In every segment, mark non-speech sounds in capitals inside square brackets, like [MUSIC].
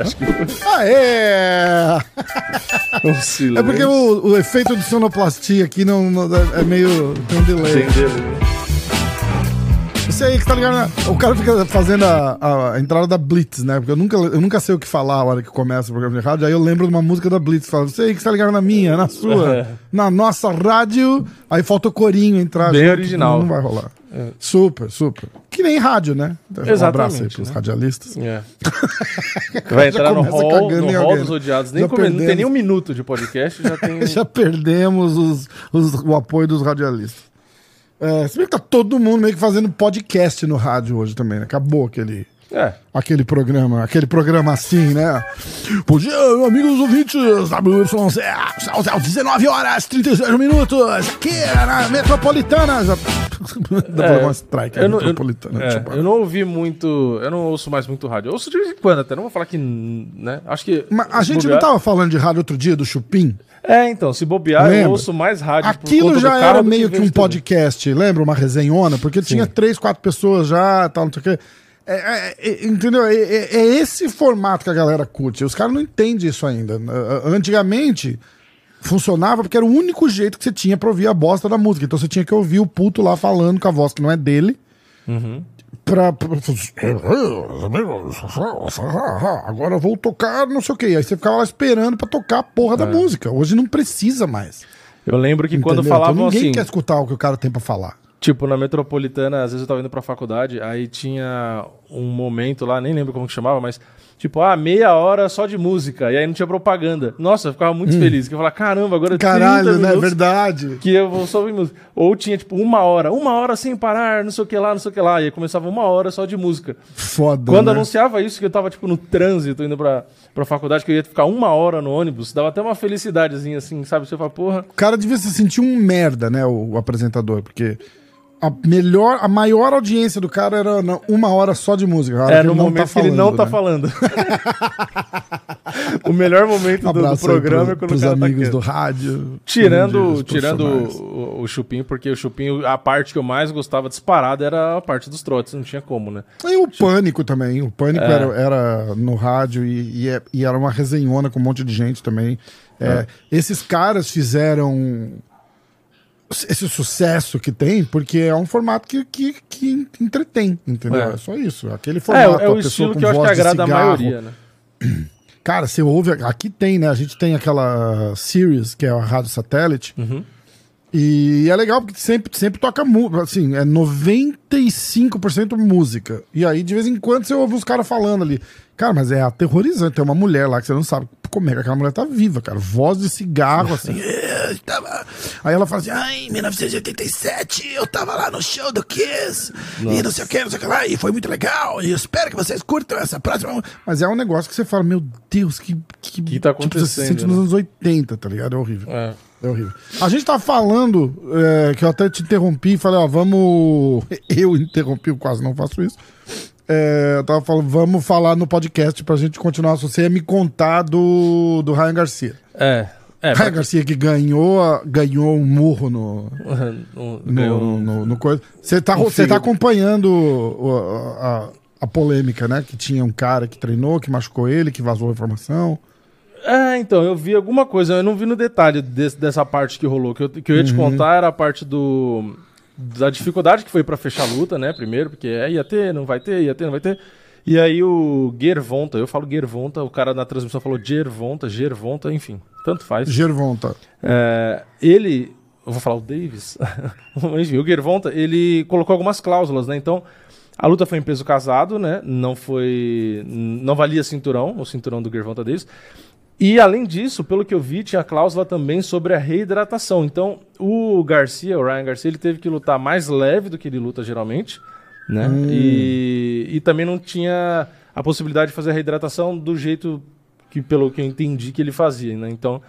Acho que Ah, é! um silêncio. É porque o, o efeito de sonoplastia aqui não, não- é meio. tem um delay. Entendeu? Isso aí que tá ligado? né? O cara fica fazendo a, a entrada da Blitz, né? Porque eu nunca, eu nunca sei o que falar a hora que começa o programa de rádio. Aí eu lembro de uma música da Blitz. Fala, você aí que tá ligado na minha, na sua, [LAUGHS] na nossa rádio. Aí falta o corinho entrar. Bem junto, original. Não vai rolar. É. Super, super. Que nem rádio, né? Um abraço aí Exatamente, pros né? radialistas. É. [LAUGHS] Vai entrar no hall, cagando no em hall alguém. dos odiados. Nem come- não tem nem um minuto de podcast, já [LAUGHS] tem. Já perdemos os- os- o apoio dos radialistas. É, se bem que tá todo mundo meio que fazendo podcast no rádio hoje também, né? Acabou aquele, É. aquele programa, aquele programa assim, né? Bom dia, amigos ouvintes, WYZ, são 19 horas 36 minutos, aqui na Metropolitana. Já... [LAUGHS] Dá pra É, uma strike Eu não, eu, Metropolitana. é, tipo, eu não ouvi muito. Eu não ouço mais muito rádio. Eu ouço de vez em quando até. Não vou falar que. né? Acho que. Mas a gente não bobear- tava falando de rádio outro dia, do Chupim? É, então, se bobear, eu Lembra? ouço mais rádio. Aquilo já era meio que vejo um podcast, lembra? Uma resenhona, porque tinha três, quatro pessoas já, tal, não sei o quê. É, é, é, entendeu? É, é- é esse formato que a galera curte. Os caras não entendem isso ainda. Antigamente, funcionava porque era o único jeito que você tinha pra ouvir a bosta da música. Então você tinha que ouvir o puto lá falando com a voz que não é dele. Pra, pra- Agora vou tocar não sei o quê. Aí você ficava lá esperando pra tocar a porra da música. Hoje não precisa mais. Eu lembro que quando Entendeu? falavam então ninguém assim. quer escutar o que o cara tem pra falar. Tipo, na metropolitana, às vezes eu tava indo pra faculdade, aí tinha um momento lá, nem lembro como que chamava, mas tipo, ah, meia hora só de música, e aí não tinha propaganda. Nossa, eu ficava muito feliz, que eu falava, caramba, agora 30 Hum. Caralho, né? Verdade. que eu vou só ouvir música. Ou tinha, tipo, uma hora, uma hora sem parar, não sei o que lá, não sei o que lá, e aí começava uma hora só de música. Foda. Quando né? anunciava isso, que eu tava, tipo, no trânsito, indo pra, pra faculdade, que eu ia ficar uma hora no ônibus, dava até uma felicidadezinha, assim, sabe? Você fala, porra... O cara devia se sentir um merda, né? O apresentador, porque a melhor, a maior audiência do cara era uma hora só de música. a hora É, no ele não momento tá que ele não tá né? falando. [LAUGHS] o melhor momento do, do aí programa pro, é quando o cara tá amigos quieto. do rádio. Tirando, tirando o, o Chupim, porque o Chupim, a parte que eu mais gostava disparada era a parte dos trotes, não tinha como, né? E o Pânico também. O Pânico É. era, era no rádio e, e é- e era uma resenhona com um monte de gente também. É, Esses caras fizeram esse sucesso que tem porque é um formato que, que, que entretém, entendeu? É. É. só isso. Aquele É, formato, é a o estilo que eu acho que agrada a maioria, né? [CLEARS THROAT] Cara, você ouve. Aqui tem, né? A gente tem aquela Sirius, que é a rádio satélite. Uhum. E é legal porque sempre, sempre toca música. Assim, é 95% música. E aí, de vez em quando, você ouve os caras falando ali. Cara, mas é aterrorizante. Tem uma mulher lá que você não sabe como é que aquela mulher tá viva, cara. Voz de cigarro, assim. [LAUGHS] "É, tava-" Aí ela fala assim: ai, em 1987 eu tava lá no show do Kiss. E não sei o que, não sei o que lá. E foi muito legal. E eu espero que vocês curtam essa próxima. Mas é um negócio que você fala: meu Deus, que. Que, Que tá tipo, você se acontecendo, sente né? nos anos 80, tá ligado? É horrível. É. É horrível. A gente tá falando, é, que eu até te interrompi e falei, ó, vamos. [LAUGHS] Eu interrompi, eu quase não faço isso. É, eu tava falando, vamos falar no podcast pra gente continuar. Se você ia me contar do, do Ryan Garcia. É. É, Ryan Garcia que ganhou, a- ganhou um murro no. [LAUGHS] no, No, no, no- coisa. Você tá, você tá acompanhando o- a, a polêmica, né? Que tinha um cara que treinou, que machucou ele, que vazou a informação. É, então, eu vi alguma coisa, eu não vi no detalhe desse- dessa parte que rolou. Que eu, que eu ia te Uhum. contar era a parte do. Da dificuldade que foi pra fechar a luta, né? Primeiro, porque é, ia ter, não vai ter, ia ter, não vai ter. E aí o Gervonta, eu falo Gervonta, o cara na transmissão falou Gervonta, Gervonta, enfim, tanto faz. Gervonta. É, ele, eu vou falar o Davis, [LAUGHS] enfim, o Gervonta, ele colocou algumas cláusulas, né? Então, a luta foi em peso casado, né? Não foi, não valia cinturão, o cinturão do Gervonta Davis. E além disso, pelo que eu vi, tinha cláusula também sobre a reidratação. Então, o Garcia, o Ryan Garcia, ele teve que lutar mais leve do que ele luta geralmente, né? E, e também não tinha a possibilidade de fazer a reidratação do jeito que, pelo que eu entendi, que ele fazia, né? Então,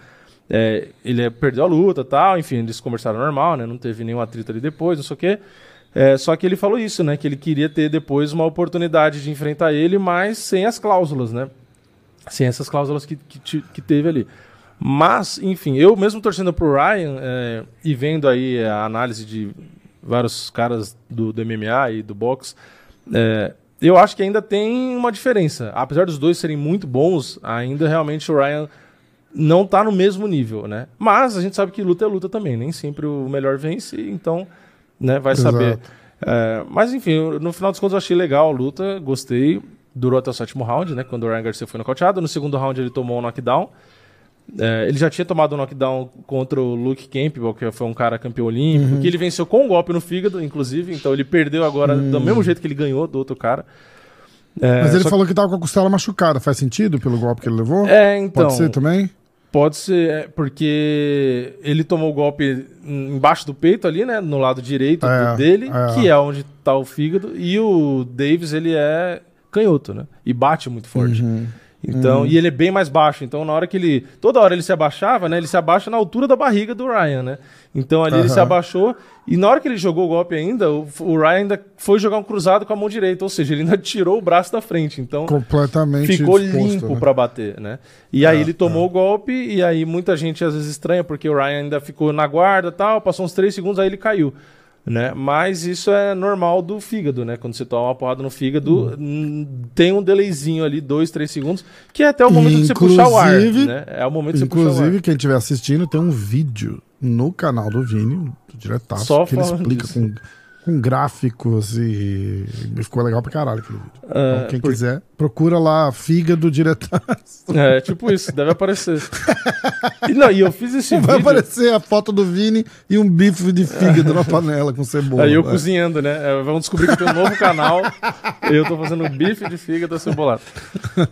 é, ele é- perdeu a luta e tal, enfim, eles conversaram normal, né? Não teve nenhum atrito ali depois, não sei o quê. É, só que ele falou isso, né? Que ele queria ter depois uma oportunidade de enfrentar ele, mas sem as cláusulas, né? Sem essas cláusulas que, que, que teve ali. Mas, enfim, eu mesmo torcendo pro Ryan é, e vendo aí a análise de vários caras do, do MMA e do boxe, é, eu acho que ainda tem uma diferença. Apesar dos dois serem muito bons, ainda realmente o Ryan não tá no mesmo nível, né? Mas a gente sabe que luta é luta também, nem sempre o melhor vence, então, né, vai Exato. saber. É, mas enfim, no final dos contos eu achei legal a luta, gostei. Durou até o sétimo round, né? Quando o Ryan Garcia foi nocauteado. No segundo round ele tomou um knockdown. É, ele já tinha tomado um knockdown contra o Luke Campbell, que foi um cara campeão olímpico, que ele venceu com um golpe no fígado, inclusive. Então ele perdeu agora do mesmo jeito que ele ganhou do outro cara. É, Mas ele falou que tava com a costela machucada. Faz sentido pelo golpe que ele levou? É, então. Pode ser também? Pode ser, é, porque ele tomou o golpe embaixo do peito ali, né? No lado direito É, dele, é. que é onde tá o fígado. E o Davis, ele é canhoto, né? E bate muito forte. Uhum. Então, e ele é bem mais baixo. Então, na hora que ele. Toda hora ele se abaixava, né? Ele se abaixa na altura da barriga do Ryan, né? Então ali ele se abaixou. E na hora que ele jogou o golpe ainda, o, o Ryan ainda foi jogar um cruzado com a mão direita. Ou seja, ele ainda [LAUGHS] tirou o braço da frente. Então Completamente ficou disposto, limpo né? pra bater, né? E aí É, ele tomou o golpe, e aí muita gente às vezes estranha, porque o Ryan ainda ficou na guarda tal, passou uns três segundos, aí ele caiu. Né? Mas isso é normal do fígado, né? Quando você toma uma porrada no fígado, hum, tem um delayzinho ali, dois, três segundos, que é até o momento de você puxar o ar. Inclusive- Né? É o momento de você puxar o Inclusive, ar. quem estiver assistindo, tem um vídeo no canal do Vini, do Diretaço, Só que ele explica disso. com, com gráficos e ficou legal pra caralho aquele vídeo. É, então, quem por- quiser, procura lá Fígado Diretaço. [LAUGHS] É, tipo isso, deve aparecer. E, não, e eu fiz esse Vai vídeo. aparecer a foto do Vini e um bife de fígado na panela com cebola. Aí eu né? cozinhando, né? É, Vamos descobrir que tem um novo canal. eu tô fazendo bife de fígado cebolado.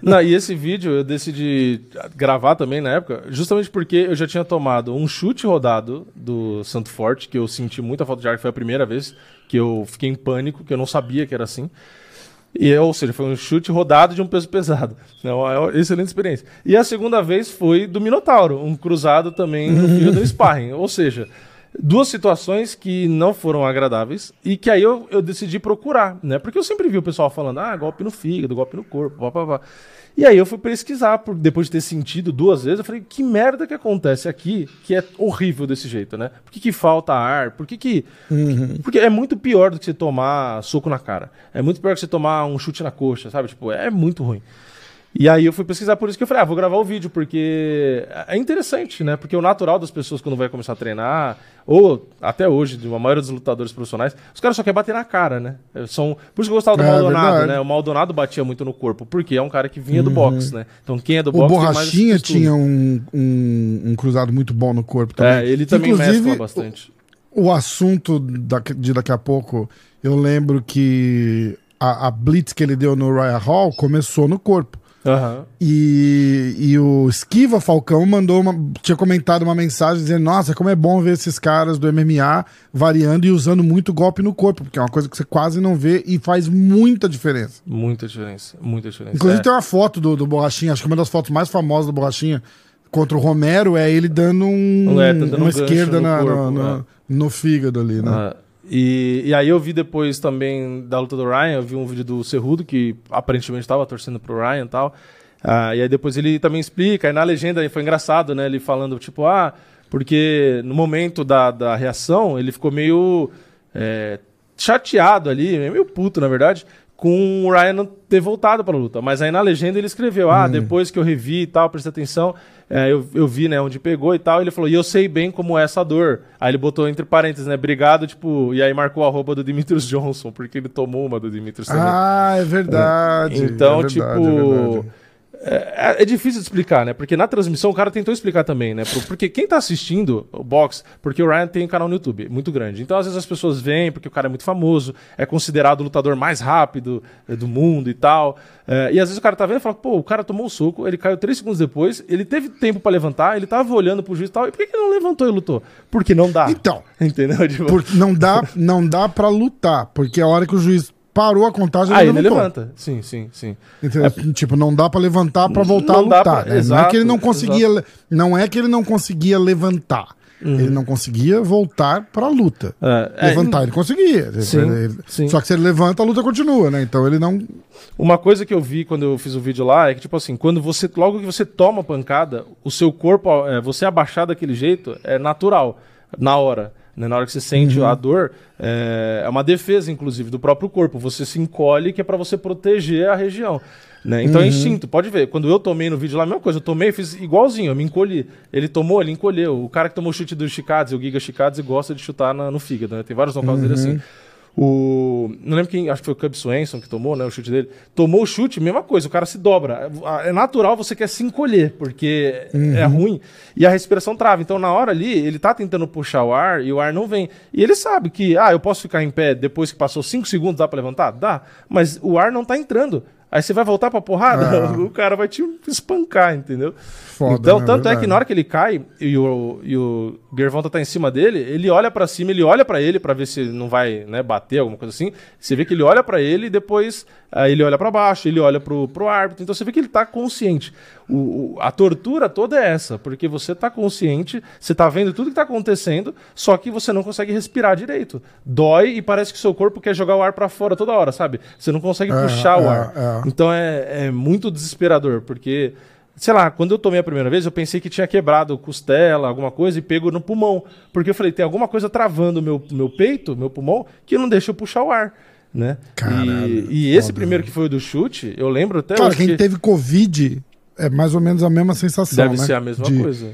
Não, e esse vídeo eu decidi gravar também na época, justamente porque eu já tinha tomado um chute rodado do Santo Forte, que eu senti muita falta de ar, que foi a primeira vez que eu fiquei em pânico, que eu não sabia que era assim. E, ou seja, foi um chute rodado de um peso pesado. [LAUGHS] É uma excelente experiência. E a segunda vez foi do Minotauro, um cruzado também no fígado do [LAUGHS] sparring. Ou seja, duas situações que não foram agradáveis e que aí eu, eu decidi procurar, né? Porque eu sempre vi o pessoal falando, ah, golpe no fígado, golpe no corpo, pá, pá, pá. E aí eu fui pesquisar, por, depois de ter sentido duas vezes, eu falei, que merda que acontece aqui que é horrível desse jeito, né? Por que, que falta ar? Por que que... Porque é muito pior do que você tomar soco na cara. É muito pior que você tomar um chute na coxa, sabe? Tipo, é muito ruim. E aí eu fui pesquisar por isso que eu falei, ah, vou gravar o vídeo, porque é interessante, né? Porque o natural das pessoas quando vai começar a treinar, ou até hoje, de uma maioria dos lutadores profissionais, os caras só querem bater na cara, né? São... Por isso que eu gostava do É, Maldonado, verdade. né? O Maldonado batia muito no corpo, porque é um cara que vinha do boxe, né? Então quem é do O boxe esse Borrachinha tinha um, um, um cruzado muito bom no corpo também. É, ele também Inclusive, mescla bastante. O assunto da- de daqui a pouco, eu lembro que a, a blitz que ele deu no Royal Hall começou no corpo. Aham. E, e o Esquiva Falcão mandou uma, tinha comentado uma mensagem dizendo: Nossa, como é bom ver esses caras do MMA variando e usando muito golpe no corpo, porque é uma coisa que você quase não vê e faz muita diferença. Muita diferença, muita diferença. Inclusive, É. tem uma foto do, do Borrachinha, acho que uma das fotos mais famosas do Borrachinha contra o Romero é ele dando um, É, tá dando um uma gancho esquerda no na- corpo, no, no- é. no fígado ali, né? Ah, e, e aí eu vi depois também da luta do Ryan, eu vi um vídeo do Cerrudo, que aparentemente estava torcendo pro Ryan e tal. Ah, e aí depois ele também explica, aí na legenda foi engraçado, né? Ele falando, tipo, ah, porque no momento da, da reação ele ficou meio é, chateado ali, meio puto, na verdade, com o Ryan não ter voltado pra luta. Mas aí na legenda ele escreveu, ah, depois que eu revi e tal, prestei atenção, é, eu, eu vi, né, onde pegou e tal, ele falou, e eu sei bem como é essa dor. Aí ele botou entre parênteses, né, obrigado, tipo, e aí marcou a roupa do Dimitrios Johnson, porque ele tomou uma do Dimitrios também. Ah, é verdade. Então, é verdade, tipo. é. É, é difícil de explicar, né? Porque na transmissão o cara tentou explicar também, né? Porque quem tá assistindo o box, porque o Ryan tem um canal no YouTube muito grande. Então, às vezes, as pessoas vêm porque o cara é muito famoso, é considerado o lutador mais rápido eh, do mundo e tal. É, e às vezes o cara tá vendo e fala, pô, o cara tomou um soco, ele caiu três segundos depois, ele teve tempo pra levantar, ele tava olhando pro juiz e tal. E por que que ele não levantou e lutou? Porque não dá. Então, [LAUGHS] Entendeu? Tipo, por- não dá, não dá para lutar, porque a hora que o juiz parou a contagem, Aí ele ele levanta. Sim, sim, sim. Entendeu? Tipo, não dá pra levantar pra voltar Não a lutar. pra- né? não é que ele não exato, conseguia, não é que ele não conseguia levantar. Ele não conseguia voltar pra luta. É, é, Levantar, ele conseguia. Sim, Ele- sim. Só que se ele levanta, a luta continua, né? Então ele não. Uma coisa que eu vi quando eu fiz o vídeo lá é que, tipo assim, quando você. Logo que você toma a pancada, o seu corpo, é, você abaixar daquele jeito é natural, na hora. Né? Na hora que você sente Uhum. a dor, é, é uma defesa, inclusive, do próprio corpo. Você se encolhe, que é pra você proteger a região. Né? Então é Uhum. instinto, pode ver. Quando eu tomei no vídeo lá, a mesma coisa. Eu tomei e fiz igualzinho, eu me encolhi. Ele tomou, ele encolheu. O cara que tomou o chute do Chikadze, o Giga Chikadze, gosta de chutar na- no fígado. Né? Tem vários nocautes dele assim. O... Não lembro quem, acho que foi o Cub Swanson que tomou, né? O chute dele. Tomou o chute, mesma coisa, o cara se dobra. É é natural você quer se encolher, porque é ruim. E a respiração trava. Então, na hora ali, ele tá tentando puxar o ar e o ar não vem. E ele sabe que, ah, eu posso ficar em pé depois que passou 5 segundos, dá pra levantar? Dá. Mas o ar não tá entrando. Aí você vai voltar pra porrada, Ah. [LAUGHS] o cara vai te espancar, entendeu? Foda, então, né? tanto é que Verdade. na hora que ele cai e o, e o Gervonta tá em cima dele, ele olha pra cima, ele olha pra ele pra ver se não vai né, bater, alguma coisa assim. Você vê que ele olha pra ele e depois aí ele olha pra baixo, ele olha pro, pro árbitro. Então você vê que ele tá consciente. O, o- a tortura toda é essa, porque você tá consciente, você tá vendo tudo que tá acontecendo, só que você não consegue respirar direito. Dói e parece que seu corpo quer jogar o ar pra fora toda hora, sabe? Você não consegue É, puxar o é, ar. é. Então é, é muito desesperador, porque, sei lá, quando eu tomei a primeira vez, eu pensei que tinha quebrado costela, alguma coisa, e pego no pulmão. Porque eu falei, tem alguma coisa travando o meu, meu peito, meu pulmão, que não deixa eu puxar o ar. Né? Caralho, e e esse foda, primeiro que foi o do chute, eu lembro até Cara, quem que teve Covid é mais ou menos a mesma sensação. deve né? ser a mesma De coisa.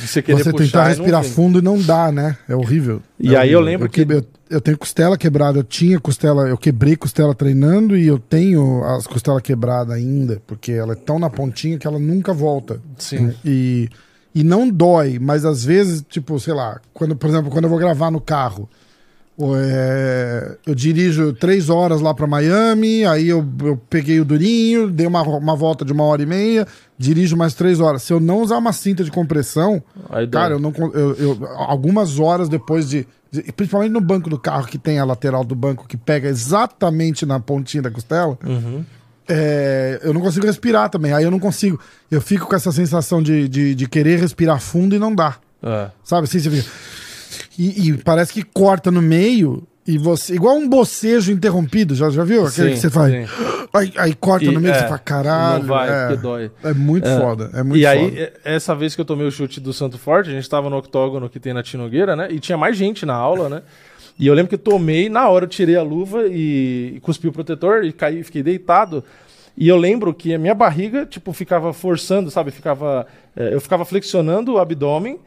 De você querer Você tentar respirar fundo e não dá, né? É horrível. E É aí eu lembro eu que- Eu, eu tenho costela quebrada, eu tinha costela, eu quebrei costela treinando e eu tenho as costelas quebradas ainda, porque ela é tão na pontinha que ela nunca volta. Sim. E, e não dói, mas às vezes, tipo, sei lá, quando, por exemplo, quando eu vou gravar no carro, é, eu dirijo três horas lá pra Miami, aí eu, eu peguei o durinho, dei uma, uma volta de uma hora e meia, dirijo mais três horas. Se eu não usar uma cinta de compressão, Aí cara, eu não eu, eu- algumas horas depois de, de- principalmente no banco do carro que tem a lateral do banco que pega exatamente na pontinha da costela, Uhum. é, eu não consigo respirar também. Aí eu não consigo. Eu fico com essa sensação de, de, de querer respirar fundo e não dá. É. Sabe assim, você fica. E, e parece que corta no meio e você. Igual um bocejo interrompido, já, já viu? Aquele Sim, que você faz. Aí, aí corta E, no meio e é, você fala, caralho. Não vai, é, dói. é muito É. foda. É muito e foda. aí, e- essa vez que eu tomei o chute do Santo Forte, a gente tava no octógono que tem na Tinogueira, né? E tinha mais gente na aula, né? E eu lembro que eu tomei, na hora eu tirei a luva e, e cuspi o protetor e caí, fiquei deitado. E eu lembro que a minha barriga, tipo, ficava forçando, sabe? Ficava, é, eu ficava flexionando o abdômen,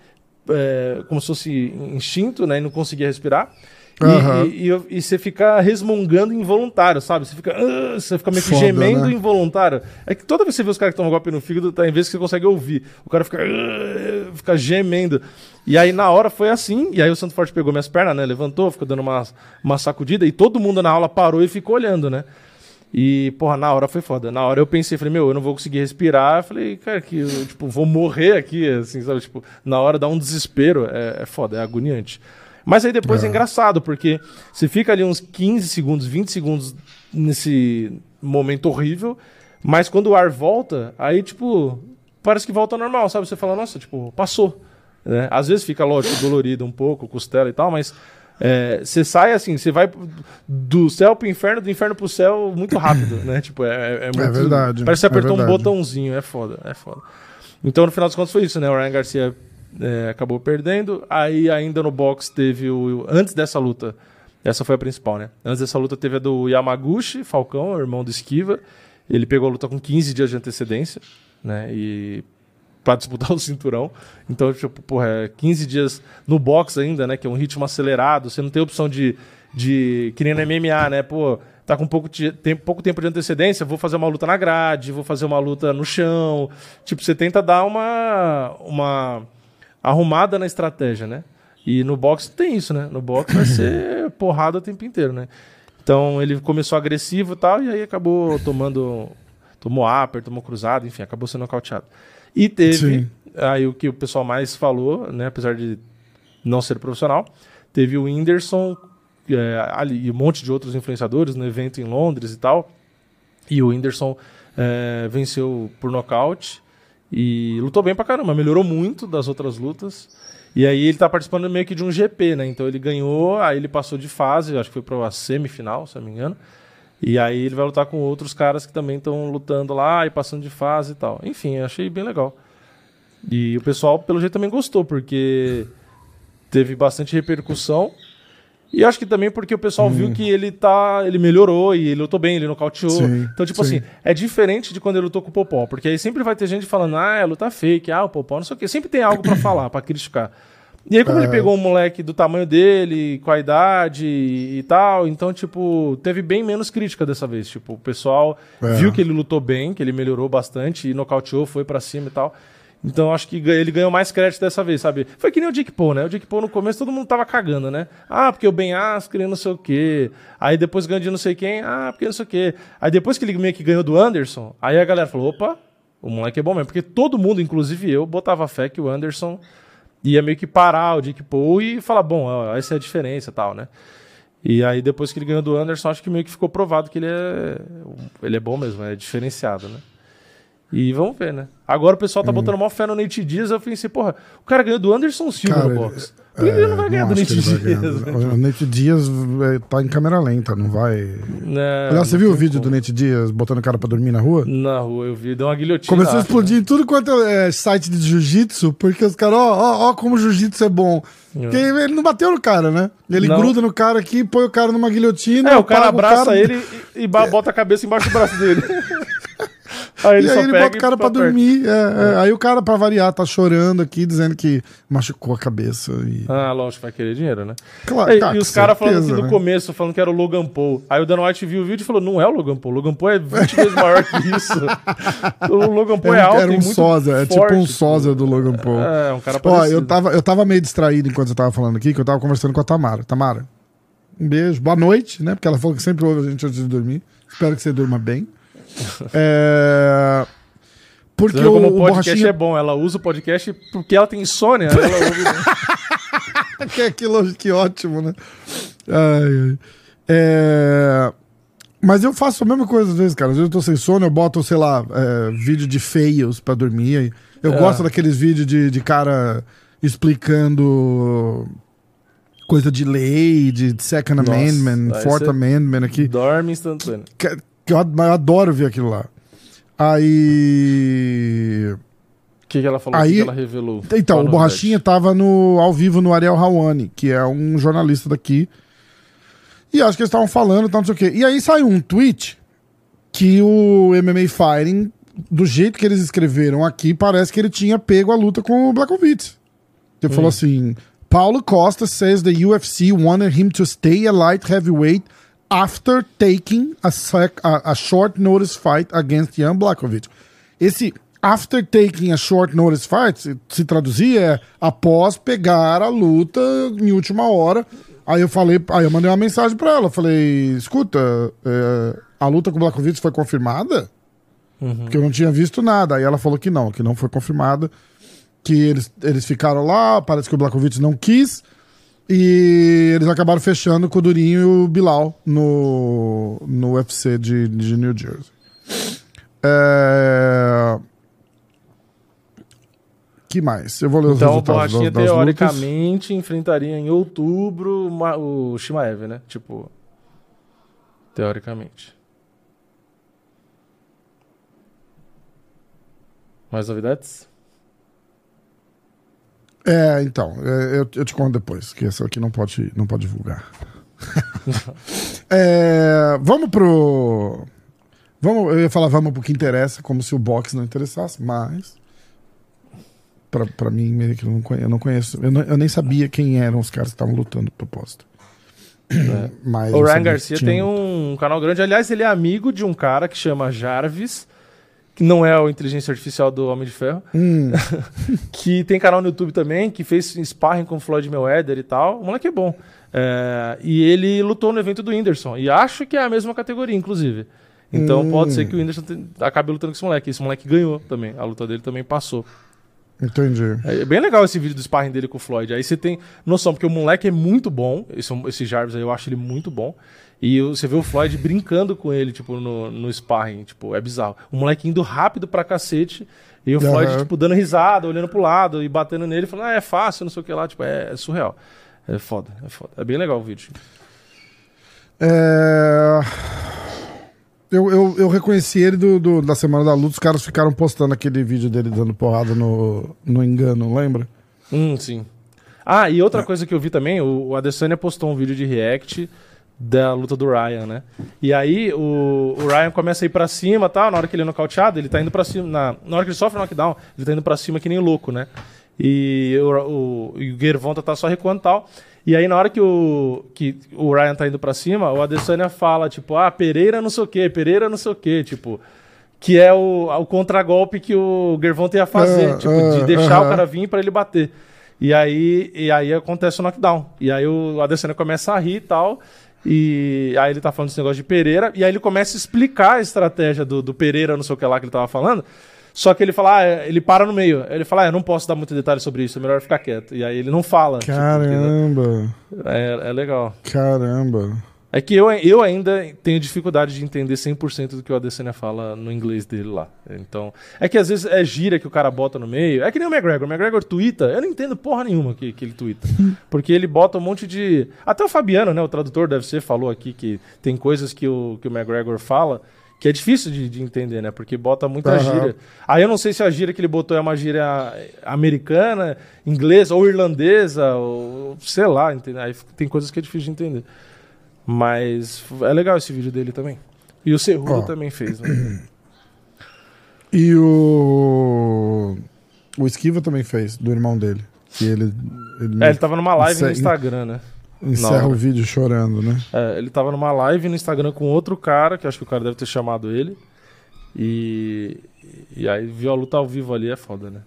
é, como se fosse instinto, né? E não conseguia respirar. E, Aham. e, e e você fica resmungando involuntário, sabe? Você fica, "Ah", você fica meio que Foda, gemendo né? involuntário. É que toda vez que você vê os caras que tomam golpe no fígado, tá, em vez que você consegue ouvir, o cara fica, "Ah", fica gemendo. E aí na hora foi assim, e aí o Santo Forte pegou minhas pernas, né? Levantou, ficou dando uma, uma sacudida, e todo mundo na aula parou e ficou olhando, né? E, porra, na hora foi foda. Na hora eu pensei, falei, meu, eu não vou conseguir respirar. Eu falei, cara, que eu, tipo, vou morrer aqui, assim, sabe? Tipo, na hora dá um desespero. É, é foda, é agoniante. Mas aí depois é. engraçado, porque você fica ali uns 15 segundos, 20 segundos nesse momento horrível, mas quando o ar volta, aí, tipo, parece que volta normal, sabe? Você fala, nossa, tipo, passou. Né? Às vezes fica, lógico, dolorido um pouco, costela e tal, mas é, você sai assim, você vai do céu pro inferno, do inferno pro céu muito rápido, [COUGHS] né? Tipo, é, é, muito, verdade, Parece que você é apertou um botãozinho, é foda, é foda. Então, no final das contas, foi isso, né? O Ryan Garcia é, acabou perdendo. Aí, ainda no box, teve o. Antes dessa luta, essa foi a principal, né? Antes dessa luta, teve a do Yamaguchi, Falcão, irmão do Esquiva. Ele pegou a luta com 15 dias de antecedência, né? E para disputar [LAUGHS] o cinturão. Então, tipo, porra, é 15 dias no box ainda, né? Que é um ritmo acelerado. Você não tem opção de. de que nem no MMA, né? Pô, tá com pouco, tem, pouco tempo de antecedência, vou fazer uma luta na grade, vou fazer uma luta no chão. Tipo, você tenta dar uma. uma arrumada na estratégia, né? E no boxe tem isso, né? No boxe vai ser [COUGHS] porrada o tempo inteiro, né? Então ele começou agressivo e tal, e aí acabou tomando. Tomou upper, tomou cruzado, enfim, acabou sendo nocauteado. E teve Sim. aí o que o pessoal mais falou, né? Apesar de não ser profissional, teve o Whindersson é, ali, e um monte de outros influenciadores no evento em Londres e tal. E o Whindersson é, venceu por nocaute e lutou bem pra caramba, melhorou muito das outras lutas. E aí ele tá participando meio que de um GP, né? Então ele ganhou, aí ele passou de fase, acho que foi pra semifinal, se não me engano. E aí ele vai lutar com outros caras que também estão lutando lá e passando de fase e tal. Enfim, achei bem legal. E o pessoal, pelo jeito, também gostou, porque teve bastante repercussão. E acho que também porque o pessoal viu que ele tá. Ele melhorou e ele lutou bem, ele nocauteou. Sim, então, tipo sim. assim, é diferente de quando ele lutou com o Popó. Porque aí sempre vai ter gente falando, ah, é luta fake, ah, o Popó, não sei o quê. Sempre tem algo pra falar, pra criticar. E aí, como ele pegou um moleque do tamanho dele, com a idade e, tal, então, tipo, teve bem menos crítica dessa vez. Tipo, o pessoal É. viu que ele lutou bem, que ele melhorou bastante e nocauteou, foi pra cima e tal. Então acho que ele ganhou mais crédito dessa vez, sabe? Foi que nem o Jake Paul, né? O Jake Paul no começo todo mundo tava cagando, né? Ah, porque o Ben Askren não sei o quê. Aí depois ganhou de não sei quem. Ah, porque não sei o quê. Aí depois que ele meio que ganhou do Anderson, aí a galera falou, opa, o moleque é bom mesmo. Porque todo mundo, inclusive eu, botava fé que o Anderson ia meio que parar o Jake Paul e falar, bom, ó, essa é a diferença tal, né? E aí depois que ele ganhou do Anderson, acho que meio que ficou provado que ele é, ele é bom mesmo, é diferenciado, né? E vamos ver, né? Agora o pessoal tá botando mó fé no Nate Diaz. Eu pensei, porra, o cara ganhou do Anderson Silva Cara, no box. Por que ele não vai ganhar do acho Nate Diaz? ganhar. né? O Nate Dias é, tá em câmera lenta, não vai. Né, Aliás, você não viu o vídeo como. do Nate Dias botando o cara pra dormir na rua? Na rua, eu vi, deu uma guilhotina. Começou a acho, explodir em tudo quanto é site de jiu-jitsu, porque os caras, ó, ó, ó, como o jiu-jitsu é bom. Porque ele não bateu no cara, né? Ele Não. gruda no cara aqui, põe o cara numa guilhotina. né? É, o cara abraça cara, ele e, e bota a cabeça embaixo do braço dele. [LAUGHS] aí ele E aí ele pega bota o cara pra dormir. é, é. Aí o cara, pra variar, tá chorando aqui, dizendo que machucou a cabeça. E... Ah, lógico, vai querer dinheiro, né? Claro, e, tá, e os caras falando assim né? começo, falando que era o Logan Paul. Aí o Dan White viu o vídeo e falou: não é o Logan Paul. O Logan Paul é 20 vezes maior que isso. [LAUGHS] O Logan Paul é Era, alto era e um muito sósia, é tipo um sósia do Logan Paul. É, um cara Ó, parecido. eu tava, eu tava meio distraído enquanto você tava falando aqui, que eu tava conversando com a Tamara. Tamara, um beijo, boa noite, né? Porque ela falou que sempre ouve a gente antes de dormir. Espero que você durma bem. É... Porque o, como o podcast Borrachinha... é bom. Ela usa o podcast porque ela tem insônia. ela ouve... [LAUGHS] que, que, que ótimo, né? Ai, ai. É... Mas eu faço a mesma coisa às vezes, cara. Às vezes eu tô sem sono, eu boto, sei lá, é, vídeo de fails pra dormir. Eu É. gosto daqueles vídeos de, de cara explicando coisa de lei, de Second Nossa, Amendment, Fourth Amendment aqui. Dorme instantâneo. Que, eu, ad- eu adoro ver aquilo lá. Aí. O que, que ela falou? Aí- que, que ela revelou? Então, o Borrachinha tava no, ao vivo no Ariel Hawani, que é um jornalista daqui. E acho que eles estavam falando, tal, não sei o quê. E aí saiu um tweet que o MMA Fighting, do jeito que eles escreveram aqui, parece que ele tinha pego a luta com o Blachowicz. Ele falou assim: Paulo Costa says the UFC wanted him to stay a light heavyweight after taking a, a, a short notice fight against Jan Blachowicz. Esse after taking a short notice fight, se, se traduzir, é após pegar a luta em última hora. Aí eu falei, aí eu mandei uma mensagem pra ela, falei, escuta, é, a luta com o Blachowicz foi confirmada? Porque eu não tinha visto nada. Aí ela falou que não, que não foi confirmada. Que eles, eles ficaram lá, parece que o Blachowicz não quis. E eles acabaram fechando com o Durinho e o Bilal no, no UFC de, de New Jersey. É... que mais? Eu vou ler os Então o resultados Borrachinha, das, das lutas. teoricamente, enfrentaria em outubro o Shimaev, né? Tipo. Teoricamente. Mais novidades? É, então, é, eu, eu te conto depois, que essa aqui não pode, não pode divulgar. [LAUGHS] É, vamos pro. Vamos, eu ia falar vamos pro que interessa, como se o boxe não interessasse, mas. Pra, pra mim, meio que eu não conheço. Eu, não eu, nem sabia quem eram os caras que estavam lutando no propósito. Mas O Ryan Garcia tem um canal grande. Aliás, ele é amigo de um cara que chama Jarvis, que não é o inteligência artificial do Homem de Ferro, Hum, [LAUGHS] que tem canal no YouTube também, que fez sparring com o Floyd Mayweather e tal. O moleque é bom. É, e ele lutou no evento do Whindersson. E acho que é a mesma categoria, inclusive. Então Hum. pode ser que o Whindersson acabe lutando com esse moleque. Esse moleque ganhou também. A luta dele também passou. entendi. É bem legal esse vídeo do sparring dele com o Floyd. Aí você tem noção, porque o moleque é muito bom. Esse, esse Jarvis aí eu acho ele muito bom. E você vê o Floyd brincando com ele, tipo, no, no sparring. Tipo, é bizarro. O moleque indo rápido pra cacete. E o Floyd, Aham. tipo, dando risada, olhando pro lado e batendo nele, falando, ah, é fácil, não sei o que lá. Tipo, é, é surreal. É foda, é foda. É bem legal o vídeo. É, Eu, eu, eu reconheci ele do, do- da Semana da Luta, os caras ficaram postando aquele vídeo dele dando porrada no, no engano, lembra? Hum, sim. Ah, e outra coisa que eu vi também, o, o Adesanya postou um vídeo de react da luta do Ryan, né? E aí o, o Ryan começa a ir pra cima, tal, na hora que ele é nocauteado, ele tá indo pra cima, na, na hora que ele sofre o knockdown, ele tá indo pra cima que nem louco, né? E o, o, o Gervonta tá só recuando e tal. E aí na hora que o, que o Ryan tá indo pra cima, o Adesanya fala, tipo, ah, Pereira não sei o quê, Pereira não sei o quê, tipo... Que é o, o contragolpe que o Gervonta ia fazer, Ah, tipo, de ah, deixar o aham. cara vir pra ele bater. E aí, e aí acontece o knockdown. E aí o Adesanya começa a rir e tal. E aí ele tá falando desse negócio de Pereira. E aí ele começa a explicar a estratégia do, do Pereira, não sei o que lá que ele tava falando. Só que ele fala, ah, é- ele para no meio. Ele fala, ah, eu não posso dar muito detalhe sobre isso, é melhor ficar quieto. E aí ele não fala. tipo, Caramba, porque é, é legal. caramba. É que eu, eu ainda tenho dificuldade de entender 100% do que o Adesanya fala no inglês dele lá. Então, é que às vezes é gira que o cara bota no meio. É que nem o McGregor. O McGregor twitta, eu não entendo porra nenhuma que, que ele twitta. [LAUGHS] Porque ele bota um monte de... Até o Fabiano, né, o tradutor deve ser, falou aqui que tem coisas que o, que o McGregor fala que é difícil de, de entender, né? Porque bota muita Aham. gíria. Aí eu não sei se a gíria que ele botou é uma gíria americana, inglesa ou irlandesa, ou sei lá, entendeu? Aí tem coisas que é difícil de entender. Mas é legal esse vídeo dele também. E o Cerrudo Ó. também fez, né? E o. O Esquiva também fez, do irmão dele. Que ele. Ele, É, ele tava numa live no Instagram, né? encerra o vídeo chorando, né? É, ele tava numa live no Instagram com outro cara, que acho que o cara deve ter chamado ele. E, e aí viu a luta ao vivo ali, é foda, né?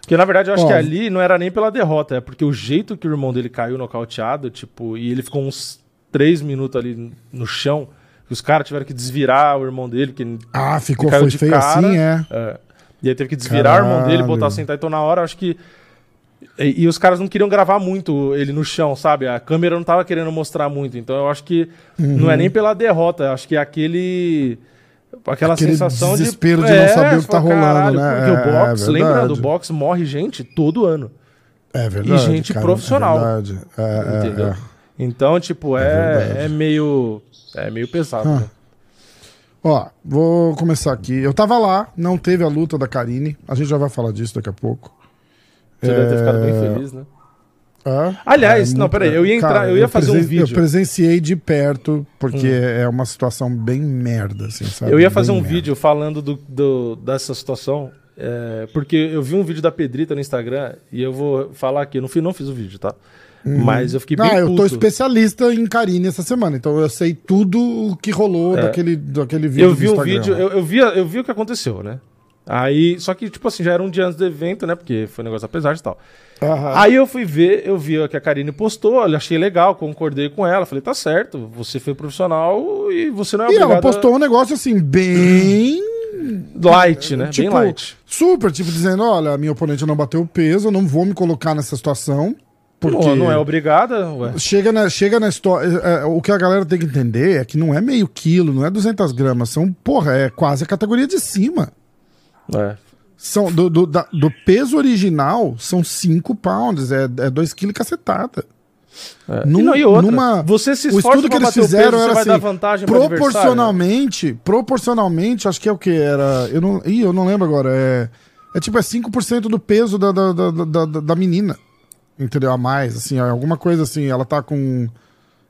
Porque na verdade eu acho que ali não era nem pela derrota, é porque o jeito que o irmão dele caiu nocauteado, tipo, e ele ficou uns três minutos ali no chão, que os caras tiveram que desvirar o irmão dele, que Ah, ficou caiu foi de feio cara. assim, é. É. E aí teve que desvirar o irmão dele, Caralho. botar sentar. Então na hora, acho que. E, e os caras não queriam gravar muito ele no chão, sabe? A câmera não tava querendo mostrar muito. Então eu acho que não é nem pela derrota, acho que é aquele. Aquela Aquele sensação desespero de. de não saber o que tá fala, rolando, "Caralho", né? Porque o É, boxe, é lembra do boxe, morre gente todo ano. É verdade. E gente cara, profissional. É verdade. É, é, entendeu? É. Então, tipo, É é, é, meio. É meio pesado. Ah. né? Ó, vou começar aqui. Eu tava lá, não teve a luta da Karine. A gente já vai falar disso daqui a pouco. Você deve ter ficado bem É, feliz, né? É? Aliás, É não, peraí, eu ia entrar, cara, eu ia fazer um vídeo. Eu presenciei de perto, porque é uma situação bem merda, assim, sabe? Eu ia fazer Bem um merda. vídeo falando do, do- dessa situação, é, porque eu vi um vídeo da Pedrita no Instagram e eu vou falar aqui. Eu não fiz, não fiz o vídeo, tá? Mas eu fiquei bem Ah, eu tô especialista em Karine essa semana, então eu sei tudo o que rolou daquele, daquele vídeo. É. Eu vi Instagram. vídeo, eu, eu, vi, eu vi o que aconteceu, né? Aí, só que, tipo assim, já era um dia antes do evento, né? Porque foi um negócio apesar de tal. Aham. Aí eu fui ver, eu vi o que a Karine postou, achei legal, concordei com ela. Falei, tá certo, você foi profissional e você não é E ela postou um negócio assim, bem. [CLEARS THROAT] light, né? Tipo, Bem light. super, tipo, dizendo: olha, minha oponente não bateu o peso, eu não vou me colocar nessa situação. Porque Não, não é obrigada, ué. chega na, chega na história. é, é, o que a galera tem que entender é que não é meio quilo, não é 200 gramas, são, porra, é quase a categoria de cima. É. São, do, do, da- do peso original, são 5 pounds, é 2 kg cacetada. É. Num- e, não, e outra, numa- você se o esforça estudo que eles fizeram peso, era assim, vantagem proporcionalmente, proporcionalmente, acho que é o que era, eu não, ih, eu não lembro agora, é, é tipo, é 5% do peso da, da, da, da- da menina, entendeu, a mais, assim, alguma coisa assim, ela tá com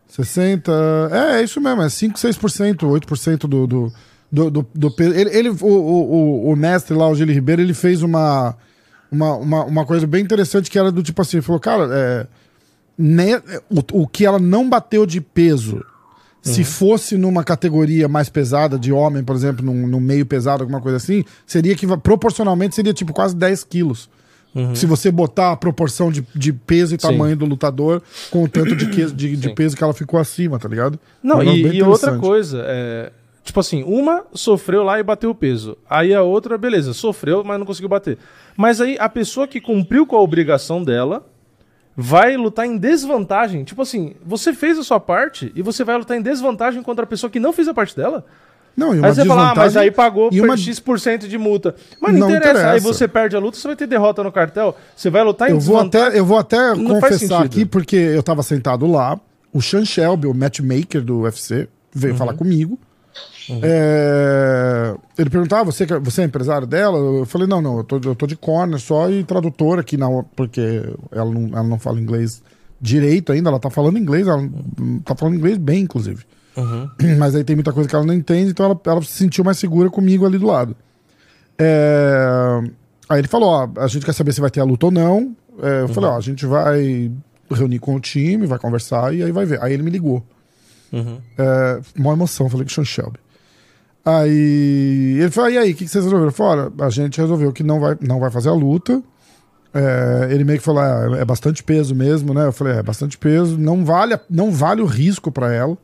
60, é, é isso mesmo, é 5, 6%, 8% do, do, do, do, do peso, ele, ele o, o, o, mestre lá, o Gili Ribeiro, ele fez uma, uma, uma, uma coisa bem interessante que era do tipo assim, ele falou, cara, é, né, o, o que ela não bateu de peso, se fosse numa categoria mais pesada, de homem, por exemplo, num, num meio pesado, alguma coisa assim, seria que proporcionalmente seria tipo quase 10 quilos. Se você botar a proporção de, de peso e Sim. tamanho do lutador com o tanto de, que- de, de peso que ela ficou acima, tá ligado? Não, negócio bem e, e outra coisa, é, tipo assim, uma sofreu lá e bateu o peso. Aí a outra, beleza, sofreu, mas não conseguiu bater. Mas aí a pessoa que cumpriu com a obrigação dela vai lutar em desvantagem. Tipo assim, você fez a sua parte e você vai lutar em desvantagem contra a pessoa que não fez a parte dela? Não, e Aí uma você fala, ah, mas aí pagou e por uma- X% de multa. Mas não, Não interessa. Aí interessa. você perde a luta, você vai ter derrota no cartel. Você vai lutar em Eu vou até, eu vou até Não confessar aqui, porque eu tava sentado lá, o Sean Shelby, o matchmaker do UFC, veio Uhum. falar comigo. É, Ele perguntava, ah, você, você é empresário dela? Eu falei, não, não, eu tô, eu tô de corner só e tradutor aqui, na, porque ela não, ela não fala inglês direito ainda, ela tá falando inglês, ela tá falando inglês bem, inclusive. Uhum. [CLEARS THROAT] Mas aí tem muita coisa que ela não entende, então ela, ela se sentiu mais segura comigo ali do lado. É, Aí ele falou: ó, a gente quer saber se vai ter a luta ou não. É, eu falei: ó, a gente vai reunir com o time, vai conversar e aí vai ver. Aí ele me ligou. Uhum. É, uma emoção, falei com o Sean Shelby. Aí ele falou: e aí, o que, que vocês resolveram? Olha, a gente resolveu que não vai, não vai fazer a luta. É, ele meio que falou: ah, é bastante peso mesmo, né? Eu falei: é bastante peso, não vale, não vale o risco pra ela,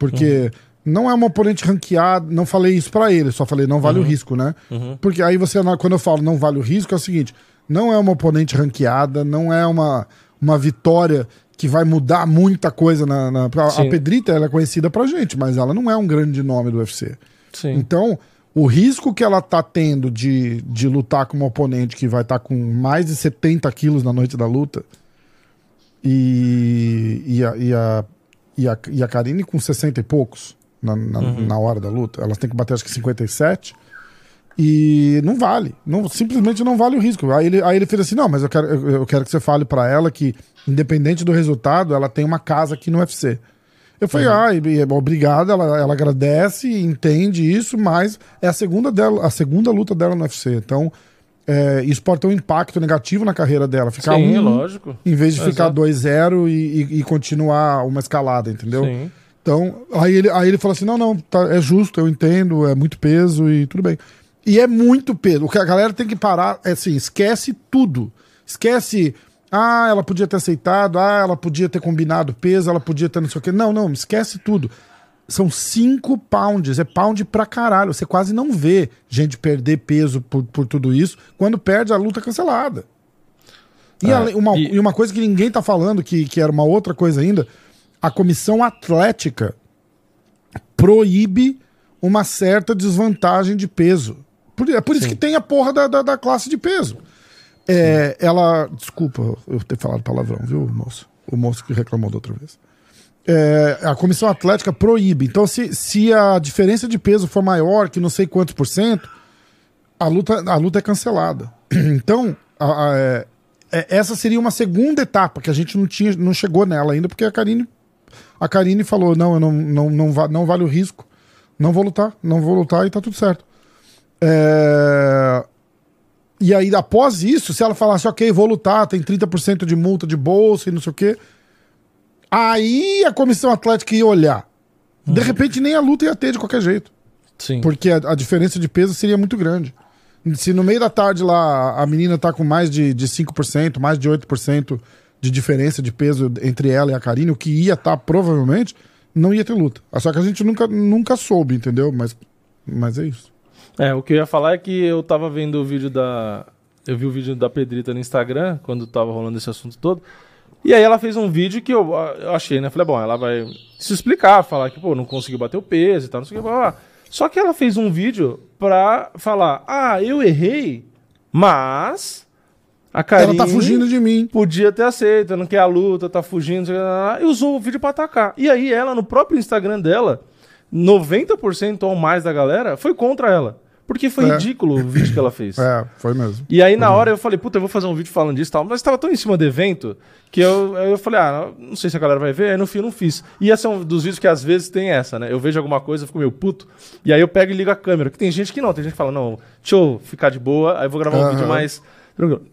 porque não é uma oponente ranqueada. Não falei isso pra ele, só falei: não vale o risco, né? Porque aí você, quando eu falo não vale o risco, é o seguinte: não é uma oponente ranqueada, não é uma, uma vitória que vai mudar muita coisa na. na a. Pedrita ela é conhecida pra gente, mas ela não é um grande nome do UFC. Sim. Então, o risco que ela tá tendo de, de lutar com uma oponente que vai estar com mais de 70 quilos na noite da luta e, e, a, e, a, e, a, e a Karine com 60 e poucos na, na, na hora da luta, elas têm que bater acho que 57 e não vale, não, simplesmente não vale o risco. Aí ele, aí ele fez assim: não, mas eu quero, eu, eu quero que você fale pra ela que, independente do resultado, ela tem uma casa aqui no UFC. Eu falei, ah, e- e, obrigado, ela, ela agradece, entende isso, mas é a segunda, dela, a segunda luta dela no UFC. Então, é, isso pode ter um impacto negativo na carreira dela. Ficar Sim, um, lógico. em vez de ficar Exato. 2-0 e, e- e continuar uma escalada, entendeu? Sim. Então, aí ele, aí ele falou assim: não, não, tá- é justo, eu entendo, é muito peso e tudo bem. E é muito peso. O que a galera tem que parar é assim: esquece tudo. Esquece. Ah, ela podia ter aceitado, ah, ela podia ter combinado peso, ela podia ter não sei o quê. Não, não, esquece tudo. São 5 pounds, é pound pra caralho. Você quase não vê gente perder peso por, por tudo isso. Quando perde, a luta é cancelada. E, além- uma, e- e uma coisa que ninguém tá falando, que, que era uma outra coisa ainda, a comissão atlética proíbe uma certa desvantagem de peso. Por, é por isso Sim. que tem a porra da, da, da classe de peso. É, ela. Desculpa eu ter falado palavrão, viu, moço? O moço que reclamou da outra vez. É, a comissão atlética proíbe. Então, se, se a diferença de peso for maior que não sei quantos por cento, a luta, a luta é cancelada. [CLEARS THROAT] Então, a- a- é- é- essa seria uma segunda etapa que a gente não, tinha, não chegou nela ainda, porque a Karine, a Karine falou: não, eu não, não, não, va- não vale o risco, não vou lutar, não vou lutar e tá tudo certo. É, E aí, após isso, se ela falasse, ok, vou lutar, tem 30% de multa de bolsa e não sei o quê, aí a comissão atlética ia olhar. De repente, nem a luta ia ter de qualquer jeito. Sim. Porque a, a diferença de peso seria muito grande. Se no meio da tarde lá a menina tá com mais de, de 5%, mais de 8% de diferença de peso entre ela e a Karine, o que ia estar provavelmente, não ia ter luta. Só que a gente nunca, nunca soube, entendeu? Mas, mas é isso. É, o que eu ia falar é que eu tava vendo o vídeo da. Eu vi o vídeo da Pedrita no Instagram, quando tava rolando esse assunto todo. E aí ela fez um vídeo que eu, eu achei, né? Falei, bom, ela vai se explicar, falar que, pô, não conseguiu bater o peso e tal, não sei o que. blá. Só que ela fez um vídeo pra falar, ah, eu errei, mas. A Karine Ela tá fugindo de mim. podia ter aceito, não quer a luta, tá fugindo, sei lá, e usou o vídeo pra atacar. E aí ela, no próprio Instagram dela, 90% ou mais da galera foi contra ela. Porque foi É. ridículo o vídeo que ela fez. É, foi mesmo. E aí, na hora, eu falei, puta, eu vou fazer um vídeo falando disso e tal. Mas tava tão em cima do evento que eu, eu falei, ah, não sei se a galera vai ver. Aí no fim, eu não fiz. E esse é um dos vídeos que às vezes tem essa, né? Eu vejo alguma coisa, fico meio puto. E aí eu pego e ligo a câmera. Que tem gente que não. Tem gente que fala, não, deixa eu ficar de boa. Aí eu vou gravar um Aham. vídeo mais.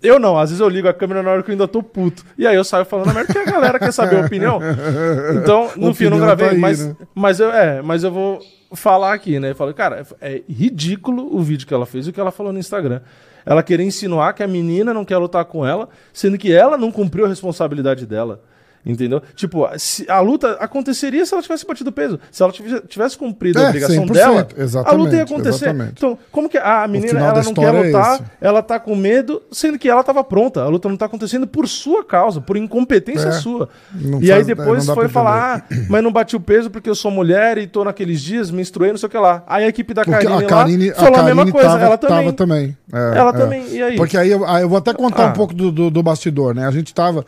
Eu não, às vezes eu ligo a câmera na hora que eu ainda tô puto. E aí eu saio falando a merda porque a galera quer saber a opinião. [LAUGHS] Então, no fim eu não Opinião gravei, tá aí, mas, né? mas eu é, mas eu vou falar aqui, né? Falo, cara, é ridículo o vídeo que ela fez e o que ela falou no Instagram. Ela querer insinuar que a menina não quer lutar com ela, sendo que ela não cumpriu a responsabilidade dela. Entendeu? Tipo, a luta aconteceria se ela tivesse batido peso. Se ela tivesse, cumprido É, a obrigação 100%, dela, a luta ia acontecer. exatamente. Então, como que a menina ela não quer é lutar, esse. ela tá com medo, sendo que ela tava pronta. A luta não tá acontecendo por sua causa, por incompetência É, sua. não E aí faz- é, depois foi falar, ah, mas não bati o peso porque eu sou mulher e tô naqueles dias, menstruei, não sei o que lá. Aí a equipe da Porque Karine, a Karine, lá falou a, mesma coisa. tava, ela também. também. É, Ela é. também. E aí? Porque aí eu, aí eu vou até contar Ah. um pouco do, do, do bastidor, né? A gente tava.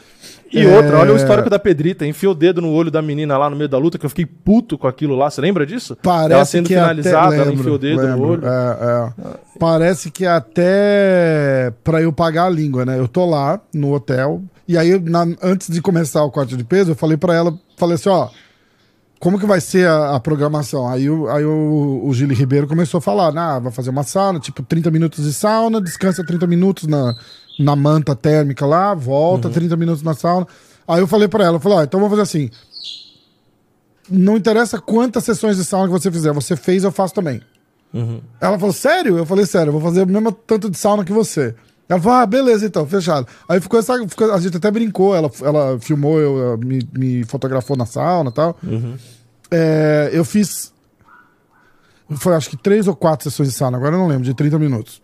E é, outra, olha o histórico da Pedrita, enfiou o dedo no olho da menina lá no meio da luta, que eu fiquei puto com aquilo lá. Você lembra disso? Parece ela sendo que finalizada, até, ela lembro, enfiou o dedo lembro, no olho. é, é. Parece que até pra eu pagar a língua, né? Eu tô lá no hotel e aí na- antes de começar o corte de peso, eu falei pra ela, falei assim, ó, como que vai ser a, a programação? Aí, o, aí o, o Gili Ribeiro começou a falar, ah, vai fazer uma sauna, tipo 30 minutos de sauna, descansa 30 minutos na, na manta térmica lá, volta 30 minutos na sauna. Aí eu falei pra ela, eu falei, ó, então vamos fazer assim, não interessa quantas sessões de sauna que você fizer, você fez, eu faço também. Ela falou, sério? Eu falei, sério, eu vou fazer o mesmo tanto de sauna que você. Ela falou, ah, beleza, então, fechado. Aí ficou essa. ficou- a gente até brincou, ela, ela filmou, eu, me, me fotografou na sauna e tal. É, eu fiz. Foi acho que três ou quatro sessões de sauna, agora eu não lembro, de 30 minutos.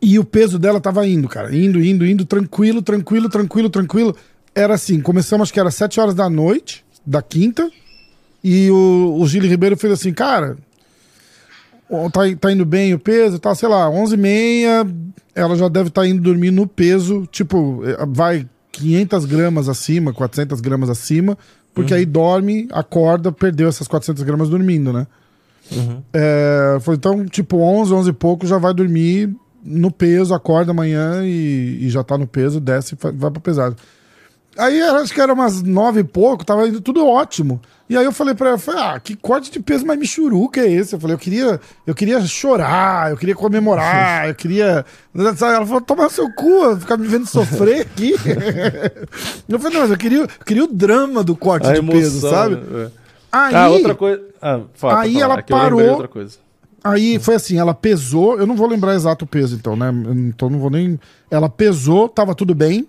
E o peso dela tava indo, cara. Indo, indo, indo, tranquilo, tranquilo, tranquilo, tranquilo. Era assim, começamos, acho que era 7 horas da noite, da quinta. E o, o Gili Ribeiro fez assim, cara, tá, tá indo bem o peso, tá, sei lá, 11 e meia, ela já deve estar indo dormir no peso, tipo, eh, vai 500 gramas acima, 400 gramas acima, porque aí dorme, acorda, perdeu essas 400 gramas dormindo, né? É, foi então, tipo, 11, 11 e pouco já vai dormir no peso, acorda amanhã e, e já tá no peso, desce e vai pra pesado. Aí acho que era umas nove e pouco, tava indo tudo ótimo. E aí eu falei pra ela, falei, ah, que corte de peso mais michuruca é esse? Eu falei, eu queria, eu queria chorar, eu queria comemorar, eu queria. [LAUGHS] Ela falou, tomar seu cu, ficar me vendo sofrer aqui. [LAUGHS] eu falei, não, mas eu queria, eu queria o drama do corte A de emoção, peso, sabe? É. Aí, Ah, outra coisa. Ah, fala, Aí falar, ela é parou. Aí foi assim, ela pesou, eu não vou lembrar exato o peso então, né? Então não vou nem. Ela pesou, tava tudo bem.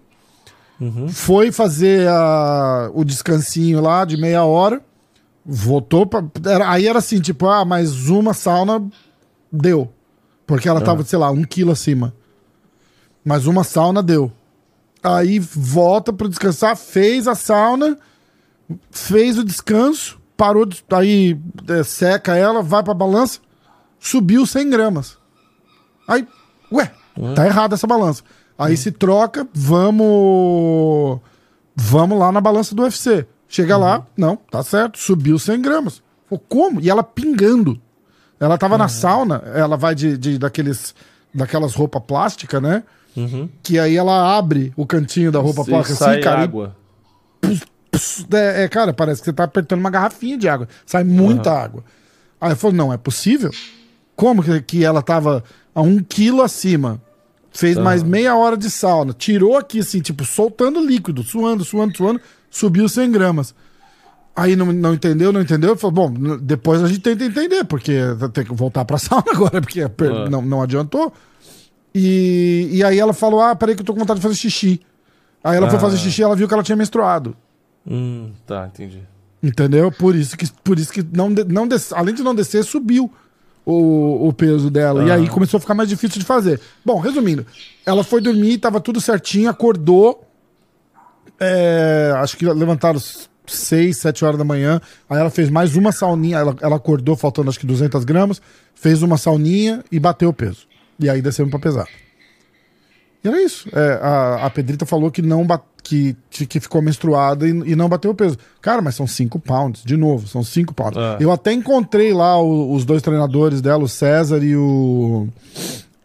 Foi fazer a- o descansinho lá de meia hora. Voltou pra. era- aí era assim, tipo, ah, mais uma sauna deu. Porque ela tava, sei lá, um quilo acima. Mas uma sauna deu. Aí volta pra descansar, fez a sauna, fez o descanso, parou, de, aí é, seca ela, vai pra balança, subiu 100 gramas. Aí, ué, tá errada essa balança. Aí se troca, vamos. Vamos lá na balança do UFC. Chega lá, não, tá certo, subiu 100 gramas. Falei, como? E ela pingando. Ela tava na sauna, ela vai de, de daqueles, daquelas roupas plásticas, né? Que aí ela abre o cantinho da roupa plástica sai assim, cara, e água. Pss, é, é, cara, parece que você tá apertando uma garrafinha de água. Sai muita água. Aí eu falei, não, é possível? Como que, ela tava a um quilo acima? Fez mais meia hora de sauna. Tirou aqui, assim, tipo, soltando líquido, suando, suando, suando. Subiu 100 gramas. Aí não, não entendeu, não entendeu. Falou, bom, depois a gente tenta entender, porque tem que voltar pra [LAUGHS] sauna agora, porque Ah. não, não adiantou. E, e aí ela falou, ah, peraí que eu tô com vontade de fazer xixi. Aí ela foi Ah. fazer xixi e ela viu que ela tinha menstruado. Hum, tá, entendi. Entendeu? Por isso que, por isso que não, não des- além de não descer, subiu o, o peso dela. E Ah. aí começou a ficar mais difícil de fazer. Bom, resumindo, ela foi dormir, tava tudo certinho, acordou. é, acho que levantaram 6, 7 horas da manhã. Aí ela fez mais uma sauninha. Ela, ela acordou faltando acho que 200 gramas. Fez uma sauninha e bateu o peso. E aí descemos pra pesar. E era isso. É, a, a Pedrita falou que não ba- que, que ficou menstruada e, e não bateu o peso. Cara, mas são 5 pounds, de novo, são 5 pounds. É. Eu até encontrei lá o- os dois treinadores dela, o César e o.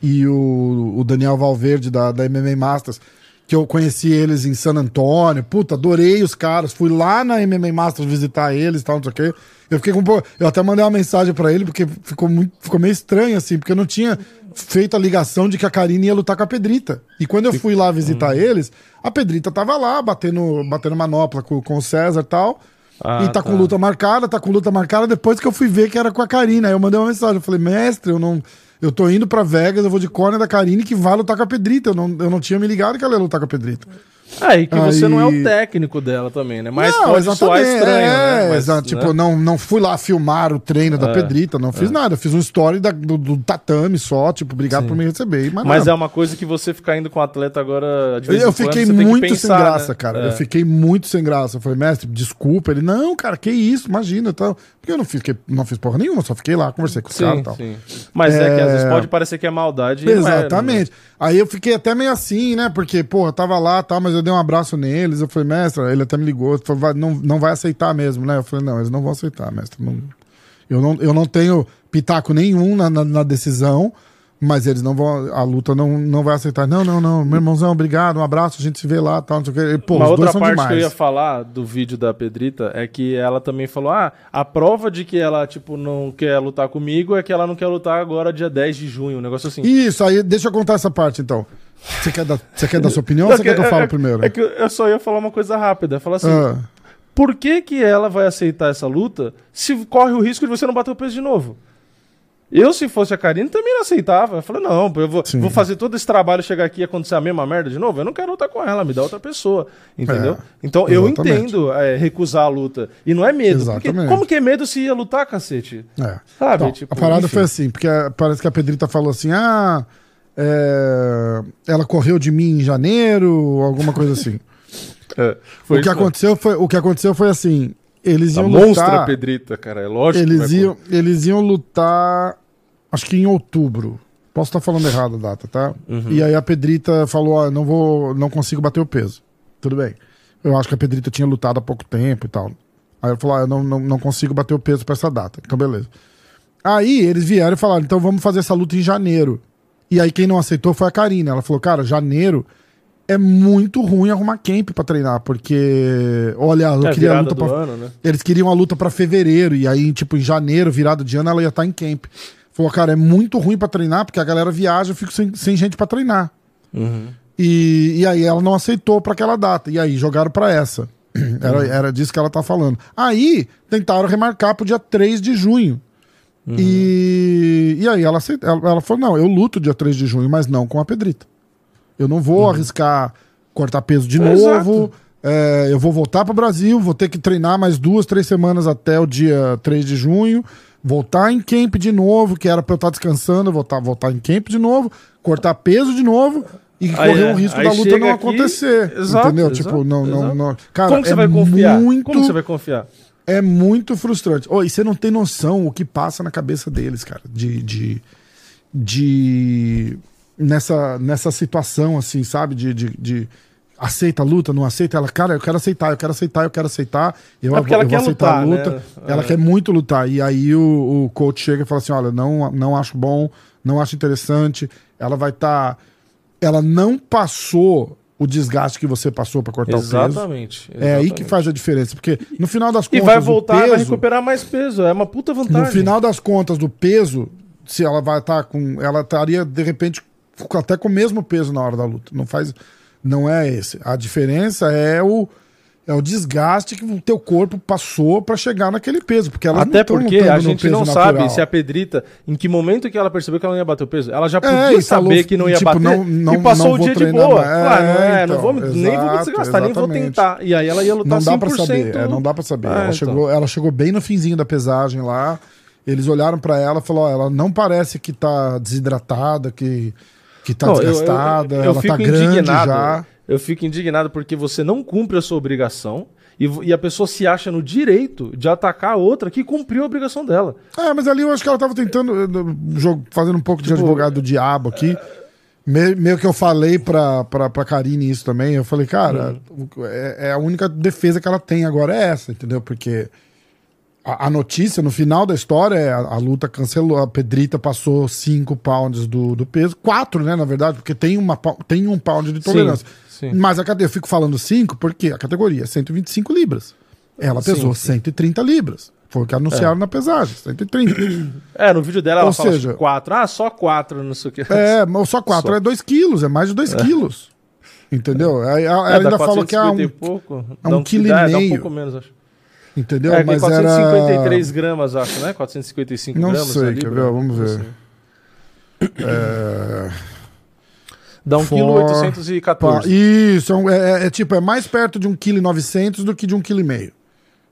E o, o Daniel Valverde da, da MMA Masters, que eu conheci eles em San Antônio. Puta, adorei os caras. Fui lá na MMA Masters visitar eles e tal, não sei o quê. Eu fiquei com. Eu até mandei uma mensagem pra ele, porque ficou, muito, ficou meio estranho, assim, porque eu não tinha feito a ligação de que a Karine ia lutar com a Pedrita. E quando eu fui lá visitar eles, a Pedrita tava lá, batendo, batendo manopla com, com o César e tal. Ah, e tá, tá. com luta marcada, tá com luta marcada depois que eu fui ver que era com a Karine. Aí eu mandei uma mensagem, eu falei, mestre, eu não. Eu tô indo pra Vegas, eu vou de corner da Karine que vai lutar com a Pedrita. Eu não, eu não tinha me ligado que ela ia lutar com a Pedrita. Aí que você Aí- não é o técnico dela também, né? Mas não, pode soar estranho, é, né? Mas, né? Tipo, não, não fui lá filmar o treino da É, Pedrita, não fiz nada. Eu fiz um story da- do, do tatame só, tipo, obrigado por me receber. Mas, Mas é uma coisa que você ficar indo com o atleta agora. De vez Eu quando, fiquei você que muito pensar, sem graça, né? cara. É. Eu fiquei muito sem graça. Eu falei, mestre, desculpa. Ele, não, cara, que isso, imagina. Tal. Porque eu não fiz, que- não fiz porra nenhuma, só fiquei lá, conversei com os caras e Sim, tal. sim. Mas é... que às vezes É. pode parecer que é maldade. e é, Exatamente. Aí eu fiquei até meio assim, né? Porque, porra, eu tava lá tal, mas eu dei um abraço neles. Eu falei, mestre, ele até me ligou, falou, vai, não, não vai aceitar mesmo, né? Eu falei, não, eles não vão aceitar, mestre. Não- eu, não, eu não tenho pitaco nenhum na, na, na decisão, mas eles não vão. A luta não, não vai aceitar. Não, não, não, meu irmãozão, obrigado, um abraço, a gente se vê lá, tal, não sei o quê. E, Pô, Uma os outra parte demais. que eu ia falar do vídeo da Pedrita é que ela também falou: ah, a prova de que ela, tipo, não quer lutar comigo é que ela não quer lutar agora dia 10 de junho, um negócio assim. Isso, aí deixa eu contar essa parte então. Você quer dar, você quer dar sua opinião ou você quer que eu fale é, primeiro? É que eu só ia falar uma coisa rápida. Falar assim: Ah. por que, que ela vai aceitar essa luta se corre o risco de você não bater o peso de novo? Eu, se fosse a Karine, também não aceitava. Eu falei, não, eu vou, vou fazer todo esse trabalho chegar aqui e acontecer a mesma merda de novo. Eu não quero lutar com ela, me dá outra pessoa. Entendeu? É, então eu exatamente. entendo é, recusar a luta. E não é medo. Porque Exatamente. como que é medo se ia lutar, cacete? É. Sabe? Então, Tipo, a parada enfim. foi assim, porque a- parece que a Pedrita falou assim: ah, é, ela correu de mim em janeiro, alguma coisa assim. [LAUGHS] É, foi o, que isso, aconteceu foi, o que aconteu foi assim: eles A iam monstra lutar. Pedrita, cara. É lógico. Eles iam, eles iam lutar, acho que em outubro. Posso estar falando errado a data, tá? Uhum. E aí a Pedrita falou: não vou, não consigo bater o peso. Tudo bem. Eu acho que a Pedrita tinha lutado há pouco tempo e tal. Aí ela falou: ah, eu não, não, não consigo bater o peso pra essa data. Então, beleza. Aí eles vieram e falaram: então vamos fazer essa luta em janeiro. E aí quem não aceitou foi a Karina. Ela falou: cara, janeiro é muito ruim arrumar camp pra treinar, porque, olha, eu É, queria a luta do pra, ano, né? eles queriam a luta pra fevereiro, e aí, tipo, em janeiro, virada de ano, ela ia estar em camp. Falou, cara, é muito ruim pra treinar, porque a galera viaja, eu fico sem, sem gente pra treinar. Uhum. E, e aí ela não aceitou pra aquela data. E aí jogaram pra essa. [CLEARS THROAT] Era, era disso que ela tá falando. Aí tentaram remarcar pro dia 3 de junho. E, e aí ela, aceit- ela, ela falou: não, eu luto dia 3 de junho, mas não com a Pedrita. Eu não vou arriscar cortar peso de Exato. novo. É, eu vou voltar pro Brasil, vou ter que treinar mais duas, três semanas até o dia 3 de junho. Voltar em camp de novo, que era pra eu estar descansando, voltar, voltar em camp de novo, cortar peso de novo e Aí, correr é, o risco aí da luta não aqui- acontecer. Exato, entendeu? exato, tipo, não, não, exato. não. Cara, Como você é vai confiar? Muito, Como você vai confiar? É muito frustrante. Oh, e você não tem noção o que passa na cabeça deles, cara. De. de, de nessa, nessa situação, assim, sabe? De, de, de aceita a luta, não aceita. Ela, cara, eu quero aceitar, eu quero aceitar, eu quero aceitar. Eu, É porque ela eu vou quer aceitar a lutar, luta. né? Ela É. quer muito lutar. E aí o, o coach chega e fala assim: olha, não, não acho bom, não acho interessante. Ela vai estar. Ela não passou o desgaste que você passou pra cortar o peso. Exatamente. É aí que exatamente. faz a diferença, porque no final das E contas. vai o voltar, vai peso- recuperar mais peso. É uma puta vantagem. no final das contas do peso, se ela vai estar com. Ela estaria, de repente, até com o mesmo peso na hora da luta. Não faz. Não é esse. A diferença é o. É o desgaste que o teu corpo passou pra chegar naquele peso. Porque elas Até porque a gente não natural. sabe se a Pedrita, em que momento que ela percebeu que ela não ia bater o peso. Ela já É, podia e saber falou, que não ia tipo, bater não- não- e passou não o dia de boa. mais. Claro, não, é, então, não vou, me- nem vou me exato, desgastar, nem vou exatamente. tentar. E aí ela ia lutar Não dá 100%. pra saber. é, não dá pra saber. É, ela, então. chegou, ela chegou bem no finzinho da pesagem lá. Eles olharam pra ela e falaram: ela não parece que tá desidratada, que, que tá Não, eu- eu- desgastada, eu ela tá grande indignado. já. Eu fico indignado porque você não cumpre a sua obrigação e, e a pessoa se acha no direito de atacar a outra que cumpriu a obrigação dela. É, mas ali eu acho que ela tava tentando, eh, fazendo um pouco de Tipo- advogado do diabo aqui. Me- meio que eu falei pra, pra, pra Karine isso também. Eu falei, cara, Uhum. é, é a única defesa que ela tem agora é essa, entendeu? Porque a, a notícia no final da história é a, a luta cancelou, a Pedrita passou 5 pounds do, do peso. 4, né, na verdade, porque tem, uma, tem um pound de tolerância. sim. Mas a, cate- eu fico falando 5 porque a categoria é 125 libras. Ela Sim, pesou sim. 130 libras. Foi o que anunciaram na pesagem, 130. [CLEARS THROAT] É, no vídeo dela ela Ou fala seja- assim, quatro. Ah, só quatro, não sei o que. É, mas só 4 Só. é 2 quilos, é mais de 2 quilos. Entendeu? Aí Ela, É, ela dá ainda falou que é 450 um. e pouco. é um Dá quilo e dá, dá um meio. pouco menos, acho. Entendeu? É, mas 453 era. gramas, acho, né? 455 Não gramas. sei, a quer ver? Vamos ver. É... Dá For- 1,814 Pá, kg. Isso, é, um- é- é tipo, é mais perto de 1,9 kg do que de 1,5 kg.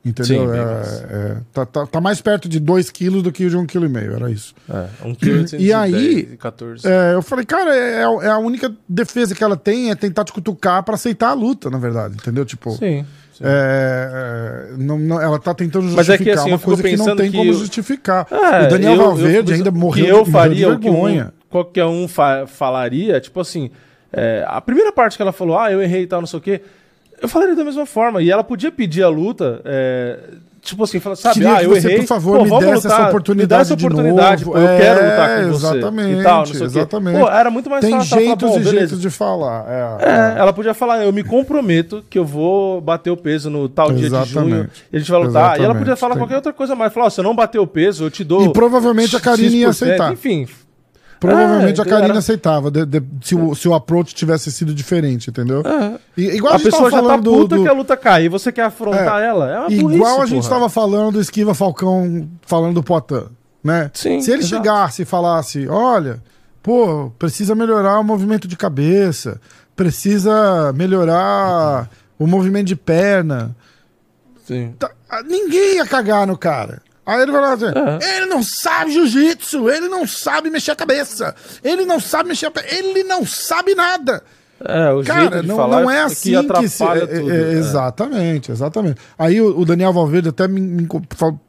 Entendeu? Sim, É- é, tá, tá- tá mais perto de 2 kg do que de 1,5 kg, era isso. É, 1,810 E aí, 14. É, eu falei, cara, é, é a única defesa que ela tem é tentar te cutucar pra aceitar a luta, na verdade, entendeu? Tipo, Sim. sim. é, é, não, não- ela tá tentando Mas justificar é que, assim, eu uma coisa que não tem que como eu- justificar. É, o Daniel eu- eu Valverde fico ainda morreu, eu de faria, o que um- vergonha. Qualquer um fa- falaria, tipo assim, é, a primeira parte que ela falou, ah, eu errei e tal, não sei o quê, eu falaria da mesma forma. E ela podia pedir a luta, é, tipo assim, falar, sabe, Queria ah, eu você, errei, por favor, pô, me lutar, essa oportunidade me dá essa de oportunidade, pô, eu quero É, lutar com você exatamente, e tal, não sei o quê. exatamente. Pô, era muito mais Tem fácil falar, jeitos bom, e jeitos de falar. É, É, ela podia falar, eu me comprometo que eu vou bater o peso no tal dia de junho Exatamente. e a gente vai lutar. E ela Exatamente. podia falar Tem- qualquer outra coisa mais. Falar, ó, se eu não bater o peso, eu te dou. E provavelmente a Karine ia aceitar. Enfim. Provavelmente É, a Karine era- aceitava, de- de- se, o, se o approach tivesse sido diferente, entendeu? É. E- igual a, A gente pessoa tava já tá puta do, que a luta cai e você quer afrontar É. ela. É uma Igual burrice, a gente porra. estava falando do Esquiva Falcão falando do Poitin, né? Sim, Se ele exato. chegasse e falasse, olha, pô, precisa melhorar o movimento de cabeça, precisa melhorar o movimento de perna, Sim. tá- ninguém ia cagar no cara. Aí ele vai lá assim, É. ele não sabe jiu-jitsu, ele não sabe mexer a cabeça, ele não sabe mexer a perna, ele não sabe nada. É, o Cara, jeito de não, falar não é que assim que, se. atrapalha é- é- tudo. é, É. Exatamente, exatamente. Aí o, o Daniel Valverde até me, me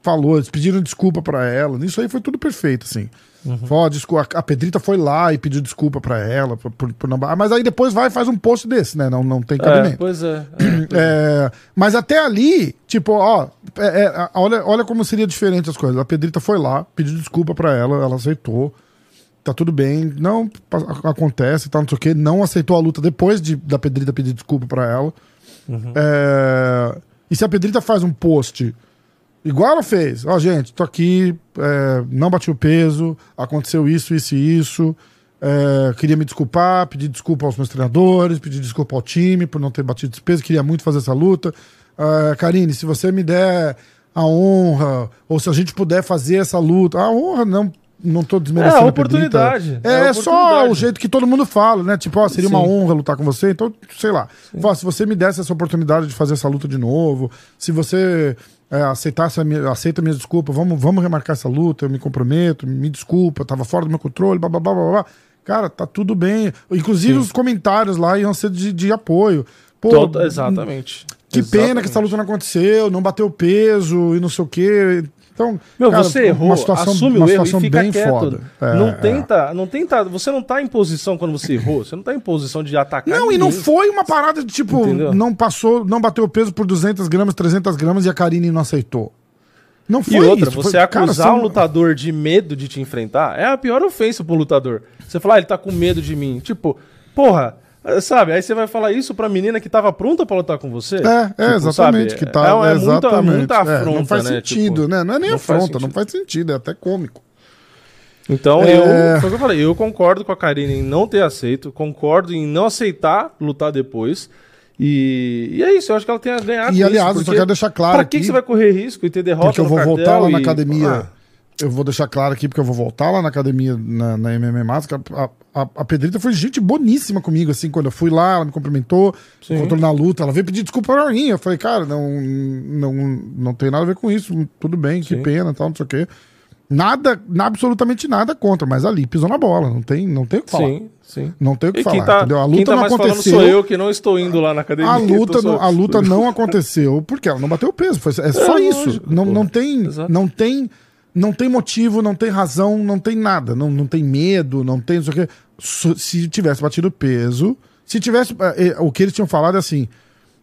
falou, eles pediram desculpa pra ela. Isso aí foi tudo perfeito, assim. Uhum. Falou, a, a Pedrita foi lá e pediu desculpa pra ela. Por, por- por não- mas aí depois vai e faz um post desse, né? Não, não tem É, cabimento. pois é. é. [CLEARS THROAT] É, mas até ali, tipo, ó, é- é, olha, olha como seria diferente as coisas. A Pedrita foi lá, pediu desculpa pra ela, ela aceitou. Tá tudo bem, não acontece, tá, não sei o quê. Não aceitou a luta depois de, da Pedrita pedir desculpa pra ela. É, e se a Pedrita faz um post igual ela fez, ó, gente, tô aqui, é, não bati o peso, aconteceu isso, isso e isso. é, queria me desculpar, pedir desculpa aos meus treinadores, pedir desculpa ao time por não ter batido esse peso, queria muito fazer essa luta. É, Karine, se você me der a honra, ou se a gente puder fazer essa luta, a honra não. Não tô desmerecendo É, a oportunidade. É, É só oportunidade. o jeito que todo mundo fala, né? Tipo, ó, seria uma Sim. honra lutar com você, então, sei lá. Fala, se você me desse essa oportunidade de fazer essa luta de novo, se você é, aceitasse a minha, aceita a minha desculpa, vamos, vamos remarcar essa luta, eu me comprometo, me desculpa, tava fora do meu controle, blá blá blá blá. blá. Cara, tá tudo bem. Inclusive Sim. os comentários lá iam ser de, de apoio. Pô, exatamente. que pena Exatamente. que essa luta não aconteceu, não bateu peso e não sei o quê. Então, Meu, cara, você errou, uma situação, assume uma o erro e fica bem quieto. foda. É, não é. tenta, não tenta, você não tá em posição quando você errou, você não tá em posição de atacar Não, e não ninguém. foi uma parada de tipo, Entendeu? não passou, não bateu o peso por 200 gramas, 300 gramas e a Karine não aceitou. Não E foi outra, isso. você foi, acusar cara, um são- lutador de medo de te enfrentar é a pior ofensa pro lutador. Você falar, ah, ele tá com medo de mim. Tipo, porra, sabe? Aí você vai falar isso pra menina que tava pronta pra lutar com você? É, é, Tipo, exatamente. sabe? Que tá, é, é muita, exatamente. muita É, afronta, não faz né? sentido, Tipo, né? Não é nem não faz afronta, não sentido. faz sentido, é até cômico. Então, É. eu, foi o que eu falei, eu concordo com a Karine em não ter aceito, concordo em não aceitar lutar depois. E, e é isso, eu acho que ela tem a ganhar E isso, aliás, eu só quero deixar claro Pra que, aqui, que você vai correr risco e ter derrota porque eu vou voltar lá na e- academia. Ah, Eu vou deixar claro aqui, porque eu vou voltar lá na academia, na, na MMA Máscara. A, a, a Pedrita foi gente boníssima comigo, assim, quando eu fui lá, ela me cumprimentou, Sim. encontrou na luta, ela veio pedir desculpa pra mim. Eu falei, cara, não, não, não tem nada a ver com isso, tudo bem, que Sim. pena, tal, não sei o quê. Nada, absolutamente nada contra, mas ali pisou na bola, não tem, não tem o que falar. Sim, sim. Não tem o que E falar, tá, entendeu? A luta tá não aconteceu. sou eu que não estou indo lá na academia. A [LAUGHS] luta, só- não, a luta não aconteceu porque ela não bateu o peso. Foi, é só É, isso. lógico, não, pô. não, tem, não tem. Não tem motivo, não tem razão, não tem nada. Não, não tem medo, não tem não sei o quê. Se tivesse batido peso. Se tivesse. eh, eh, O que eles tinham falado é assim.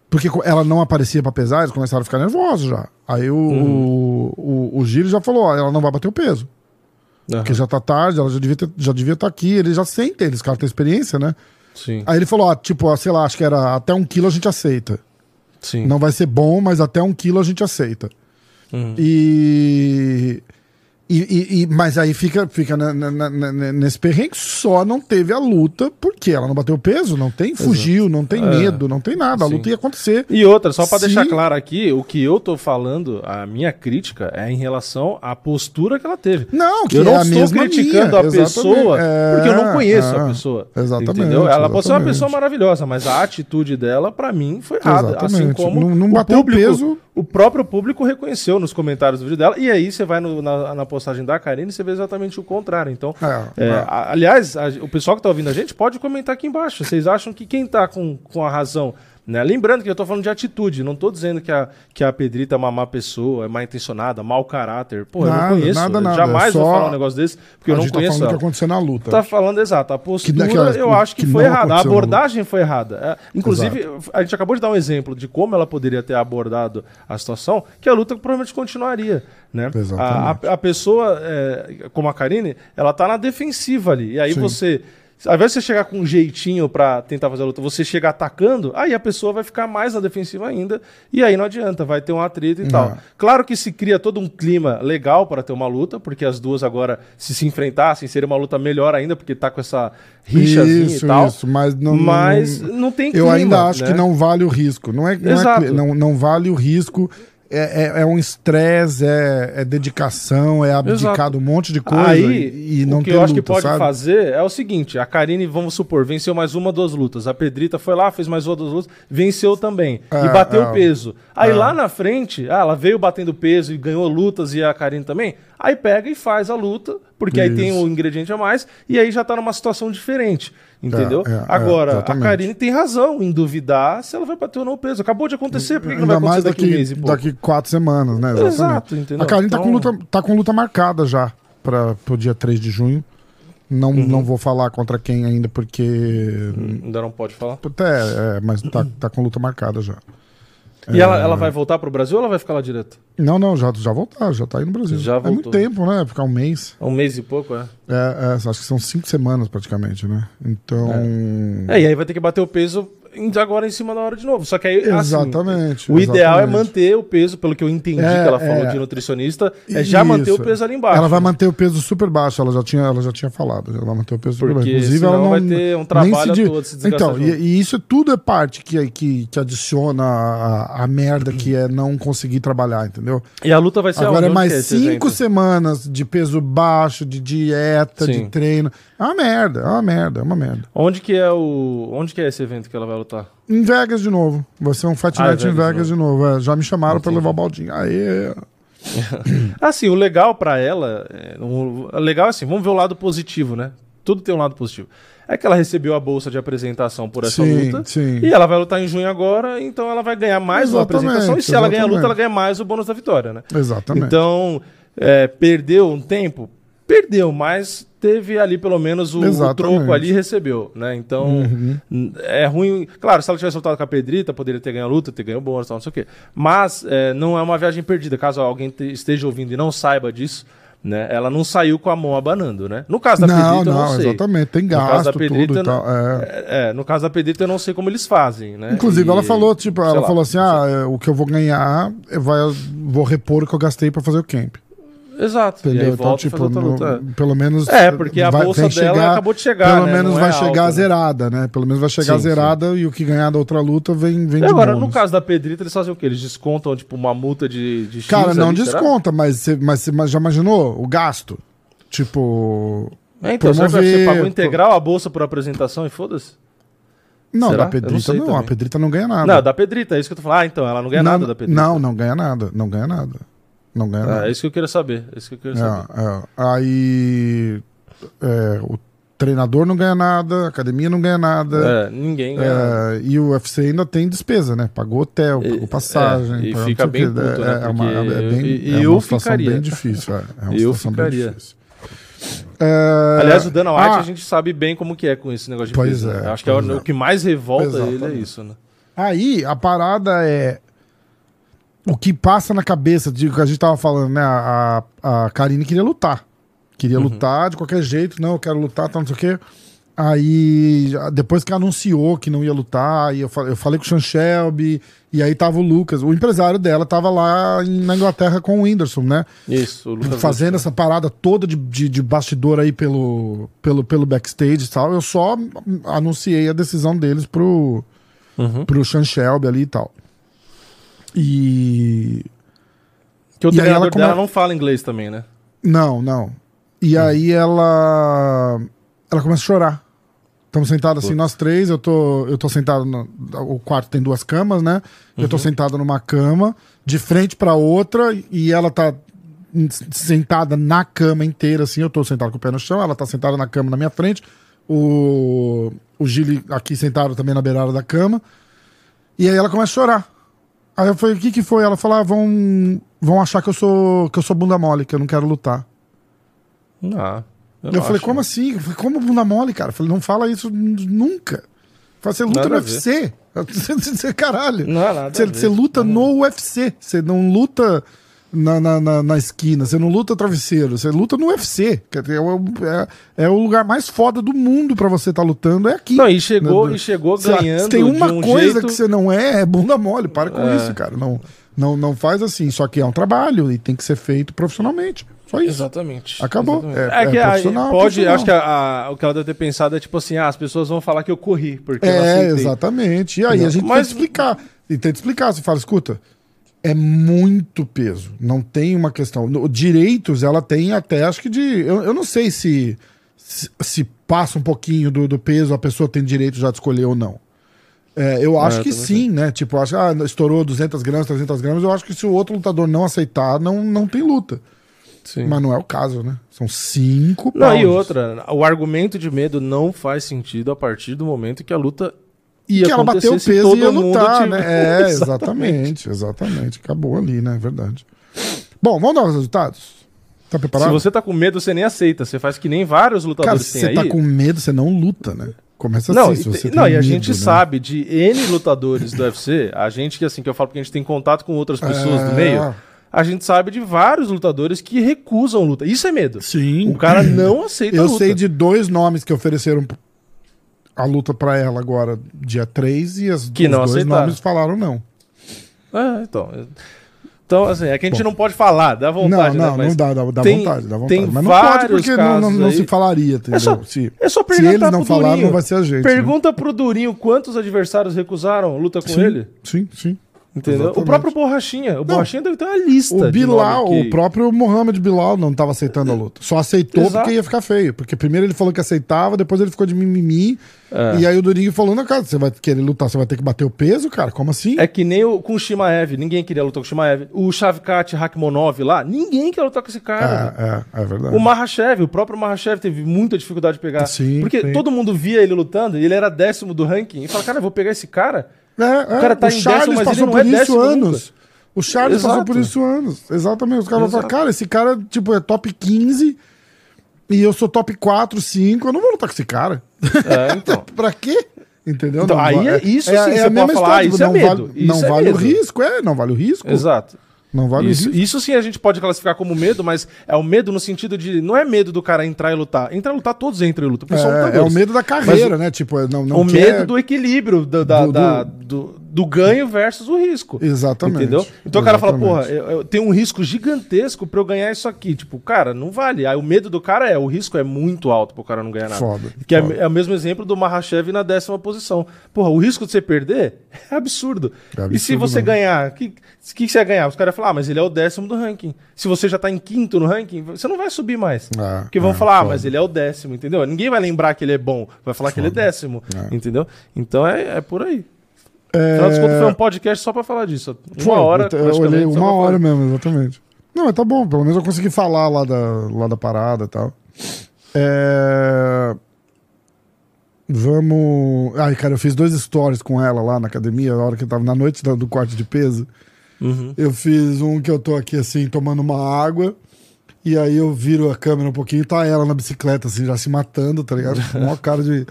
Porque ela não aparecia pra pesar, eles começaram a ficar nervosos já. Aí o, Uhum. o, o, o Gilles já falou: ó, ela não vai bater o peso. Aham, Porque já tá tarde, ela já devia estar já devia tá aqui. Eles já sentem, eles, caras têm experiência, né? Sim, Aí ele falou: ó, tipo, ó, sei lá, acho que era até um quilo a gente aceita. sim. Não vai ser bom, mas até um quilo a gente aceita. Uhum. E. E, e- e- mas aí fica, fica na- na- na- nesse perrengue, só não teve a luta porque ela não bateu peso, não tem, fugiu, não tem medo, não tem nada. A Sim. luta ia acontecer. E outra, só pra Se- deixar claro aqui, o que eu tô falando, a minha crítica é em relação à postura que ela teve. Não, que eu não é estou criticando minha, a pessoa exatamente. É, porque eu não conheço é, a pessoa. exatamente, Entendeu? Ela pode ser uma exatamente. pessoa maravilhosa, mas a atitude dela, pra mim, foi errada. Assim Exatamente. como Não- não o bateu público, peso. o próprio público reconheceu nos comentários do vídeo dela. E aí você vai no- na, na postagem da Karine você vê exatamente o contrário. Então, É, é, é. a- aliás, a- o pessoal que tá ouvindo a gente pode comentar aqui embaixo. Vocês acham que quem tá com, com a razão né? Lembrando que eu tô falando de atitude, não tô dizendo que a, que a Pedrita é uma má pessoa, é mal intencionada, mau caráter. Pô, eu Nada, não conheço. nada, eu nada, Jamais é vou falar um negócio desse, porque eu não gente tá conheço falando ela. que aconteceu na luta. Tá falando exato. A postura, daquelas- eu acho que, que foi errada. A abordagem foi errada. É, inclusive, a gente acabou de dar um exemplo de como ela poderia ter abordado a situação, que a luta provavelmente continuaria. Né? A, a- a pessoa, é, como a Karine, ela tá na defensiva ali. E aí Sim. você. Ao invés de você chegar com um jeitinho pra tentar fazer a luta, você chega atacando, aí a pessoa vai ficar mais na defensiva ainda, e aí não adianta, vai ter um atrito e tal. Claro que se cria todo um clima legal para ter uma luta, porque as duas agora, se se enfrentassem, seria uma luta melhor ainda, porque tá com essa rixazinha Isso, e tal. isso, mas não- mas não- não, tem Eu clima, ainda acho né? que não vale o risco. Não é, não, é não, não vale o risco. É, é, é um estresse, é, é dedicação, é de um monte de coisa Aí, e, e não o que eu acho que luta, pode sabe? fazer é o seguinte: a Karine, vamos supor, venceu mais uma, duas lutas. A Pedrita foi lá, fez mais uma, duas lutas, venceu também. É, e bateu é. peso. Aí É. lá na frente, ah, ela veio batendo peso e ganhou lutas e a Karine também. Aí pega e faz a luta, porque aí tem Isso. o ingrediente a mais, e aí já tá numa situação diferente. Entendeu? É, é, é, Agora, a exatamente. Karine tem razão em duvidar se ela vai bater ou não o peso. Acabou de acontecer, por que, que não vai Ainda acontecer mais daqui, um daqui, mês e pouco? daqui quatro semanas, né? Exatamente. Exato, entendeu? A Karine tá, com Então- luta, tá com luta marcada já para o dia 3 de junho. Não, Uhum. não vou falar contra quem ainda, porque. Ainda não pode falar. É, é, mas tá, tá com luta marcada já. E ela, ela vai voltar pro Brasil ou ela vai ficar lá direto? Não, não, já, já voltar, já tá aí no Brasil. Já é muito voltou. tempo, né? Ficar um mês. Um mês e pouco, é? É, é, acho que são cinco semanas praticamente, né? Então. É, e aí vai ter que bater o peso agora em cima da hora de novo. Só que aí, assim, Exatamente. o ideal é manter o peso, pelo que eu entendi É, que ela falou é. de nutricionista, é já manter o Isso. peso ali embaixo. Ela vai manter o peso super baixo, ela já tinha, ela já tinha falado. Ela vai manter o peso super Porque baixo. senão ela não vai ter um trabalho di- todo, se Então, e, e isso tudo é parte que, que, que adiciona a, a merda que é não conseguir trabalhar, entendeu? E a luta vai ser Agora é mais cinco semanas de peso baixo, de dieta, Sim. de treino. É uma merda, é uma merda, é uma merda. Onde que é o. Onde que é esse evento que ela vai lutar? Em Vegas de novo. Vai ser um Fight Ah, é em Vegas de Vegas de novo. é. já me chamaram pra Entendi. levar o baldinho. Aê! [LAUGHS] Assim, o legal pra ela. É, o legal é assim, vamos ver o lado positivo, né? Tudo tem um lado positivo. É que ela recebeu a bolsa de apresentação por essa Sim, luta. sim. E ela vai lutar em junho agora, então ela vai ganhar mais uma Exatamente, apresentação. E se ela ganhar a luta, exatamente. ela ganha mais o bônus da vitória, né? Exatamente. Então, é, perdeu um tempo? Perdeu, mas teve ali pelo menos o, o troco ali e recebeu, né? Então, Uhum. é ruim. Claro, se ela tivesse soltado com a Pedrita, poderia ter ganho a luta, ter ganho o bônus, tal, não sei o quê. Mas é, não é uma viagem perdida. Caso alguém te- esteja ouvindo e não saiba disso, né? Ela não saiu com a mão abanando, né? No caso da não, Pedrita, eu não não, sei. exatamente. Tem gasto, tudo Pedrita, e tal. é. É, é, no caso da Pedrita, eu não sei como eles fazem, né? Inclusive, E- ela falou, tipo, ela lá, falou assim: não ah, é, o que eu vou ganhar, eu vai, vou repor o que eu gastei pra fazer o camp. Exato. Entendeu? então, volta tipo, no- é. pelo menos. É, porque a vai- bolsa dela acabou de chegar, Pelo né? menos Não é vai alta, chegar né? zerada, né? Pelo menos vai chegar Sim, zerada e o que ganhar da outra luta vem, vem E agora, bônus. no caso da Pedrita, eles fazem o quê? Eles descontam, tipo, uma multa de, de X Cara, não ali, será? desconta, mas você mas você já imaginou o gasto? Tipo. É, então, será que você promover- pagou integral a bolsa por apresentação e foda-se? Não, Será? da não Pedrita sei não, a. Pedrita não ganha nada. Não, da Pedrita, é isso que eu tô falando. Ah, então, ela não ganha não, nada da Pedrita. Não, não ganha nada. Não ganha nada. Não ganha Ah, nada. é isso que eu queria saber. É isso que eu queria saber. É, é. Aí é, o treinador não ganha nada, a academia não ganha nada. É, ninguém ganha nada. é, e o UFC ainda tem despesa, né? Pagou hotel, E- pagou passagem. é, e pagou fica bem puto, é, né? é uma, é bem, e- é e uma eu situação ficaria. bem difícil. É, é uma [LAUGHS] Eu situação bem ficaria. difícil. É, Aliás, o Dana White ah, a gente sabe bem como que é com esse negócio de Pois peso. é, né? Acho que é o, é. que mais revolta ele é isso, né? Aí a parada é. O que passa na cabeça de que a gente tava falando, né? A, a, Karine queria lutar. Queria Uhum. lutar de qualquer jeito. Não, eu quero lutar, tá, não sei o quê. Aí, depois que anunciou que não ia lutar, aí eu, eu falei com o Sean Shelby, e aí tava o Lucas, o empresário dela tava lá na Inglaterra com o Whindersson, né? Isso, o Lucas Fazendo essa parada toda de, de, de bastidor aí pelo, pelo, pelo backstage e tal. Eu só anunciei a decisão deles pro, Uhum. pro Sean Shelby ali e tal. E. Que o E treinador ela come- dela não fala inglês também, né? Não, não. E aí ela. Ela começa a chorar. Estamos sentados assim, nós três. Eu tô, eu tô sentado. No, o quarto tem duas camas, né? Eu tô sentado numa cama, de frente pra outra, e ela tá sentada na cama inteira, assim. Eu tô sentado com o pé no chão, ela tá sentada na cama na minha frente. O, o Gili aqui sentado também na beirada da cama. E aí ela começa a chorar. Aí eu falei, o que que foi? Ela falou, ah, vão, vão achar que eu sou que eu sou bunda mole, que eu não quero lutar. Ah, Eu, não falei, acho. como assim? Eu falei, como bunda mole, cara? Eu falei, não fala isso nunca. Eu falei, você luta Nada no. UFC. [LAUGHS] Você, caralho. Não, nada Você, você luta no UFC. Você não luta na, na, na, na esquina. Você não luta travesseiro. Você luta no UFC. Dizer, É, o- é, é o lugar mais foda do mundo pra você estar lutando. É aqui. Não, e chegou, Não, e chegou ganhando Se tem uma um coisa jeito... que você não é, é bunda mole. Para com É. isso, cara. Não, não, não faz assim. Só que é um trabalho e tem que ser feito profissionalmente. Só isso. Exatamente. Acabou. Exatamente. É- É, que é profissional, pode, profissional. acho que a- a- o que ela deve ter pensado é tipo assim, ah, as pessoas vão falar que eu corri, porque É, exatamente. E aí a gente Mas- tem que explicar. E tem que explicar. Você fala, escuta, é muito peso. Não tem uma questão. No- Direitos ela tem até, acho que de. Eu, eu não sei se, se, se passa um pouquinho do, do peso, a pessoa tem direito já de escolher ou não. É, eu acho eu que sim, né? Tipo, eu acho, ah, estourou 200 gramas, 300 gramas. Eu acho que se o outro lutador não aceitar, não, não tem luta. Sim. Mas não é o caso, né? São cinco Não, e outra, o argumento de medo não faz sentido a partir do momento que a luta ia que ela bateu o se peso e ia lutar, né? É, [LAUGHS] exatamente, exatamente. Acabou ali, né? Verdade. Bom, vamos dar os resultados? Tá preparado? Se você tá com medo, você nem aceita. Você faz que nem vários Cara, lutadores se têm você aí. tá com medo, você não luta, né? Começa Não, assim, se e, não, e a medo, gente né? sabe de N lutadores do UFC, a gente que assim, que eu falo porque a gente tem contato com outras pessoas do É. meio, a gente sabe de vários lutadores que recusam luta. Isso é medo. Sim. O cara [CLEARS THROAT] não aceita Eu luta. sei de dois nomes que ofereceram a luta pra ela agora, dia 3, e as, Que os não dois aceitaram. nomes falaram não. É, então. Então, assim, é que a gente Bom. não pode falar, dá vontade, não, né? não, Mas não dá, dá, dá tem- vontade, dá vontade. Mas não pode porque não, não, não se falaria, entendeu? É só, se, é só se perguntar eles não pro falaram, Durinho. não vai ser a gente. né? Pergunta pro Durinho quantos adversários recusaram luta com sim, ele. Sim, sim. Entendeu? Exatamente. O próprio Borrachinha. O Borrachinha deve ter uma lista. O Bilal, que- o próprio Mohamed Bilal não estava aceitando a luta. Só aceitou Exato. porque ia ficar feio. Porque primeiro ele falou que aceitava, depois ele ficou de mimimi. É. E aí o Durinho falou: Não, cara, você vai querer lutar, você vai ter que bater o peso, cara? Como assim? É que nem o, com o Shimaev. Ninguém queria lutar com o Shimaev. O Shavkat Rakhmonov lá, ninguém quer lutar com esse cara. É, é, é verdade. O Mahashev, o próprio Mahashev teve muita dificuldade de pegar. Sim, porque sim. todo mundo via ele lutando e ele era décimo do ranking. E fala, cara, eu vou pegar esse cara. É, é, cara tá o em Charles décimo, mas passou ele não por é isso décimo anos. O Charles passou Exato. por isso anos. Exatamente. Os caras vão falar, cara, esse cara, tipo, é top 15 e eu sou top 4, 5. Eu não vou lutar com esse cara. É, então. [LAUGHS] pra quê? Entendeu? Então, Não aí é- isso sim, você a mesma falar, ah, isso é não medo, Vale, isso não é vale o medo. risco, é, não vale o risco. Exato. Não vale Isso, risco. isso sim a gente pode classificar como medo, mas é o medo no sentido de. Não é medo do cara entrar e lutar. Entrar e lutar, todos entram e lutam. É, é o medo da carreira, né? Tipo, não, não o quer- medo do equilíbrio da- da- Do- da- do- do, ganho versus o risco. Exatamente. Entendeu? Então o cara fala, porra, Exatamente. eu, eu tenho um risco gigantesco pra eu ganhar isso aqui. Tipo, cara, não vale. Aí o medo do cara é, o risco é muito alto pro cara não ganhar nada. Foda, Que é, foda. é o mesmo exemplo do Mahashev na décima posição. Porra, o risco de você perder [LAUGHS] é absurdo. É e se absurdo você mesmo. ganhar, o que, que você ia ganhar? Os caras falam, ah, mas ele é o décimo do ranking. Se você já tá em quinto no ranking, você não vai subir mais. É, Porque vão é, falar, ah, foda. mas ele é o décimo, entendeu? Ninguém vai lembrar que ele é bom, vai falar que ele é décimo, É. entendeu? Então é, é por aí. É... Afinal contas, foi um podcast só pra falar disso. Uma Foi, hora, eu, olhei uma hora mesmo, exatamente. Não, mas tá bom, pelo menos eu consegui falar lá da, lá da parada e tal. É... Vamos. Ai, cara, eu fiz dois stories com ela lá na academia, na hora que eu tava na noite do, do corte de peso. Uhum. Eu fiz um que eu tô aqui assim, tomando uma água. E aí eu viro a câmera um pouquinho e tá ela na bicicleta, assim, já se matando, tá ligado? Com uma cara de,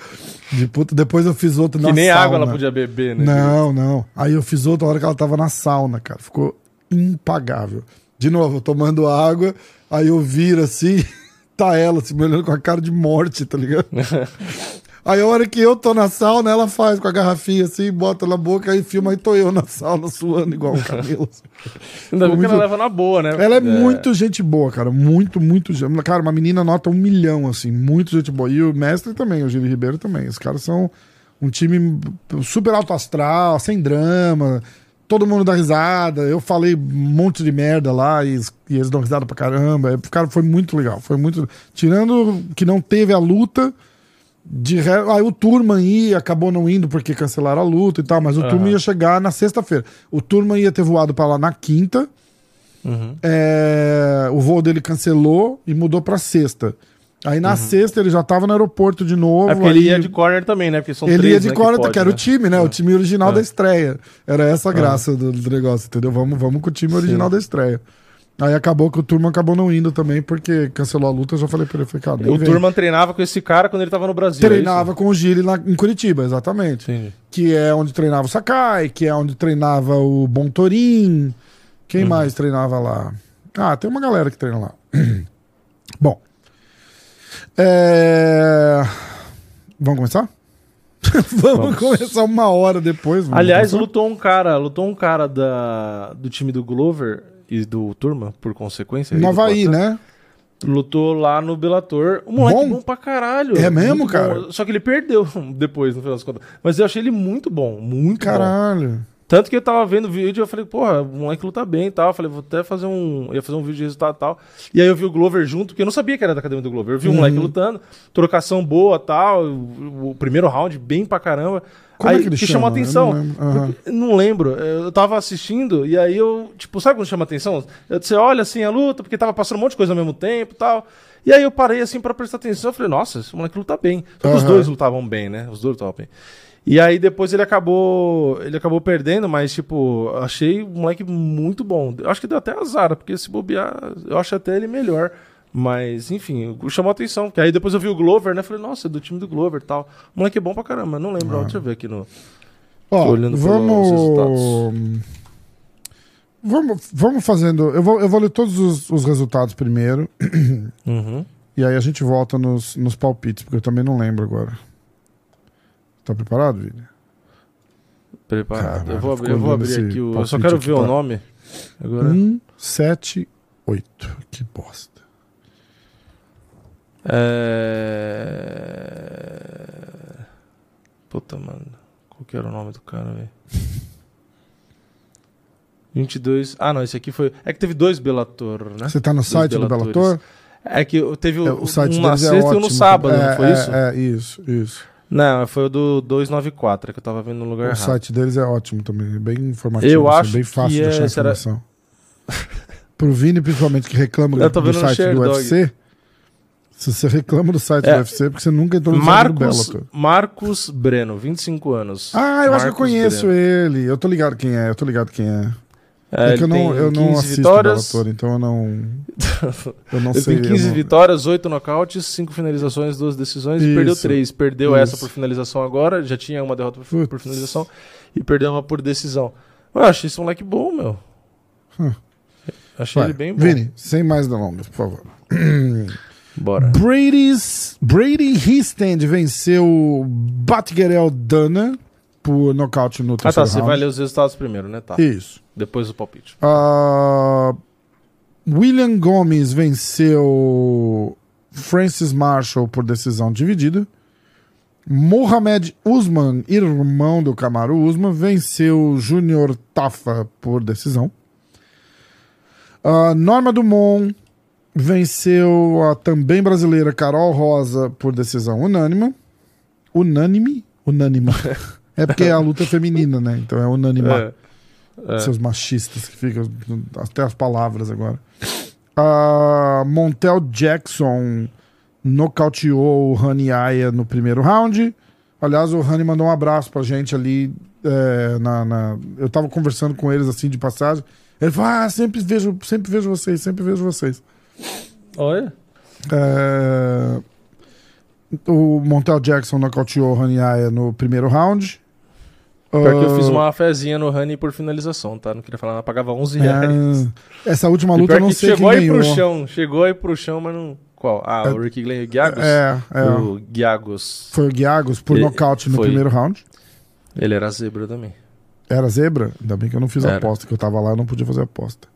de puta. Depois eu fiz outro Que na nem sauna. água ela podia beber, né? Não, não. Aí eu fiz outra hora que ela tava na sauna, cara. Ficou impagável. De novo, eu tomando água, aí eu viro assim, [LAUGHS] tá ela se me olhando com a cara de morte, tá ligado? [LAUGHS] Aí a hora que eu tô na sauna, ela faz com a garrafinha assim, bota na boca, aí filma, aí tô eu na sauna [LAUGHS] suando igual um camelo. Ainda bem que ela leva na boa, né? Ela é, muito gente boa, cara. Muito, muito. gente- Cara, uma menina nota um milhão, assim. Muito gente boa. E o mestre também, o Gil Ribeiro também. Os caras são um time super alto astral, sem drama. Todo mundo dá risada. Eu falei um monte de merda lá e, eles- e eles dão risada pra caramba. É, Cara, foi muito legal. Foi muito. Tirando que não teve a luta. De re... Aí o Turman ia, acabou não indo porque cancelaram a luta e tal, mas o Aham. Turman ia chegar na sexta-feira. O Turman ia ter voado pra lá na quinta. Uhum. É, o voo dele cancelou e mudou pra sexta. Aí na sexta ele já tava no aeroporto de novo. Uhum. É porque ele ia de corner também, né? Porque são ele três, ia de né, corner, pode, que era né? o time, né? O time original É. da estreia. Era essa a graça do, do negócio, entendeu? Vamos, vamos com o time original da estreia. Aí acabou que o Turma acabou não indo também, porque cancelou a luta. Eu já falei pra ele, falei, cara, O vem. Turman treinava com esse cara quando ele tava no Brasil. é treinava com o Giri lá em Curitiba, exatamente. Entendi. Que é onde treinava o Sakai, que é onde treinava o Bontorin. Quem Uhum. mais treinava lá? Ah, tem uma galera que treina lá. [CLEARS THROAT] Bom. É... Vamos começar? [LAUGHS] Vamos, Vamos. começar uma hora depois. Aliás, começar? lutou um cara, lutou um cara da, do time do Glover e do Turma, por consequência. no Havaí, né? Lutou lá no Bellator. O moleque Bom? bom, pra caralho. É mesmo, cara? bom. Só que ele perdeu [LAUGHS] depois, no final das contas. Mas eu achei ele muito bom, muito bom. Tanto que eu tava vendo o vídeo e eu falei, porra, o moleque luta bem e tal. Eu falei, vou até fazer um. Ia fazer um vídeo de resultado e tal. E aí eu vi o Glover junto, porque eu não sabia que era da academia do Glover. Eu vi o moleque Uhum. lutando, trocação boa tal. O, o primeiro round bem pra caramba. Como aí, é que ele chama? chamou a atenção. Eu não lembro. Porque- não lembro. Eu tava assistindo e aí eu, tipo, sabe quando chama atenção? Você olha assim a luta, porque tava passando um monte de coisa ao mesmo tempo e tal. E aí eu parei assim pra prestar atenção. Eu falei, nossa, esse moleque luta bem. Só que os dois lutavam bem, né? Os dois lutavam bem. E aí depois ele acabou. Ele acabou perdendo, mas, tipo, achei o moleque muito bom. Eu acho que deu até azar, porque se bobear, eu acho até ele melhor. Mas, enfim, chamou a atenção. Que aí depois eu vi o Glover, né? Falei, nossa, é do time do Glover e tal. O moleque é bom pra caramba, não lembro. Ah. Deixa eu ver aqui no. Ó, Tô olhando pelos vamos. Vamos, vamos fazendo. Eu vou, eu vou ler todos os, os resultados primeiro. Uhum. E aí a gente volta nos, nos palpites, porque eu também não lembro agora. Tá preparado, Vini? Preparado. Caralho, eu vou, eu vou abrir aqui o. Eu só quero ver tá? o nome. Agora. 1, 7, 8. Que bosta. É. Puta, mano. Qual que era o nome do cara, velho? [LAUGHS] 22. Ah, não, esse aqui foi. É que teve dois Bellator, né? Você tá no site do. Bellator? É que teve É, o, o site um na deles é sexta e um ótimo. no sábado, é, não foi é, isso? É, isso, isso. Não, foi o do 294, que eu tava vendo no lugar O errado. site deles é ótimo também, é bem informativo, Eu assim, acho bem fácil que de achar é- será- informação. Pro Vini, principalmente, que reclama do site do. UFC, se você reclama do site É. do UFC, é porque você nunca entrou no site do Marcos, Bellator. Marcos Breno, 25 anos. Ah, eu acho que eu Marcos conheço Breno. ele. Eu tô ligado quem é, eu tô ligado quem é. É, É, eu não, eu não 15 assisto vitórias. Então eu não. [LAUGHS] Eu não Ele sei. tem eu 15 não- vitórias, 8 nocautes, 5 finalizações, 2 decisões e Isso. perdeu 3. Perdeu Isso. essa por finalização agora, já tinha uma derrota por, por finalização e perdeu uma por decisão. Eu achei esse moleque bom, meu. Hum. Achei Vai, ele bem bom. Vini, sem mais delongas, por favor. [CLEARS THROAT] Bora. Brady's, Brady Histand venceu Batgerel Dana por nocaute no Ah, tá. terceiro Você round. vai ler os resultados primeiro, né? Tá. Isso. Depois o palpite. Ah, William Gomes venceu Francis Marshall por decisão dividida. Mohamed Usman, irmão do Camaro Usman, venceu Júnior Tafa por decisão. Ah, Norma Dumont venceu a também brasileira Carol Rosa por decisão unânime. Unânime? Unânima. [LAUGHS] É porque a luta é feminina, né? Então é unânima. É. É. Seus machistas que ficam até as palavras agora. A Montel Jackson nocauteou o Rani Aya no primeiro round. Aliás, o Rani mandou um abraço pra gente ali. é, na, na- Eu tava conversando com eles assim de passagem. Ele falou: Ah, sempre vejo, sempre vejo vocês, sempre vejo vocês. Olha. É, O Montel Jackson nocauteou o Rani Aya no primeiro round. Pior que eu fiz Ah, uma fezinha no Honey por finalização, tá? Não queria falar, nada, pagava 11 reais. Ah, essa última E luta eu não que sei chegou quem aí ganhou. pro chão, chegou aí pro chão, mas não Qual? Ah, o Ricky Glenn Giagos? É, é. O Giagos. Foi o Giagos por Ele- nocaute no foi. primeiro round. Ele era zebra também. Era zebra? Ainda bem que eu não fiz Era. aposta, que eu tava lá, eu não podia fazer aposta.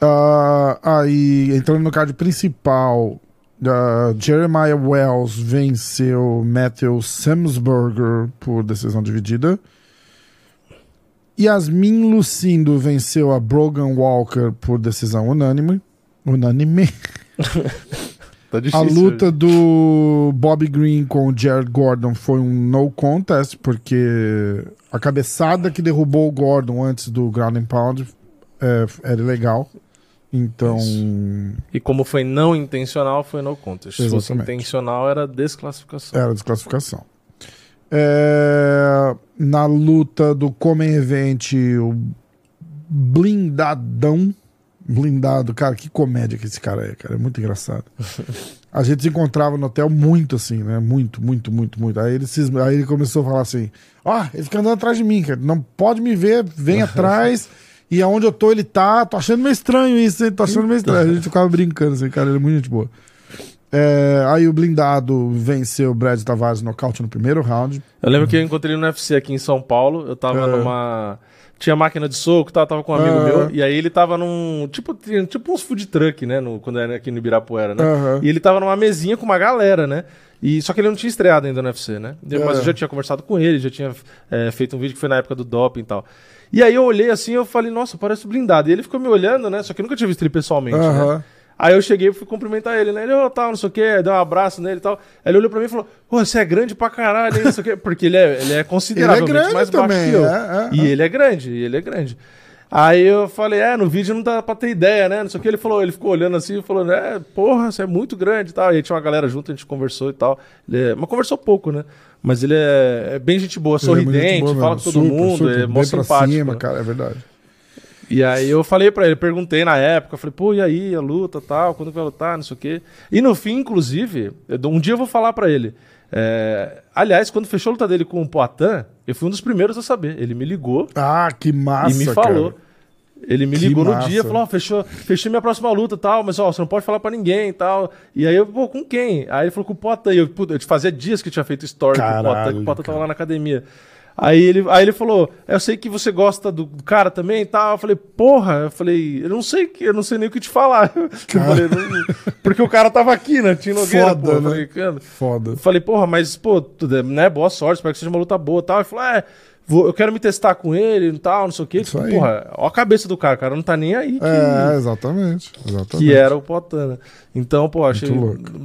Ah, aí, entrando no card principal, ah, Jeremiah Wells venceu Matthew Samsberger por decisão dividida. Yasmin Lucindo venceu a Brogan Walker por decisão unânime. Unânime. [LAUGHS] Tá A difícil. luta do Bobby Green com o Jared Gordon foi um no contest, porque a cabeçada que derrubou o Gordon antes do ground and pound é, era legal. Então, E como foi não intencional, foi no contest. Se fosse Exatamente. intencional, era desclassificação. era desclassificação. É, na luta do Comen Event, o blindadão. Blindado, cara, que comédia que esse cara é, cara. É muito engraçado. [LAUGHS] A gente se encontrava no hotel muito assim, né? Muito, muito, muito, muito. Aí ele, cisma- aí ele começou a falar assim: Ó, ele fica andando atrás de mim, cara. Não pode me ver, vem [LAUGHS] atrás. E aonde eu tô, ele tá. Tô achando meio estranho isso, hein? Tô achando meio estranho. A gente ficava brincando, assim, cara. Ele é muito gente boa. É, aí o blindado venceu o Brad Tavares nocaute no primeiro round. Eu lembro que eu encontrei ele no UFC aqui em São Paulo. Eu tava É. numa. Tinha máquina de soco, tá? tava com um amigo meu. E aí ele tava num. Tipo, tipo uns food truck, né? No, quando era aqui no Ibirapuera, né? Aham. E ele tava numa mesinha com uma galera, né? E, só que ele não tinha estreado ainda no UFC, né? Mas É. eu já tinha conversado com ele, já tinha é, feito um vídeo que foi na época do doping e tal. E aí eu olhei assim, eu falei, nossa, parece blindado. E ele ficou me olhando, né? Só que eu nunca tinha visto ele pessoalmente, né? Aham. Aí eu cheguei e fui cumprimentar ele, né? Ele, ô, tal, não sei o quê, deu um abraço nele e tal. Aí ele olhou pra mim e falou, pô, você é grande pra caralho, não sei o quê. Porque ele é, ele é consideravelmente Ele é grande mais baixo também, que eu. é, é, e ele é grande, e ele é grande. Aí eu falei, é, no vídeo não dá pra ter ideia, né? Não sei o que. Ele falou, ele ficou olhando assim e falou, é, porra, você é muito grande e tal. E aí tinha uma galera junto, a gente conversou e tal. Ele é- mas conversou pouco, né? Mas ele é, é bem gente boa, Ele é sorridente, boa fala com todo Super, mundo, super, é mó simpático. cima, né? cara, é verdade. E aí eu falei pra ele, perguntei na época, falei, pô, e aí, a luta tal, quando vai lutar, não sei o quê. E no fim, inclusive, um dia eu vou falar pra ele. é, aliás, quando fechou a luta dele com o Poitin, eu fui um dos primeiros a saber. Ele me ligou Ah, que massa, e me falou. cara. Ele me Que ligou no massa. dia, falou, ó, fechou, fechei minha próxima luta e tal, mas ó, você não pode falar pra ninguém e tal. E aí eu, pô, com quem? Aí ele falou com o Poitin. E Eu, puta, eu te fazia dias que eu tinha feito story com o Caralho, que o Poitin tava lá na academia. Aí ele, aí ele falou, eu sei que você gosta do do cara também e tal. Eu falei, porra, eu falei, eu não sei, que- eu não sei nem o que te falar. [LAUGHS] Falei, porque o cara tava aqui, né? Tinha Nogueira, Foda. Eu né? falei, Foda. falei, porra, mas, pô, tudo né, boa sorte, espero que seja uma luta boa e tal. Ele falou, é, vou- eu quero me testar com ele e tal, não sei o quê. Isso aí. porra, ó a cabeça do cara, o cara não tá nem aí que, É, exatamente. exatamente. que era o Potana. Então, pô, achei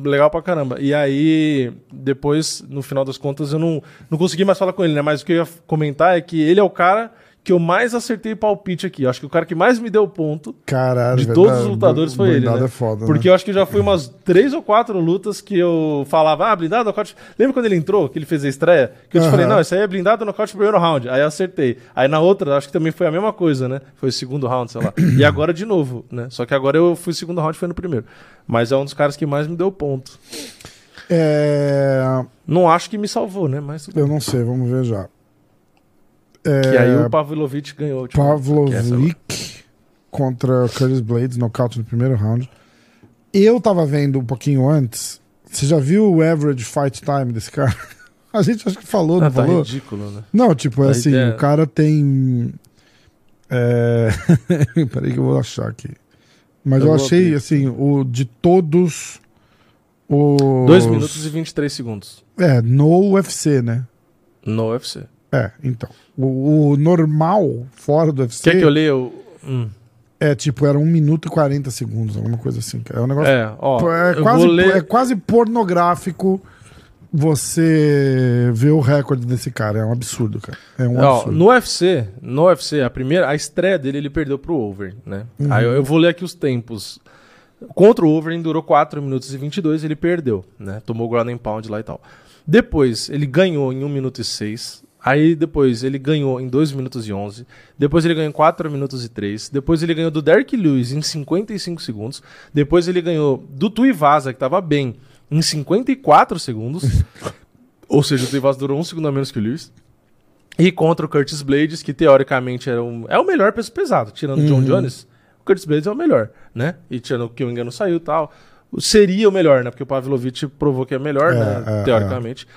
legal pra caramba. E aí, depois, no final das contas, eu não, não consegui mais falar com ele, né? Mas o que eu ia comentar é que ele é o cara que eu mais acertei palpite aqui. Eu acho que o cara que mais me deu ponto Caralho, de verdade. todos os lutadores foi ele, né? é foda, Porque né? eu acho que já fui umas três ou quatro lutas que eu falava, ah, blindado, nocaute. Lembra quando ele entrou, que ele fez a estreia? Que eu te falei, não, isso aí é blindado, nocaute no primeiro round. Aí eu acertei. Aí na outra, acho que também foi a mesma coisa, né? Foi o segundo round, sei lá. e agora de novo, né? Só que agora eu fui segundo round, foi no primeiro. Mas é um dos caras que mais me deu ponto. É, Não acho que me salvou, né? Mas eu não sei, vamos ver já. É, que aí o Pavlovich ganhou. tipo, essa é Pavlovic contra Curtis Blades, nocaute no primeiro round. Eu tava vendo um pouquinho antes. Você já viu o average fight time desse cara? [LAUGHS] A gente acho que falou, não Ah, tá falou? ridículo, né? Não, tipo, é assim, ideia- o cara tem. É... [LAUGHS] Peraí que eu vou achar aqui. Mas eu, Eu achei, abrir. assim, o de todos. Os... 2 minutos e 23 segundos. É, no UFC, né? No UFC. É, então. O, o normal, fora do UFC, Quer que eu leia o. Hum. é tipo, era 1 minuto e 40 segundos, alguma coisa assim. É um negócio. É, ó. É, quase, ler... é quase pornográfico você ver o recorde desse cara. É um absurdo, cara. É um Ó, absurdo. no UFC, no UFC, a primeira, a estreia dele ele perdeu pro Over, né? Uhum. Aí eu, eu vou ler aqui os tempos. Contra o Over durou 4 minutos e 22, ele perdeu, né? Tomou o ground and pound lá e tal. Depois ele ganhou em 1 minuto e 6. Aí depois ele ganhou em 2 minutos e 11. Depois ele ganhou em 4 minutos e 3. Depois ele ganhou do Derek Lewis em 55 segundos. Depois ele ganhou do Tuivasa, que tava bem, em 54 segundos. [LAUGHS] Ou seja, o Tuivasa durou um segundo a menos que o Lewis. E contra o Curtis Blades, que teoricamente era um, é o melhor peso pesado, tirando o John Uhum. Jones. O Curtis Blades é o melhor, né? E tirando que o engano saiu e tal. seria o melhor, né? Porque o Pavlovich provou que é melhor, É, né? é, Teoricamente.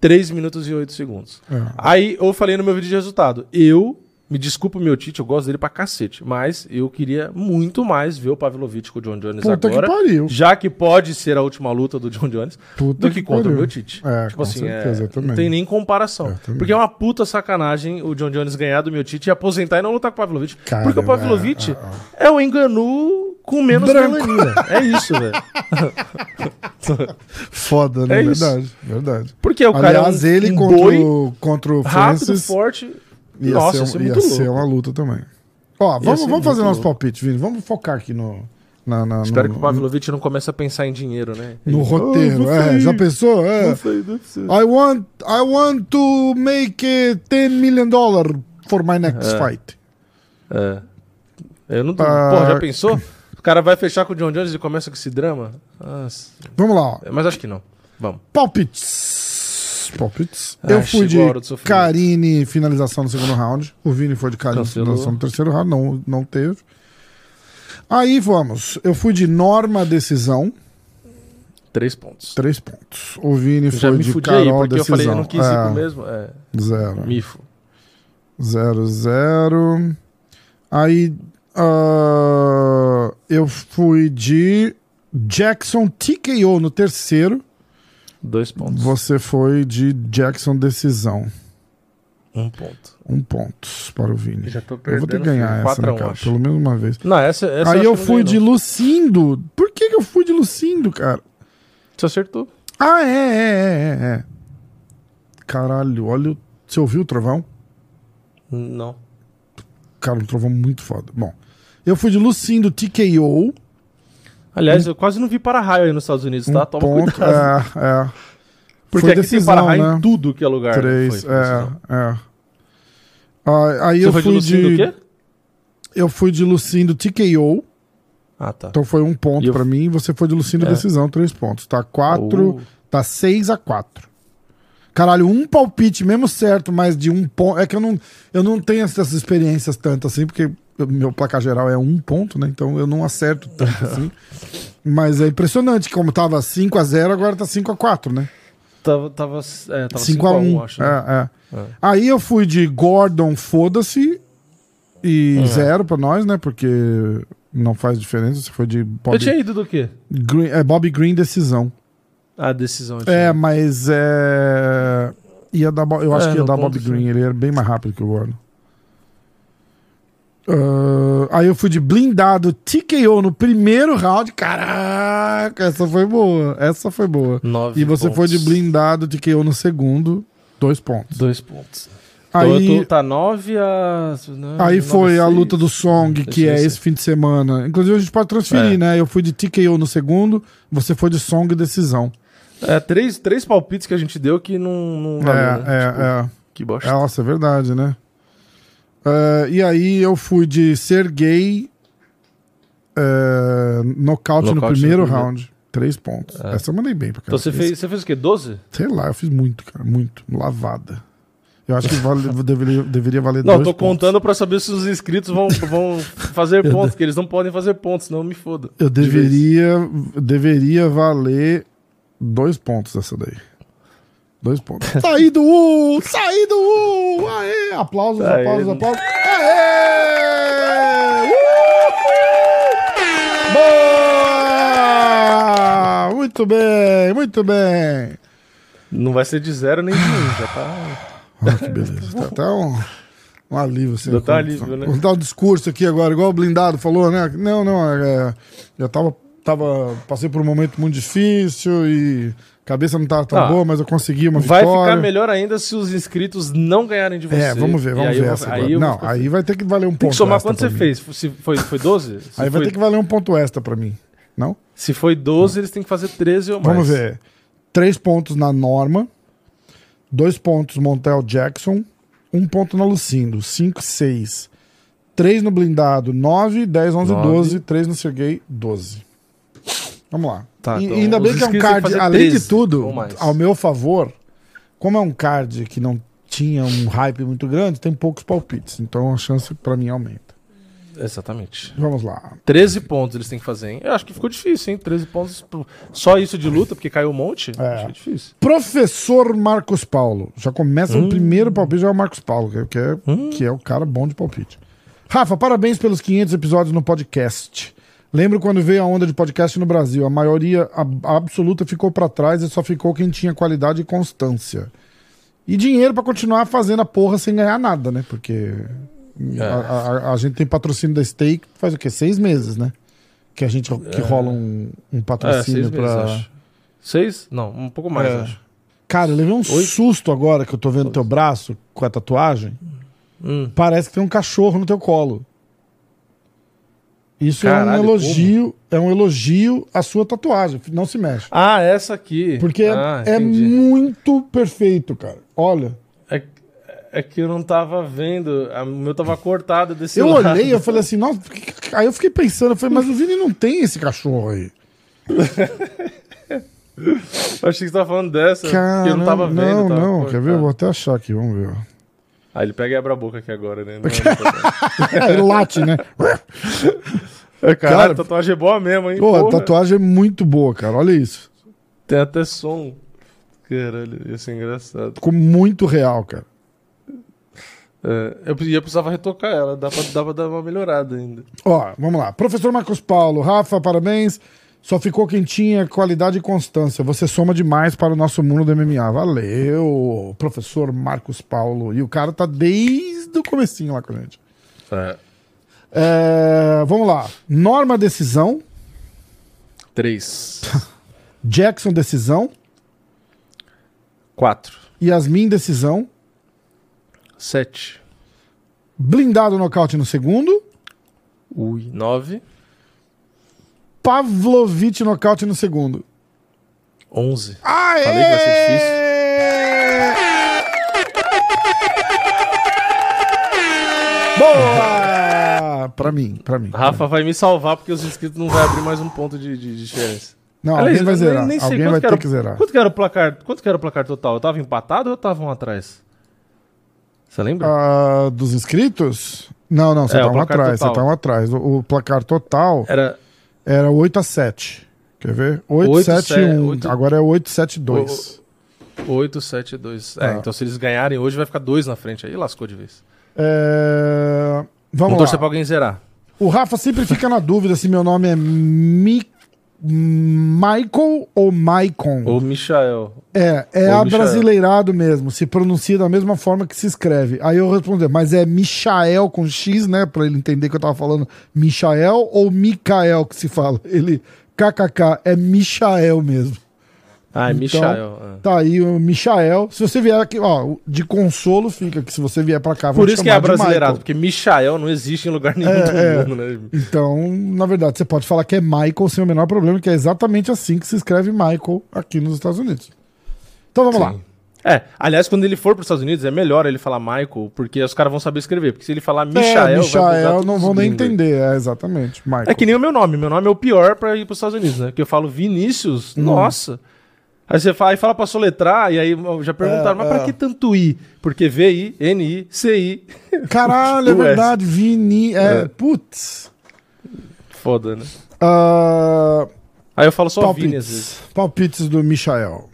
3 minutos e 8 segundos. É. Aí eu falei no meu vídeo de resultado. Eu, me desculpa o meu Tite, eu gosto dele pra cacete. Mas eu queria muito mais ver o Pavlovich com o John Jones Puta agora. que pariu. Já que pode ser a última luta do John Jones. Puta do que, contra pariu. o meu Tite. É, tipo assim, certeza, é, não tem nem comparação. Porque é uma puta sacanagem o John Jones ganhar do meu Tite e aposentar e não lutar com o Pavlovich. Cara, porque o Pavlovich é, é, o Enganu com menos Branco. melanina. É isso, velho. [LAUGHS] Foda, né? É isso. verdade, verdade. Porque o cara Aliás, é um, ele um contra, boi o, contra o rápido, Francis forte. ia, Nossa, ser, ia ser um- ia muito ser louco. uma luta também. Ó, vamos, vamos fazer nosso louco. palpite, Vini. Vamos focar aqui no. Na, na- Espero no, que o Pavlovich não comece a pensar em dinheiro, né? no Ele- roteiro. Ah, vou é, já pensou? É. UFC. I want, I want to make eh, 10 million dollars for my next É. fight. É. Eu não tô... Ah. Porra, já pensou? [CLEARS THROAT] O cara vai fechar com o John Jones e começa com esse drama? Nossa. Vamos lá, ó. Mas acho que não. Vamos. palpites. Palpites. Ah, Eu fui de. Karine finalização no segundo round. O Vini foi de Karine Cancelou. finalização no terceiro round. Não, não teve. Aí vamos. Eu fui de Norma decisão. Três pontos. Três pontos. O Vini foi me de fudi aí, Carol porque eu decisão. falei, eu não quis É, mesmo. É, Zero. mifo. Zero, zero. Aí ah, eu fui de Jackson TKO no terceiro. Dois pontos. Você foi de Jackson decisão. Um ponto. Um ponto para o Vini. Já tô Eu vou ter que perdendo, ganhar filho. essa, Quatro a né, cara? Pelo menos uma vez. Não, essa, essa Aí eu não fui de não. Lucindo. Por que, que eu fui de Lucindo, cara? Você acertou. Ah, é, é, é, é, é. Caralho, olha. o- Você ouviu o trovão? Não. Cara, um trovão muito foda. Bom, eu fui de Lucindo TKO. Aliás, eu quase não vi para-raio aí nos Estados Unidos, Um tá? Toma ponto. cuidado. É, é. Porque foi aqui decisão, tem para-raio né? em tudo que é lugar. Três, Foi, é, é. Ah, aí Você eu foi de fui Lucindo de. o quê? Eu fui de Lucindo TKO. Ah, tá. Então foi um ponto eu- pra mim. Você foi de Lucindo É. decisão, três pontos. Tá quatro. Oh. Tá 6 a 4 Caralho, um palpite mesmo certo, mas de um ponto. É que eu não, eu não tenho essas experiências tanto assim, porque meu placar geral é um ponto, né? Então eu não acerto tanto assim. [LAUGHS] Mas é impressionante, como tava 5 a 0 agora tá 5 a 4 né? Tava, tava, é, tava 5 a 1 acho. né? é, é. É. Aí eu fui de Gordon, foda-se, e Uhum. zero pra nós, né? Porque não faz diferença. Você foi de Bob, Eu tinha ido do quê? Green, é, Bob Green, decisão. A decisão. eu É, mas é. Ia dar, eu acho É, que ia dar Bob. Green, ele era bem mais rápido que o Gordon. Ah, aí eu fui de blindado TKO no primeiro round. Caraca, essa foi boa. Essa foi boa. Nove E você foi de pontos. blindado TKO no segundo, dois pontos. Dois pontos. Então Aí, tô, tá 9 a. não, aí foi a luta do Song, que é Esse- esse fim de semana. Inclusive a gente pode transferir, É. né? Eu fui de TKO no segundo, você foi de Song decisão. É, três, três palpites que a gente deu que não, não valeu, é, né? é, Tipo, é. Que bosta. Nossa, é verdade, né? É, e aí eu fui de ser gay é, nocaute no Nocaute primeiro no primeiro. round. Três pontos. É. Essa eu mandei bem pra Então cara. você fez, você fez o quê? 12? Sei lá, eu fiz muito, cara. Muito. Lavada. Eu acho que vale- [LAUGHS] deveria, deveria valer Não, dois tô pontos. contando pra saber se os inscritos vão, vão [LAUGHS] fazer pontos, que eles não podem fazer pontos, senão eu me foda. Eu De deveria, deveria valer dois pontos essa daí. Dois pontos. [LAUGHS] Saí do U! Saí do U! Aê! Aplausos, Aê. aplausos, aplausos. Aê! Uh! Boa! Muito bem, muito bem. Não vai ser de zero nem de um, já tá. Olha que beleza. Tá, tá um, um alívio. Assim, Dá tá alívio, né? Vou dar um discurso aqui agora, igual o blindado falou, né? Não, não, é, eu tava, tava. Passei por um momento muito difícil e a cabeça não tava tão Ah, boa, mas eu consegui uma Vai vitória. ficar melhor ainda se os inscritos não ganharem de você. É, vamos ver, vamos aí ver eu essa aí Não, ficar aí vai ter que valer um ponto. Tem que somar extra quanto você fez? Se foi, foi 12? Se Aí vai foi, ter que valer um ponto extra pra mim. Não? se foi 12, eles têm que fazer 13 ou mais. Vamos ver. Três pontos na Norma, dois pontos Montel Jackson, um ponto na Lucindo, cinco, seis. Três no blindado, nove, dez, onze, Nove. doze. Três no Sergei, doze. Vamos lá. Tá, e então, ainda bem que é um card, além de 13 tudo, ao meu favor, como é um card que não tinha um hype muito grande, tem poucos palpites. Então a chance pra mim aumenta. Exatamente. Vamos lá. 13 pontos eles têm que fazer, hein? Eu acho que ficou difícil, hein? 13 pontos. Só isso de luta, porque caiu um monte. É. Achei difícil. Professor Marcos Paulo. Já começa o primeiro palpite, já é o Marcos Paulo, que- que é, que é o cara bom de palpite. Rafa, parabéns pelos 500 episódios no podcast. Lembro quando veio a onda de podcast no Brasil. A maioria a- absoluta ficou pra trás e só ficou quem tinha qualidade e constância. E dinheiro pra continuar fazendo a porra sem ganhar nada, né? Porque É. a, a- a gente tem patrocínio da Stake faz o quê? Seis meses, né? Que a gente que rola um, um É, patrocínio pra. acho. Seis? Não, um pouco mais, É. acho. Cara, eu levei um susto agora que eu tô vendo teu braço com a tatuagem. Hum. Parece que tem um cachorro no teu colo. Isso é um Caralho, elogio, é um elogio à sua tatuagem. Não se mexe. Ah, essa aqui. Porque é- ah, é, entendi. muito perfeito, cara. Olha. É, é que eu não tava vendo. O meu tava cortado desse Eu lado. olhei, eu falei assim, nossa, aí eu fiquei pensando, eu falei, mas o Vini não tem esse cachorro aí. Eu [LAUGHS] achei que você tava falando dessa. Cara, eu não tava vendo. Não, tava não, quer cortado. ver? Eu vou até achar aqui, vamos ver. ó. Ah, ele pega e abre a boca aqui agora, né? [LAUGHS] Não é É, ele late, né? [LAUGHS] Caralho, Cara, a tatuagem é boa mesmo, hein? Pô, a Porra. tatuagem é muito boa, cara. Olha isso. Tem até som. Caralho, ia ser engraçado. Ficou muito real, cara. É, eu ia precisava retocar ela, dá pra, dá pra dar uma melhorada ainda. Ó, vamos lá. Professor Marcos Paulo, Rafa, parabéns. Só ficou quem tinha qualidade e constância. Você soma demais para o nosso mundo do MMA. Valeu, professor Marcos Paulo. E o cara tá desde o comecinho lá com a gente. É. É, vamos lá. Norma decisão. Três. [LAUGHS] Jackson decisão. Quatro. Yasmin decisão. Sete. Blindado nocaute no segundo. Ui. Nove. Pavlovich nocaute no segundo. Onze. Aê! Falei que vai ser difícil. Boa! Pra mim, pra mim. Rafa vai me salvar porque os inscritos não vai abrir mais um ponto de, de, de diferença. Não, Aliás, alguém vai zerar. nem sei alguém quanto vai ter era- que zerar. Quanto que era o placar? Quanto que era o placar total? Eu tava empatado ou eu tava um atrás? Você lembra? Ah, dos inscritos? Não, não, você É, tá um atrás, você total. tá um atrás. O, o placar total Era era 8 a 7 Quer ver? 8, Oito, 7 se- 1 oito- Agora é 8, 7 2 8, 7, 2. É, Ah. então se eles ganharem hoje vai ficar dois na frente. Aí lascou de vez. É... Vamos Vamos torcer pra alguém zerar. O Rafa sempre fica na dúvida se meu nome é Mi... Michael ou Maicon. Ou Michael. É, é Ou Michael. abrasileirado mesmo, se pronuncia da mesma forma que se escreve. Aí eu respondi, mas é Michael com X, né? Pra ele entender que eu tava falando Michael ou Micael que se fala. Ele, kkk, é Michael mesmo. Ah, é Então, Michael. é. Tá aí o Michael. Se você vier aqui, ó, de consolo fica que se você vier pra cá, Por isso que é Michael. porque Michael não existe em lugar nenhum É, do mundo, né? Então, na verdade, você pode falar que é Michael sem o menor problema, que é exatamente assim que se escreve Michael aqui nos Estados Unidos. Então vamos lá. Sim. É, aliás, quando ele for para os Estados Unidos, é melhor ele falar Michael, porque os caras vão saber escrever. Porque se ele falar Michael, é, Michael não os vão nem entender, é exatamente. Michael. É que nem o meu nome. Meu nome é o pior pra ir pros Estados Unidos, né? Que eu falo Vinícius, Hum. nossa. Aí você fala, aí fala pra soletrar, e aí já perguntaram, É, mas pra é. que tanto I? Porque V-I, N-I, C-I. [LAUGHS] Caralho, é [LAUGHS] verdade, Vini. É, É. putz. Foda, né? Ah, Aí eu falo só Vini às vezes. palpites. Palpites do Michael.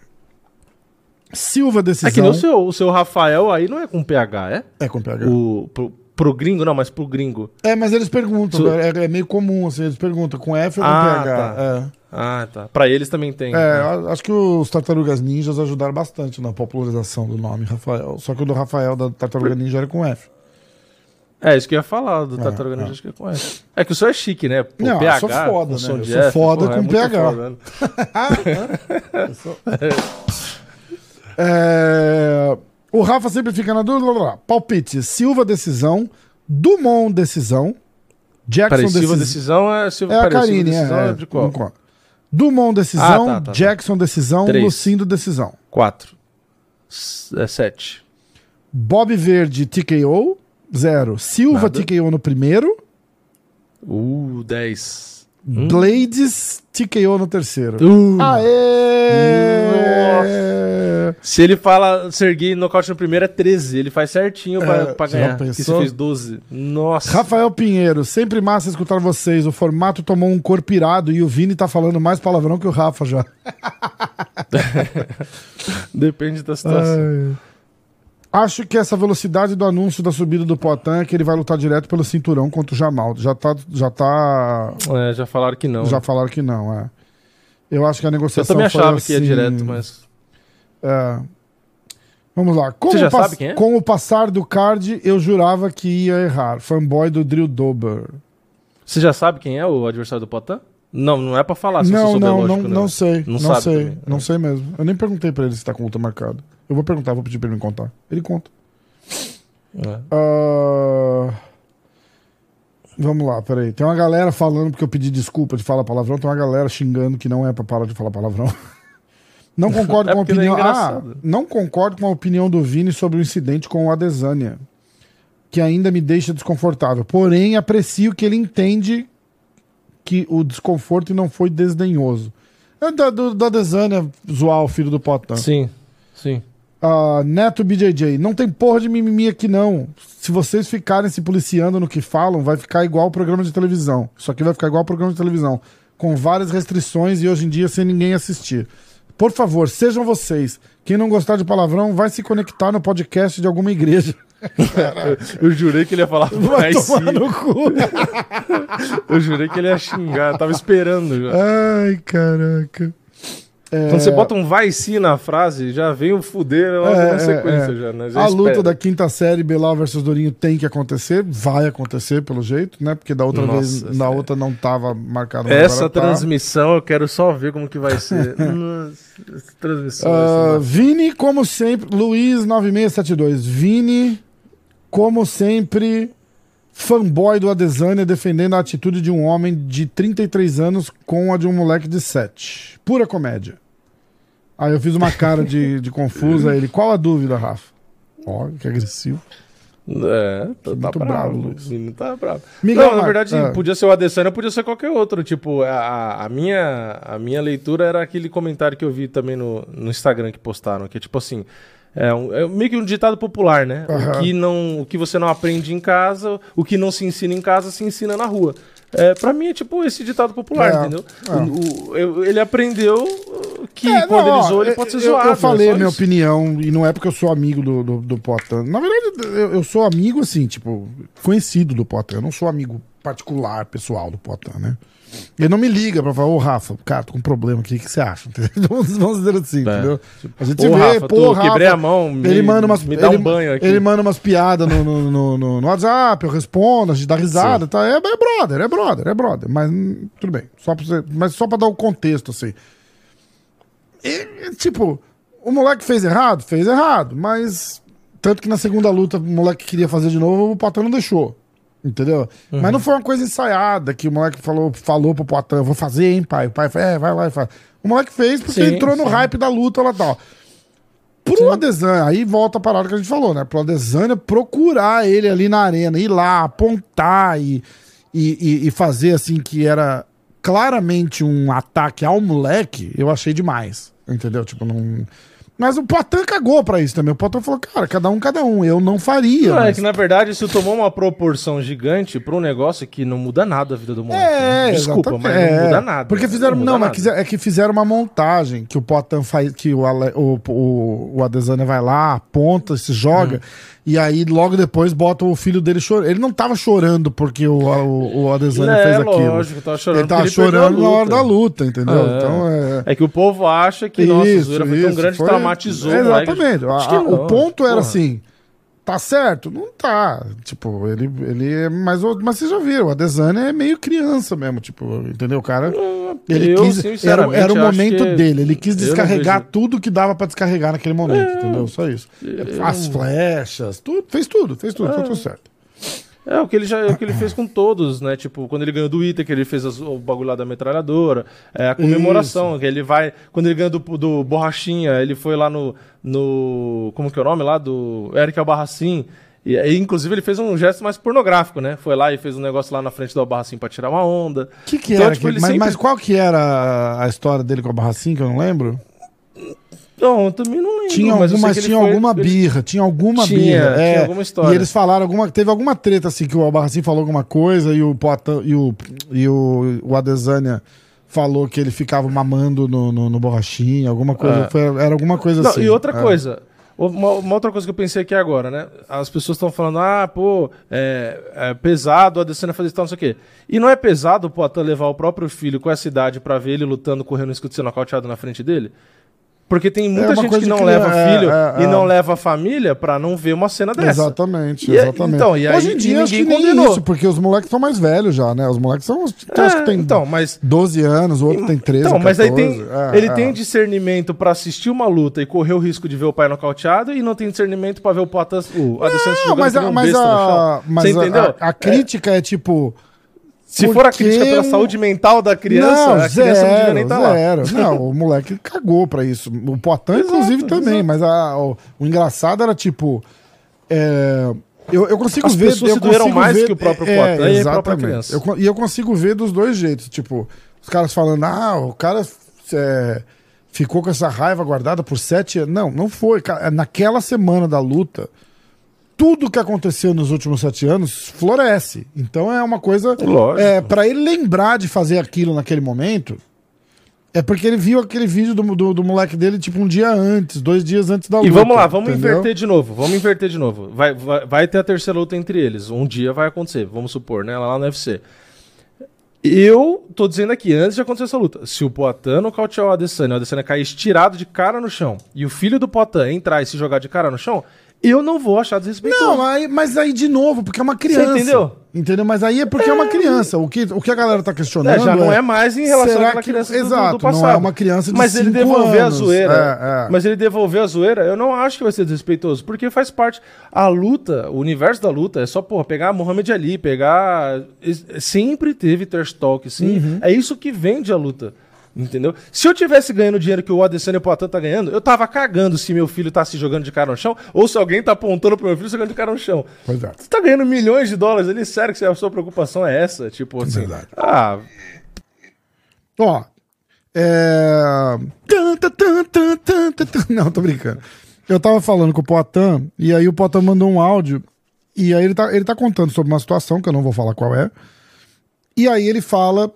Silva decisão. É que nem o seu, o seu Rafael aí não é com PH, é? É com PH. O, pro, pro gringo, não, mas pro gringo. É, mas eles perguntam, Su- é, é meio comum, assim, eles perguntam com F ou com Ah, PH. tá. É. Ah, tá. Pra eles também tem. É, né? acho que os Tartarugas Ninjas ajudaram bastante na popularização do nome Rafael. Só que o do Rafael da Tartaruga Ninja era com F. É, isso que eu ia falar do É, Tartaruga é. Ninja, acho que eu conheço. É que o seu é chique, né? Pô, Não, eu PH, sou foda, com né? som Eu sou F, foda porra, com muito PH. foda, né? [LAUGHS] É, [LAUGHS] O Rafa sempre fica na dúvida. blá, blá. Palpite: Silva decisão, Dumont decisão, Jackson Peraí, Silva decisão. decisão é Silva É a peraí, Karine, decisão é, é de qual? qual? Dumont decisão, Ah, tá, tá, tá. Jackson decisão, Três. Lucindo decisão. Quatro. S- É sete. Bob Verde TKO, zero. Silva Nada. TKO no primeiro, Uh, dez. Blades TKO no terceiro. Uh. Aê! Se ele fala Serguei nocaute no primeiro é 13, ele faz certinho pra, É, pra ganhar. pensou? Que você fez 12. Nossa. Rafael Pinheiro, sempre massa escutar vocês. O formato tomou um corpo irado e o Vini tá falando mais palavrão que o Rafa já. [LAUGHS] Depende da situação. Ai. Acho que essa velocidade do anúncio da subida do Poitin é que ele vai lutar direto pelo cinturão contra o Jamal. Já tá. Já tá. É, já falaram que não. Já falaram que não, é. Eu acho que a Eu negociação. também foi achava que ia assim, direto, mas. É. Vamos lá. Como Você já pas- sabe quem é? Com o passar do card, eu jurava que ia errar. Fanboy do Drill Dober. Você já sabe quem é o adversário do Potan? Não, não é pra falar. Se você não, souber, não, não, lógico, né? não sei. Não Não, sei. também. Não É. sei mesmo. Eu nem perguntei pra ele se tá com luta marcada. Eu vou perguntar, vou pedir pra ele me contar. Ele conta. É. Ah, Vamos lá, peraí. Tem uma galera falando, porque eu pedi desculpa de falar palavrão, tem uma galera xingando que não é pra parar de falar palavrão. [LAUGHS] Não concordo [LAUGHS] É com a é opinião. ah, engraçado. não concordo com a opinião do Vini sobre o incidente com o Adesanya, que ainda me deixa desconfortável. Porém, aprecio que ele entende que o desconforto não foi desdenhoso. É da, do, da Adesanya zoar o filho do Potan. Sim, sim. Ah, Neto BJJ, não tem porra de mimimi aqui não. Se vocês ficarem se policiando no que falam, vai ficar igual o programa de televisão. Isso aqui vai ficar igual o programa de televisão. Com várias restrições e hoje em dia sem ninguém assistir. Por favor, sejam vocês. Quem não gostar de palavrão, vai se conectar no podcast de alguma igreja. [LAUGHS] Eu jurei que ele ia falar [LAUGHS] Vai mais tomar no cu. [LAUGHS] Eu jurei que ele ia xingar. Eu tava esperando já. Ai, caraca. É, Quando você bota um vai sim na frase, já vem o fuder logo É, na sequência é, é. já, né? Já A luta espera. da quinta série, Belal versus Dorinho, tem que acontecer. Vai acontecer, pelo jeito, né? Porque da outra Nossa, vez, na sério. outra não tava marcado. Essa tá. transmissão eu quero só ver como que vai ser. [LAUGHS] Nossa, transmissão massa. Vini, como sempre. Luiz 9672. Vini, como sempre. Fanboy do Adesanya defendendo a atitude de um homem de 33 anos com a de um moleque de 7. Pura comédia. Aí eu fiz uma cara de, de confusa. Ele, qual a dúvida, Rafa? Ó, que agressivo. É, tá, tá Muito bravo, bravo, Luiz. menino tá bravo. Miguel não, na verdade, ah. podia ser o Adesanya, podia ser qualquer outro. Tipo, a, a minha, a minha leitura era aquele comentário que eu vi também no, no Instagram que postaram, que é tipo assim. É, um- é meio que um ditado popular, né? Aham. O, que não, o que você não aprende em casa, o que não se ensina em casa, se ensina na rua. É, pra mim é tipo esse ditado popular, É, entendeu? é. O- o- ele aprendeu que É, quando não, ele zoou, ele eu- pode ser eu- zoado. Eu falei é a minha isso. opinião, e não é porque eu sou amigo do, do, do Potan. Na verdade, eu, eu sou amigo, assim, tipo, conhecido do Potan. Eu não sou amigo particular, pessoal do Potan, né? Ele não me liga pra falar, ô Rafa, cara, tô com um problema aqui, o que você acha? [LAUGHS] Vamos, vamos dizer assim, entendeu? A gente Ô, vê, É. Rafa, pô, Rafa, quebrei a mão, me, ele manda umas, me dá ele, um banho aqui. Ele manda umas piadas no, no, no, no- WhatsApp, eu respondo, a gente dá risada, tá? É, é brother, é brother, é brother. Mas tudo bem. Só pra você, mas só pra dar o contexto, assim. E, tipo, o moleque fez errado? Fez errado, mas. Tanto que na segunda luta o moleque queria fazer de novo, o Poitin não deixou. Entendeu? Mas não foi uma coisa ensaiada que o moleque falou, falou pro Poitin, vou fazer, hein, pai? O pai falou, é, vai lá e faz. O moleque fez porque Sim, entrou no sim. hype da luta lá e tal. Pro Adesanya, aí volta a parada que a gente falou, né? Pro Adesanya procurar ele ali na arena, ir lá, apontar e, e- e fazer assim que era claramente um ataque ao moleque, eu achei demais. Entendeu? Tipo, não. Mas o Poitin cagou pra isso também. O Poitin falou, cara, cada um, cada um. Eu não faria. Não, é mas- que na verdade isso tomou uma proporção gigante pra um negócio que não muda nada a vida do mundo. É, Desculpa, exatamente. mas não É, muda nada. Porque fizeram. muda Não, mas nada. é que fizeram uma montagem que o Potan faz. Que o, Ale- o, o, o Adesanya vai lá, aponta, se joga. E aí logo depois bota o filho dele chorando. Ele não tava chorando porque o, o, o Adesanya É, fez aquilo. lógico, tava chorando Ele tava ele chorando na hora da luta, entendeu? É. Então é. É que o povo acha que, nossa, a zoeira foi tão isso, grande, foi-. Moleque. Exatamente. A- Acho que a- o ponto era porra. assim. Tá certo? Não tá. Tipo, ele, ele é. Mas, o- mas vocês já viram, o Adesanya é meio criança mesmo, tipo, entendeu? O cara. Ele Eu, quis. Era, era o momento que- dele. Ele quis eu descarregar vejo- tudo que dava pra descarregar naquele momento, entendeu? Só isso. As flechas, tudo. Fez tudo, fez tudo, tá tudo certo. É o que ele já é o que ele fez com todos, né? Tipo, quando ele ganhou do Ita, que ele fez as- o bagulho lá da metralhadora, é, a comemoração, que ele vai. Quando ele ganhou do, do Borrachinha, ele foi lá no. no como que é o nome lá? Do Eric Albarracin. E aí, inclusive, ele fez um gesto mais pornográfico, né? Foi lá e fez um negócio lá na frente da barra assim pra tirar uma onda. O que, que Então, era? tipo, que- mas, sempre- mas qual que era a história dele com a Barracinha, que eu não lembro? Não, eu também não lembro. Tinha, mas alguma, tinha foi- alguma birra, tinha alguma Tinha, birra. tinha é. alguma história. E eles falaram alguma. Teve alguma treta assim que o Albarracin falou alguma coisa e o Poitin, e o, e o, o Adesanya falou que ele ficava mamando no, no, no borrachinha, alguma coisa. É. foi- era alguma coisa Não, assim. e outra É. coisa, uma, uma outra coisa que eu pensei aqui agora, né? As pessoas estão falando, ah, pô, é, é pesado a Adesanya fazer isso, tal, não sei o quê. E não é pesado o Poitin levar o próprio filho com essa idade pra ver ele lutando, correndo o risco de ser nocauteado na frente dele? Porque tem muita É gente que não que- leva é, filho é, e é. não leva família pra não ver uma cena dessa. Exatamente, E é- exatamente. então, e aí- Hoje em e dia ninguém condenou. isso, porque os moleques são mais velhos já, né? Os moleques são. É, acho que tem então, mas 12 anos, o outro tem 13. Então, mas aí 14. tem, É, ele é. tem discernimento pra assistir uma luta e correr o risco de ver o pai nocauteado e não tem discernimento pra ver o Poitin, o Não, jogando mas, a, mas, a, mas Você a- entendeu? a, a crítica é tipo. Se for a crítica pela saúde mental da criança, não, a criança não devia nem estar lá. zero. Não, o moleque cagou pra isso. O Poitin, inclusive, também. Mas a- o, o engraçado era tipo. é, eu, eu consigo As ver. pessoas eu se doeram mais ver- que o próprio é, Poitin e a própria exatamente. criança. Eu e eu consigo ver dos dois jeitos. Tipo, os caras falando, ah, o cara é, ficou com essa raiva guardada por sete anos. Não, não foi. cara. Naquela semana da luta, tudo que aconteceu nos últimos sete anos floresce. Então é uma coisa. Lógico. É, para ele lembrar de fazer aquilo naquele momento, é porque ele viu aquele vídeo do, do, do moleque dele, tipo, um dia antes, dois dias antes da luta. E vamos lá, vamos entendeu? inverter de novo. Vamos inverter de novo. Vai, vai, vai ter a terceira luta entre eles. Um dia vai acontecer, vamos supor, né? Lá no UFC. Eu tô dizendo aqui, antes de acontecer essa luta, se o Poitin nocautear o Adesanya, o Adesanya cair estirado de cara no chão, e o filho do Poitin entrar e se jogar de cara no chão, eu não vou achar desrespeitoso. Não, aí, mas aí de novo, porque é uma criança. entendeu? Entendeu? Mas aí é porque é, uma criança. O que, o que a galera tá questionando. É, já não é mais em relação será àquela que- criança do- Exato, do passado. não é uma criança de Mas ele devolver anos. a zoeira. É, é. Mas ele devolver a zoeira, eu não acho que vai ser desrespeitoso. Porque faz parte. A luta, o universo da luta, é só, porra, pegar Muhammad Ali, pegar. Sempre teve trash talk, sim. Uhum. É isso que vende a luta. Entendeu? Se eu tivesse ganhando o dinheiro que o Adesanya e o Poitin tá ganhando, eu tava cagando se meu filho tá se jogando de cara no chão ou se alguém tá apontando pro meu filho se jogando de cara no chão. Pois é. Você tá ganhando milhões de dólares ali, sério que a sua preocupação é essa? Tipo assim. Verdade. Ah, Ó. É... Não, tô brincando. Eu tava falando com o Poitin, e aí o Poitin mandou um áudio, e aí ele tá, ele tá contando sobre uma situação, que eu não vou falar qual é. E aí ele fala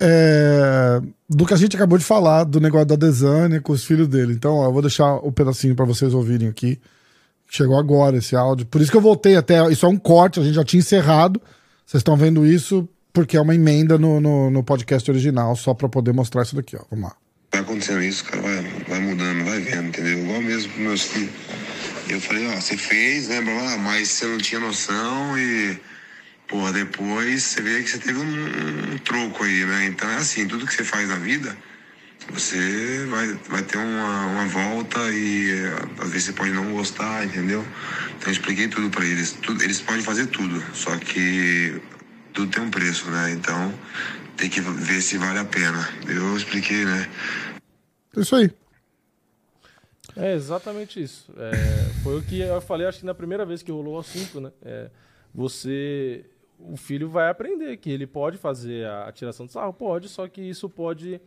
é, do que a gente acabou de falar, do negócio da Desânia com os filhos dele. Então, ó, eu vou deixar o pedacinho pra vocês ouvirem aqui. Chegou agora esse áudio. Por isso que eu voltei até. Isso é um corte, a gente já tinha encerrado. Vocês estão vendo isso porque é uma emenda no, no, no podcast original, só pra poder mostrar isso daqui, ó. Vamos lá. Vai acontecendo isso, cara, vai, vai mudando, vai vendo, entendeu? Igual mesmo pros meus filhos. Eu falei, ó, você fez, né, blá, blá, blá, mas você não tinha noção e, pô, depois você vê que você teve um, um troco aí, né? Então é assim, tudo que você faz na vida, você vai, vai ter uma, uma volta e é, às vezes você pode não gostar, entendeu? Então eu expliquei tudo pra eles. Tudo, eles podem fazer tudo, só que tudo tem um preço, né? Então tem que ver se vale a pena. Eu expliquei, né? Isso aí. É exatamente isso. É, foi o que eu falei, acho que na primeira vez que rolou o assunto, né? É, você. O filho vai aprender que ele pode fazer a tiração de sarro, pode, só que isso pode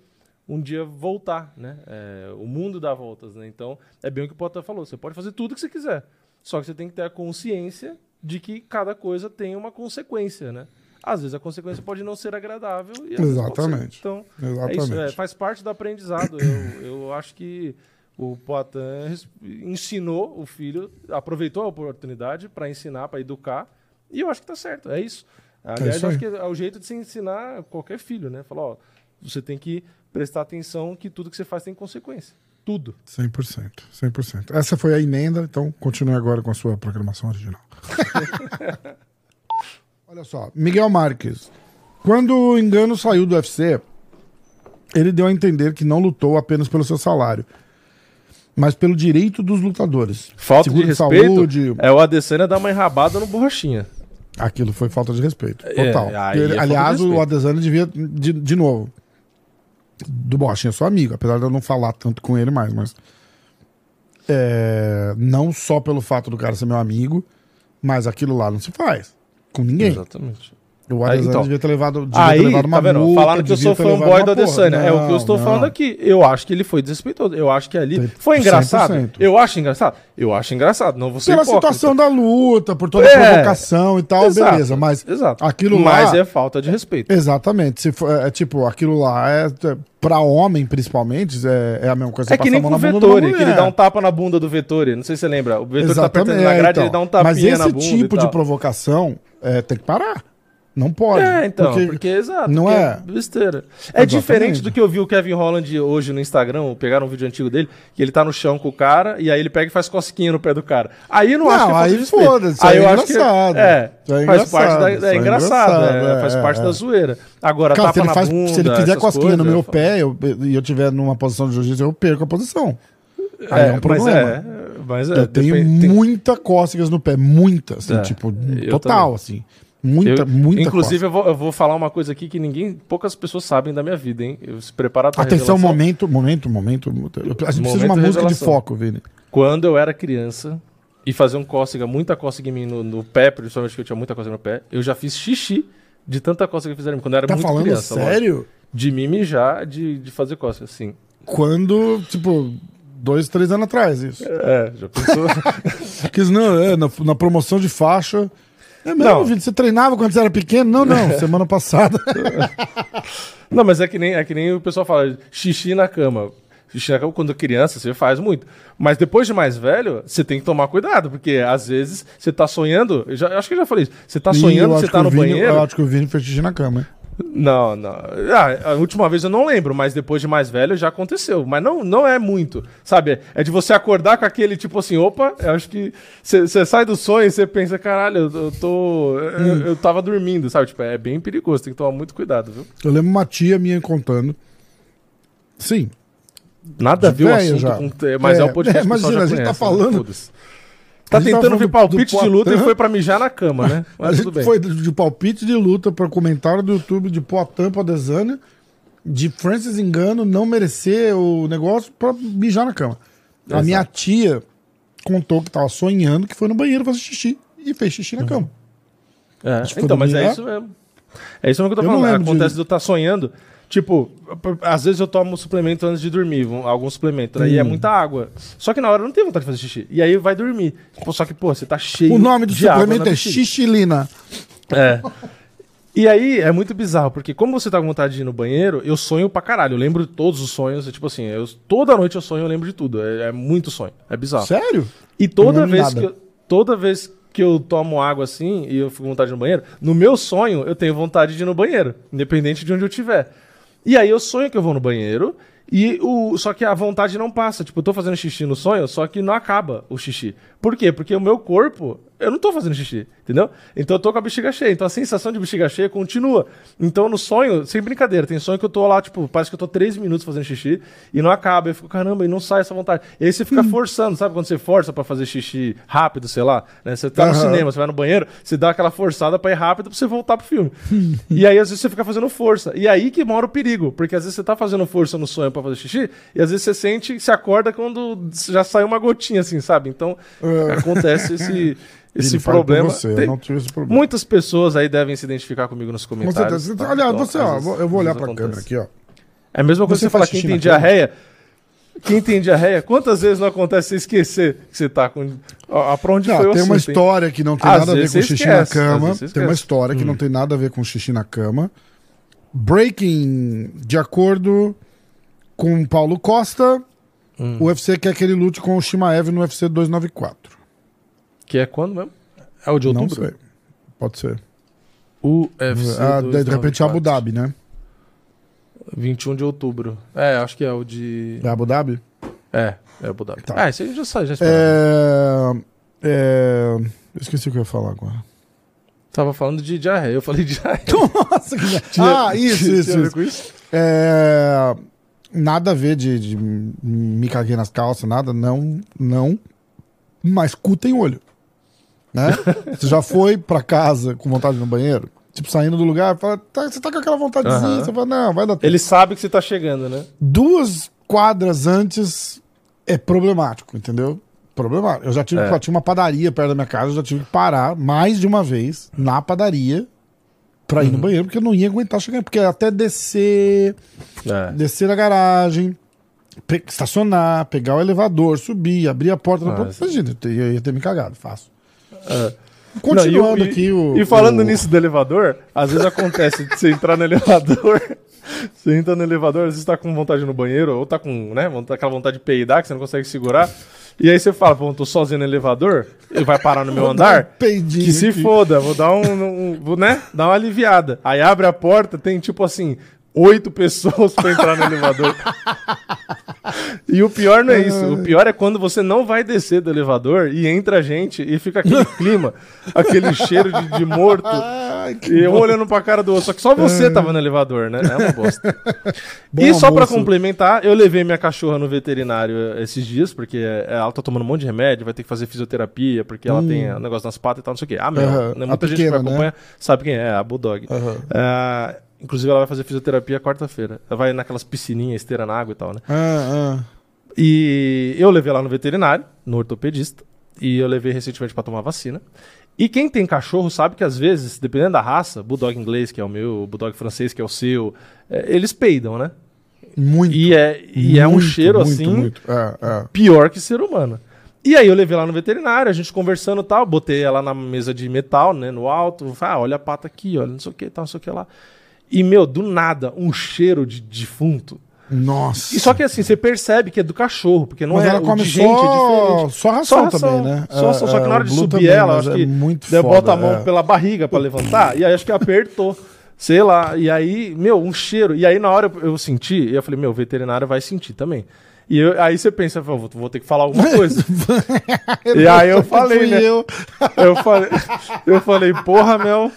um dia voltar, né? É, o mundo dá voltas, né? Então, é bem o que o Potter falou. Você pode fazer tudo que você quiser. Só que você tem que ter a consciência de que cada coisa tem uma consequência, né? Às vezes a consequência pode não ser agradável. Exatamente. Então, é isso, é, Exatamente. faz parte do aprendizado. Eu, eu acho que o Poitin ensinou o filho, aproveitou a oportunidade para ensinar, para educar, e eu acho que tá certo, é isso. Aliás, isso eu aí. acho que é o jeito de se ensinar qualquer filho, né? Falar, ó, você tem que prestar atenção que tudo que você faz tem consequência. Tudo. 100%. 100%. Essa foi a emenda, então continue agora com a sua programação original. [LAUGHS] Olha só, Miguel Marques. Quando o Engano saiu do UFC, ele deu a entender que não lutou apenas pelo seu salário, mas pelo direito dos lutadores. Falta de respeito saúde, é o Adesanya dar uma enrabada no borrachinha. Aquilo foi falta de respeito. É, Total. Ele- é falta aliás, o. Adesanya devia, de, de novo, do Borrachinha, sou amigo, apesar de eu não falar tanto com ele mais, mas é, não só pelo fato do cara ser meu amigo, Mas aquilo lá não se faz. Com ninguém. Exatamente. O Adesanya então, devia ter levado, devia Aí, ter levado uma tá vendo? multa, Falaram que eu sou fanboy do. Adesanya. é o que eu Não, estou não. falando aqui. Eu acho que ele foi desrespeitoso. Eu acho que ali. Foi engraçado? 100%. Eu acho engraçado? Eu acho engraçado. Não vou ser Pela hipócrita. situação da luta, por toda É. a provocação e tal, Exato, beleza. Mas Exato. aquilo Mas lá. é falta de respeito. Exatamente. Se for, é, tipo, aquilo lá é. é pra homem, principalmente, é, é a mesma coisa É que nem com o de Vettori, que ele dá um tapa na bunda do Vettori. Não sei se você lembra. O Vettori tá apertando na é, grade, então. ele dá um tapinha Mas esse na bunda. tipo e de tal. provocação é, tem que parar. Não pode. É, então, porque, porque exato. não porque é. besteira. É Exatamente. diferente do que eu vi o Kevin Holland hoje no Instagram, pegaram um vídeo antigo dele, que ele tá no chão com o cara e aí ele pega e faz cosquinha no pé do cara. Aí eu não, Não, acho que é aí foda-se, Aí aí eu é acho que é, é faz parte da é é engraçado, é, é, faz é, parte é. da zoeira. Agora Cara, se ele, faz, bunda, se ele fizer cosquinha no coisas, meu eu falo, pé eu- e eu, estiver numa posição de jiu-jitsu, eu perco a posição. Aí É, é um mas problema. é, mas é, eu tenho depende- tem- muita cócegas no pé, muita, assim, É, tipo, eu total, também. assim. Muita, eu- muita Inclusive, eu vou, eu vou falar uma coisa aqui que ninguém, poucas pessoas sabem da minha vida, hein? Eu se preparar pra Atenção, revelação. momento, momento, momento. A gente precisa de Momento uma música de foco, Vini. Quando eu era criança e fazia um cócega, muita cócega em mim no, no pé, principalmente que eu tinha muita cócega no pé, eu já fiz xixi de tanta cócega que fizeram em mim. Quando eu era Tá muito falando criança. lógico. sério? De mim mijar, de, de fazer cócega, sim. Quando, tipo, dois, três anos atrás, isso. É, já pensou? [LAUGHS] Porque não, é, na, na promoção de faixa. É mesmo, Não. Você treinava quando você era pequeno? Não, não. [LAUGHS] Semana passada. Não, mas é que, nem, é que nem o pessoal fala, xixi na cama. Xixi na cama, quando criança, você faz muito. Mas depois de mais velho, você tem que tomar cuidado, porque às vezes você tá sonhando. Eu já, acho que eu já falei isso. Você tá sonhando eu que você tá no Vini- banheiro. Eu acho que o Vini fez xixi na cama, hein? Não, não. Ah, a última vez eu não lembro, mas depois de mais velho já aconteceu. Mas não, não é muito, sabe? É de você acordar com aquele tipo assim, opa, eu acho que você sai do sonho e você pensa, caralho, eu, eu tô. Eu, eu tava dormindo, sabe? Tipo, é bem perigoso, tem que tomar muito cuidado, viu? Eu lembro uma tia minha contando. Sim. Nada a ver o assunto já. com. Mas é, É, um podcast é, imagina, já a gente tá né? falando-. Tá A tá tentando falando ver do- palpite do de luta e foi pra mijar na cama, né? [LAUGHS] A Mas tudo gente bem. foi de palpite de luta para comentário do YouTube de Poitin pra Desânia, de Francis Engano não merecer o negócio pra mijar na cama. A Exato. minha tia contou que tava sonhando que foi no banheiro fazer xixi e fez xixi na Uhum. cama. É, então, mas é isso mesmo. É isso mesmo que eu tô Eu falando. Acontece de- eu estar sonhando. Tipo, às vezes eu tomo suplemento antes de dormir, um- algum suplemento? E é Hum. muita água. Só que na hora eu não tenho vontade de fazer xixi. E aí vai dormir. Pô, só que, pô, você tá cheio O nome do de água suplemento na é xixilina. É. E aí é muito bizarro, porque como você tá com vontade de ir no banheiro, eu sonho pra caralho. Eu lembro de todos os sonhos. é Tipo assim, eu, toda noite eu sonho, eu lembro de tudo. É, é muito sonho. É bizarro. Sério? E toda vez, nada. que eu, toda vez que eu tomo água assim e eu fico com vontade de ir no banheiro, no meu sonho eu tenho vontade de ir no banheiro, independente de onde eu estiver. E aí eu sonho que eu vou no banheiro e o só que a vontade não passa. Tipo, eu tô fazendo xixi no sonho, só que não acaba o xixi. Por quê? Porque o meu corpo, eu não tô fazendo xixi, entendeu? Então eu tô com a bexiga cheia. Então a sensação de bexiga cheia continua. Então no sonho, sem brincadeira, tem sonho que eu tô lá, tipo, parece que eu tô três minutos fazendo xixi e não acaba. Eu fico, caramba, e não sai essa vontade. E aí você fica forçando, sabe quando você força pra fazer xixi rápido, sei lá, né? Você tá no Aham. cinema, você vai no banheiro, você dá aquela forçada pra ir rápido pra você voltar pro filme. [LAUGHS] e aí às vezes você fica fazendo força. E aí que mora o perigo, porque às vezes você tá fazendo força no sonho pra fazer xixi e às vezes você sente, se acorda quando já sai uma gotinha assim, sabe? Então É. acontece esse [LAUGHS] esse problema. Você, eu Tem- não tive esse problema. Muitas pessoas aí devem se identificar comigo nos Com comentários. certeza. tá? Aliás, Então, você, ó, vezes- eu vou olhar pra vezes câmera acontece. aqui, ó. É a mesma coisa Você que você falar quem tem cama? diarreia. Quem tem diarreia, quantas vezes não acontece você esquecer que você tá com. Ó, pra onde Não, foi o tem uma assunto, hein? história que não tem Às nada a ver com xixi esquece, na cama. Tem uma história que Hum. não tem nada a ver com xixi na cama. Breaking, de acordo com Paulo Costa, Hum. o UFC quer que ele lute com o Shimaev no UFC 294. Que é quando mesmo? É o de Não outubro? sei. Pode ser. UFC. Ah, de, de repente é Abu 294. Dhabi, né? 21 de outubro. É, acho que é o de. É Abu Dhabi? É, é Abu Dhabi. Tá. Ah, isso aí já sai, já esperava. É, é, eu esqueci o que eu ia falar agora. Tava falando de diarreia, eu falei de diarreia. [LAUGHS] Nossa, que... Ah, isso, isso, isso. isso? É, nada a ver de, de me caguei nas calças, nada, não, não. Mas cu tem olho. Né? [LAUGHS] Você já foi pra casa com vontade no banheiro? Tipo, saindo do lugar, fala, tá, você tá com aquela vontadezinha, Aham. você fala, não, vai dar tempo. Ele sabe que você tá chegando, né? Duas quadras antes é problemático, entendeu? problemático. Eu já tive, É. eu tinha uma padaria perto da minha casa, eu já tive que parar mais de uma vez na padaria pra Uhum. ir no banheiro, porque eu não ia aguentar chegar, porque até descer, É. descer da garagem, pe- estacionar, pegar o elevador, subir, abrir a porta. Ah, da sim. Imagina, eu ia ter me cagado, fácil. É. Continuando Não, e- aqui o. E falando o- nisso do elevador, às vezes acontece de você entrar no elevador. [LAUGHS] Você entra no elevador, às vezes tá com vontade no banheiro, ou tá com, né, vontade- aquela vontade de peidar que você não consegue segurar. E aí você fala, pô, tô sozinho no elevador, ele vai parar no meu um andar. peidinho Que se aqui. foda, vou dar um, um- vou, né, dar uma aliviada. Aí abre a porta, tem tipo assim, oito pessoas pra entrar no elevador. E o pior não é isso. O pior é quando você não vai descer do elevador e entra gente e fica aquele [LAUGHS] clima, aquele cheiro de, de morto. Ai, que E bom. olhando pra cara do outro. Só que só você tava no elevador, né? É uma bosta. Bom e só pra almoço. complementar, eu levei minha cachorra no veterinário esses dias, porque eh, ela tá tomando um monte de remédio, vai ter que fazer fisioterapia, porque ela tem um negócio nas patas e tal, não sei o quê. Ah, meu, Aham. né? A muita gente que pequena, me né? acompanha sabe quem é, a Bulldog. Aham. Ah, inclusive, ela vai fazer fisioterapia quarta-feira. Ela vai naquelas piscininhas, esteira na água e tal, né? Ah, ah. E eu levei lá no veterinário, no ortopedista, e eu levei recentemente pra tomar vacina. E quem tem cachorro sabe que às vezes, dependendo da raça, bulldog inglês, que é o meu, bulldog francês, que é o seu, é, eles peidam, né? Muito. E é, e é um muito, cheiro muito, assim, Muito. É, é. pior que ser humano. E aí eu levei lá no veterinário, a gente conversando e tal, botei ela na mesa de metal, né, no alto, falei, ah, olha a pata aqui, olha não sei o que, tal, não sei o que lá. E, meu, do nada, um cheiro de defunto. Nossa. E só que assim, você percebe que é do cachorro, porque não Mas é ela o come de gente, é só, diferente. só ração também, né? Só, só, só que É, na hora de subir também, ela, acho é que muito daí foda, bota a mão é. pela barriga pra levantar, e aí acho que apertou. Sei lá, e aí, meu, um cheiro. E aí na hora eu, senti, e eu falei, meu, o veterinário vai sentir também. E eu- aí você pensa, vou, vou ter que falar alguma coisa. [LAUGHS] e aí eu falei, né? eu. Eu falei, eu falei, porra, Mel.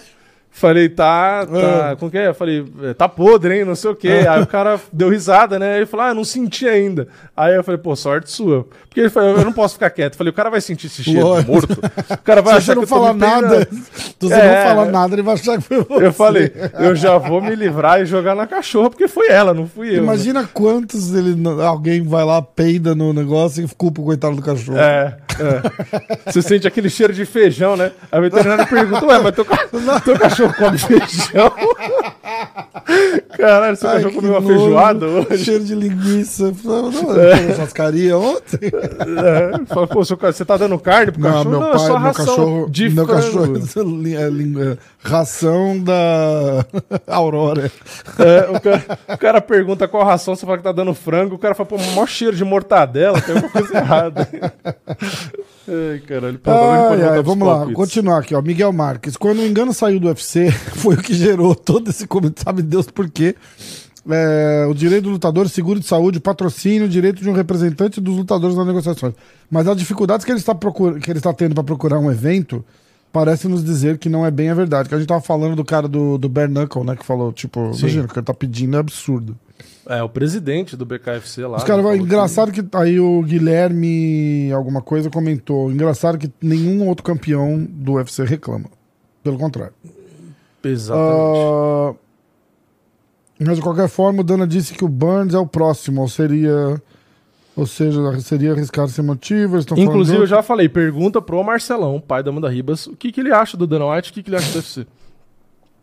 Falei, tá, tá, Ah. com que é? Falei, é, tá podre, hein, não sei o quê. Aí o cara deu risada, né? Ele falou, ah, não senti ainda. Aí eu falei, pô, sorte sua. Porque ele falou, eu não posso ficar quieto. Falei, o cara vai sentir esse cheiro Lógico. morto. O cara vai Se você achar não que eu tô falar nada, se você É. não falar nada, ele vai achar que foi você. Eu falei, eu já vou me livrar e jogar na cachorra, porque foi ela, não fui eu. né? Imagina quantos ele, não- alguém vai lá, peida no negócio e culpa o coitado do cachorro. É, é. Você sente aquele cheiro de feijão, né? Aí o veterinário pergunta, ué, mas teu, [LAUGHS] teu cachorro come feijão? [LAUGHS] Caralho, seu cachorro que comeu uma feijoada hoje? Cheiro de linguiça. Não, não, eu churrascaria ontem. É, fala, pô, seu você tá dando carne pro Não, cachorro? meu Não, é pai, só meu ração cachorro. de meu frango. cachorro é, é, ração da [LAUGHS] Aurora. É, o, cara, o cara pergunta qual ração, você fala que tá dando frango, o cara fala, pô, maior cheiro de mortadela, tem alguma coisa errada. [LAUGHS] Ai, caralho, pô, Ai, ai, vamos lá, palpites. continuar aqui, ó. Miguel Marques. Quando o engano saiu do UFC, [LAUGHS] foi o que gerou todo esse comentário, sabe Deus por quê. É, o direito do lutador, seguro de saúde, patrocínio, direito de um representante dos lutadores nas negociações. Mas as dificuldades que ele está, procura, que ele está tendo para procurar um evento parece nos dizer que não é bem a verdade. Que a gente tava falando do cara do, do Bare Knuckle, né? Que falou, tipo, Sim. imagina, o que ele tá pedindo é absurdo. É, o presidente do BKFC lá. Os caras, né, falou que- engraçado que aí o Guilherme alguma coisa comentou. Engraçado que nenhum outro campeão do UFC reclama. Pelo contrário. Exatamente. Ah, mas de qualquer forma, o Dana disse que o Burns é o próximo, ou seria. Ou seja, seria arriscado sem motivo. Inclusive, eu já falei, pergunta pro Marcelão, pai da Amanda Ribas, o que, que ele acha do Dana White, o que, que ele acha do UFC.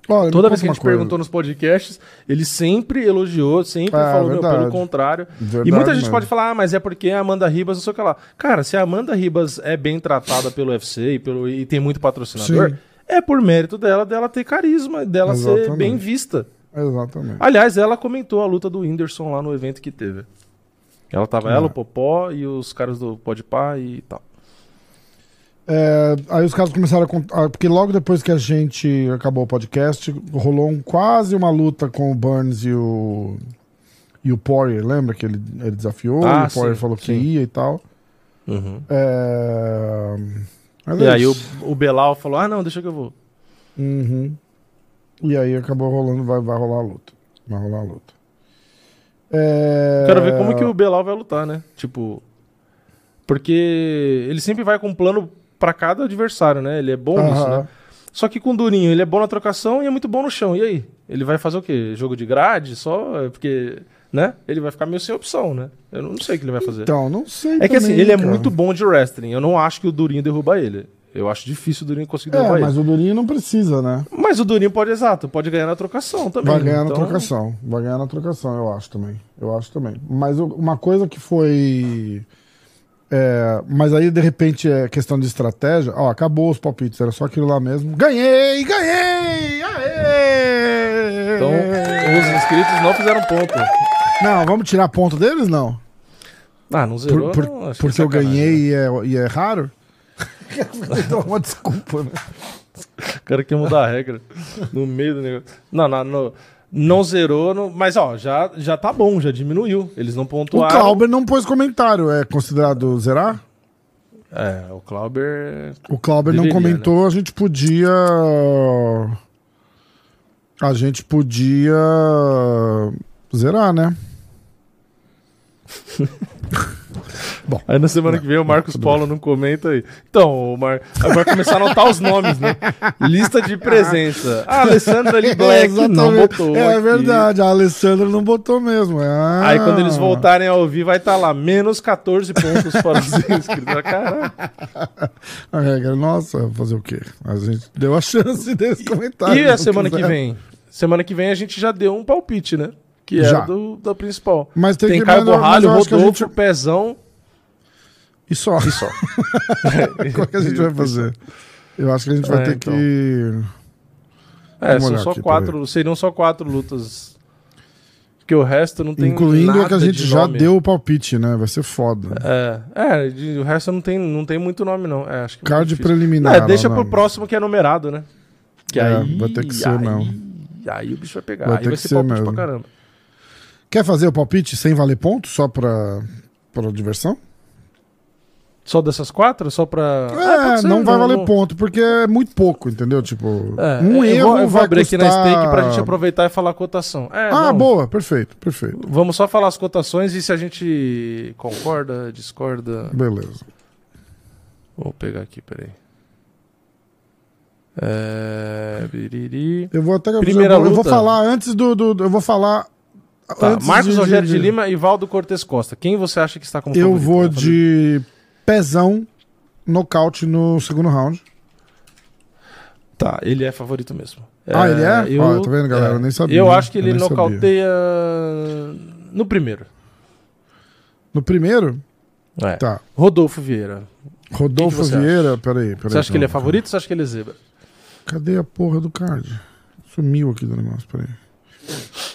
Olha, Toda vez que a gente coisa. perguntou nos podcasts, ele sempre elogiou, sempre É, falou, pelo contrário. Verdade e muita gente mesmo. pode falar, ah, mas é porque a Amanda Ribas, não sei o que lá. Cara, se a Amanda Ribas é bem tratada pelo UFC e, pelo, e tem muito patrocinador, Sim. é por mérito dela, dela ter carisma, dela ser Exatamente. bem vista. Exatamente. Aliás, ela comentou a luta do Whindersson lá no evento que teve. Ela tava, ela, É. o Popó e os caras do Podpah e tal. É, aí os caras começaram a contar. Porque logo depois que a gente acabou o podcast, rolou um, quase uma luta com o Burns e o. E o Poirier, lembra que ele, ele desafiou? Ah, e o Poirier sim, falou que sim. ia e tal. Uhum. É... E é aí o, o Belal falou, ah, não, deixa que eu vou. Uhum. E aí acabou rolando, vai, vai rolar a luta. Vai rolar a luta. É... Quero ver como que o Belal vai lutar, né? Tipo. Porque ele sempre vai com um plano pra cada adversário, né? Ele é bom nisso, Aham. né? Só que com o Durinho, ele é bom na trocação e é muito bom no chão. E aí? Ele vai fazer o quê? Jogo de grade? Só? É Porque. né? Ele vai ficar meio sem opção, né? Eu não sei o que ele vai fazer. Então, não sei. é que assim, também, ele é muito bom de wrestling. Eu não acho que o Durinho derruba ele. Eu acho difícil o Durinho conseguir derrubar É, mas ele. o Durinho não precisa, né? Mas o Durinho pode, exato, pode ganhar na trocação também. Vai ganhar na Então, trocação. Vai ganhar na trocação, eu acho também. Eu acho também. Mas uma coisa que foi. é, mas aí, de repente, é questão de estratégia. Ó, acabou os palpites, era só aquilo lá mesmo. Ganhei! Ganhei! Aê! Então, os inscritos não fizeram ponto. Não, vamos tirar ponto deles? Não. Ah, não Por- zerou. por- não, acho porque eu ganhei né? e é, e é raro? Então, uma desculpa, né? O cara quer mudar a regra no meio do negócio. Não, não, não, não zerou, não- mas ó, já, já tá bom, já diminuiu. Eles não O pontuaram. Clauber não pôs comentário. É considerado zerar? É, o Clauber. O Clauber não Deveria, comentou, a gente podia. A gente podia zerar, né? [LAUGHS] Aí na semana que vem o Marcos Paulo não comenta aí. Então, o Mar... vai começar a anotar os nomes, né? Lista de presença. Ah, Alessandra Lee Black não botou. É aqui. verdade, a Alessandra não botou mesmo. Ah. Aí quando eles voltarem a ouvir, vai estar lá, menos 14 pontos para os [LAUGHS] inscritos. Caralho. A regra, nossa, fazer o quê? A gente deu a chance desse comentário. E a não semana que quiser. vem? Semana que vem a gente já deu um palpite, né? Que é Já. do, da principal. Mas tem, Tem que Caio Borralho, Rodolfo, gente- Pezão E só. e só. [LAUGHS] [LAUGHS] Qual que a gente vai fazer? Eu acho que a gente vai É, ter então. que. É, são só quatro, seriam só quatro lutas. Porque o resto não tem Incluindo a que a gente já nome. deu o palpite, né? Vai ser foda. É, é de- o resto não tem, não tem muito nome, não. É, acho que é Card difícil. preliminar. Não, é, deixa ó, pro não. próximo que é numerado, né? Que É, aí, vai ter que ser aí, mesmo. Aí o bicho vai pegar. Vai aí ter vai que ser ser palpite mesmo. pra caramba. Quer fazer o palpite sem valer ponto, só pra, pra diversão? Só dessas quatro? Só pra. Ah, É, pode ser, não vai valer não- ponto, porque é muito pouco, entendeu? Tipo, É, um eu erro vou, eu vou vai abrir aqui na custar... stake pra gente aproveitar e falar a cotação. É, Ah, não, boa, perfeito, perfeito. Vamos só falar as cotações e se a gente concorda, discorda. Beleza. Vou pegar aqui, peraí. É... biriri. Eu vou até Primeira eu vou, eu vou luta. falar antes do, do- eu vou falar Tá, Marcos Rogério de, Lima e Valdo Cortes Costa. Quem você acha que está como Eu favorito? vou de pezão nocaute no segundo round. Tá, ele é favorito mesmo. Ah, ele é? Eu, Ó, tá vendo, galera? Eu nem sabia. Eu acho que ele nem sabia. nocauteia no primeiro. No primeiro, É. tá. Rodolfo Vieira. Rodolfo Vieira, peraí, peraí. você acha que ele é favorito ou você acha que ele é zebra? Cadê a porra do card? Sumiu aqui do negócio, peraí.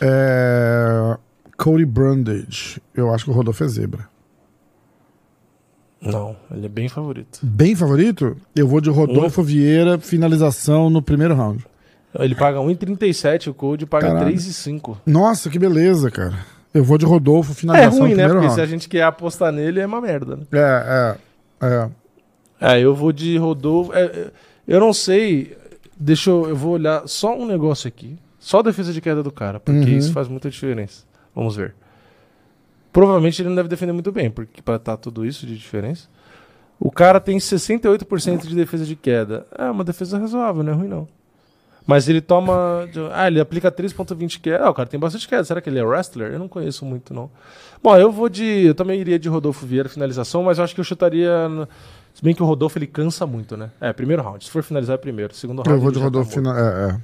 É... Cody Brundage. Eu acho que o Rodolfo é zebra. Não, ele é bem favorito. Bem favorito? Eu vou de Rodolfo Vieira, finalização no primeiro round. Ele paga 1,37, o Code paga Caralho. 3,5. Nossa, que beleza, cara. Eu vou de Rodolfo, É finalização ruim, no né? primeiro Porque se a round. gente quer apostar nele, é uma merda, né? É, é, é. É, eu vou de Rodolfo. é, é, eu não sei. Deixa eu. Eu vou olhar só um negócio aqui. Só a defesa de queda do cara, porque Uhum. isso faz muita diferença. Vamos ver. Provavelmente ele não deve defender muito bem, porque para estar tudo isso de diferença. O cara tem 68% de defesa de queda. É uma defesa razoável, não é ruim não. Mas ele toma. Ah, ele aplica 3,20 queda. Ah, o cara tem bastante queda. Será que ele é wrestler? Eu não conheço muito, não. Bom, eu vou de. Eu também iria de Rodolfo Vieira finalização, mas eu acho que eu chutaria. no- Se bem que o Rodolfo ele cansa muito, né? É, primeiro round. Se for finalizar, é primeiro. Segundo round. Eu vou de tá Rodolfo, morto. fina... é, é.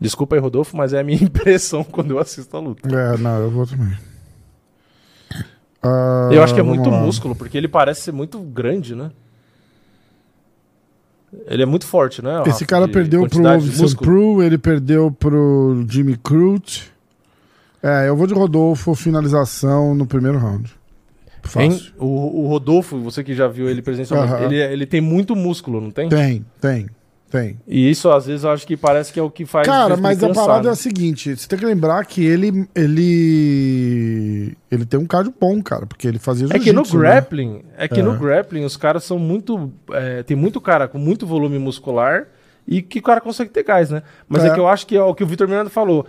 Desculpa aí, Rodolfo, mas é a minha [LAUGHS] impressão quando eu assisto a luta. É, não, eu vou também. Ah, eu acho que é vamos muito lá. músculo, porque ele parece ser muito grande, né? Ele é muito forte, né? Esse Rafa, cara de perdeu pro quantidade de Vincent músculo. Pru, ele perdeu pro Jimmy Crute. É, eu vou de Rodolfo, finalização no primeiro round. Fácil. O, o Rodolfo, você que já viu ele presencialmente, Aham. ele, ele tem muito músculo, não tem? Tem, tem, tem. E isso, às vezes, eu acho que parece que é o que faz. Cara, mas ele a cansar, parada é né? a seguinte: você tem que lembrar que ele. Ele. Ele tem um cardio bom, cara, porque ele fazia É que no né? grappling, é que É. no grappling os caras são muito. é, tem muito cara com muito volume muscular e que o cara consegue ter gás, né? Mas é, É. que eu acho que é o que o Vitor Miranda falou.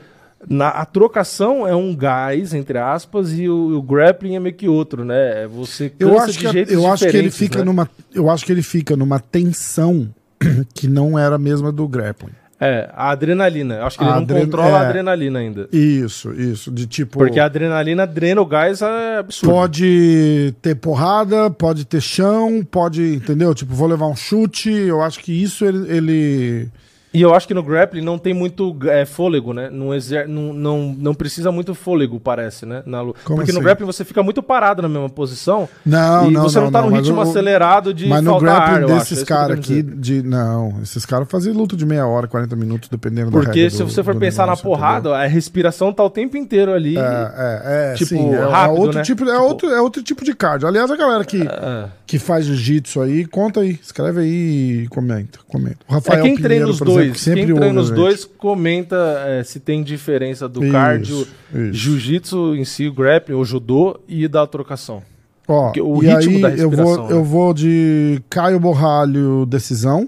Na, a trocação é um gás, entre aspas, e o, o grappling é meio que outro, né? É Você Eu acho que, jeitos eu acho que ele fica né? numa. Eu acho que ele fica numa tensão [CLEARS THROAT] que não era a mesma do grappling. É, a adrenalina. Eu Acho que ele A não adren- controla a é. adrenalina ainda. Isso, isso. De tipo. Porque a adrenalina drena o gás é absurdo. Pode ter porrada, pode ter chão, pode. Entendeu? Tipo, vou levar um chute. Eu acho que isso ele. ele- E eu acho que no grappling não tem muito é, fôlego, né? Não, exer... não, não, não precisa muito fôlego, parece, né? Na Como Porque no assim? grappling você fica muito parado na mesma posição. Não, e não, você não, não, tá no mas ritmo o- acelerado de Mas no faltar ar, grappling eu acho. desses É eu caras aqui, de. Não, esses caras fazem luta de meia hora, 40 minutos, dependendo da Porque se do- você for pensar negócio, na porrada, a respiração tá o tempo inteiro ali. entendeu? É, é, é, Tipo, sim, é, rápido, é outro né? tipo, é, Tipo- outro, é outro tipo de cardio. Aliás, a galera que, É. que faz jiu-jitsu aí, conta aí, escreve aí e comenta, comenta. O É Rafael quem treina os exemplo, dois. sempre Quem treina os dois comenta é, se tem diferença do Isso, cardio, jiu-jitsu em si, o grappling, o judô e da trocação. Ó, Porque o e ritmo aí da eu respiração, vou, né? eu vou de Caio Borralho, decisão.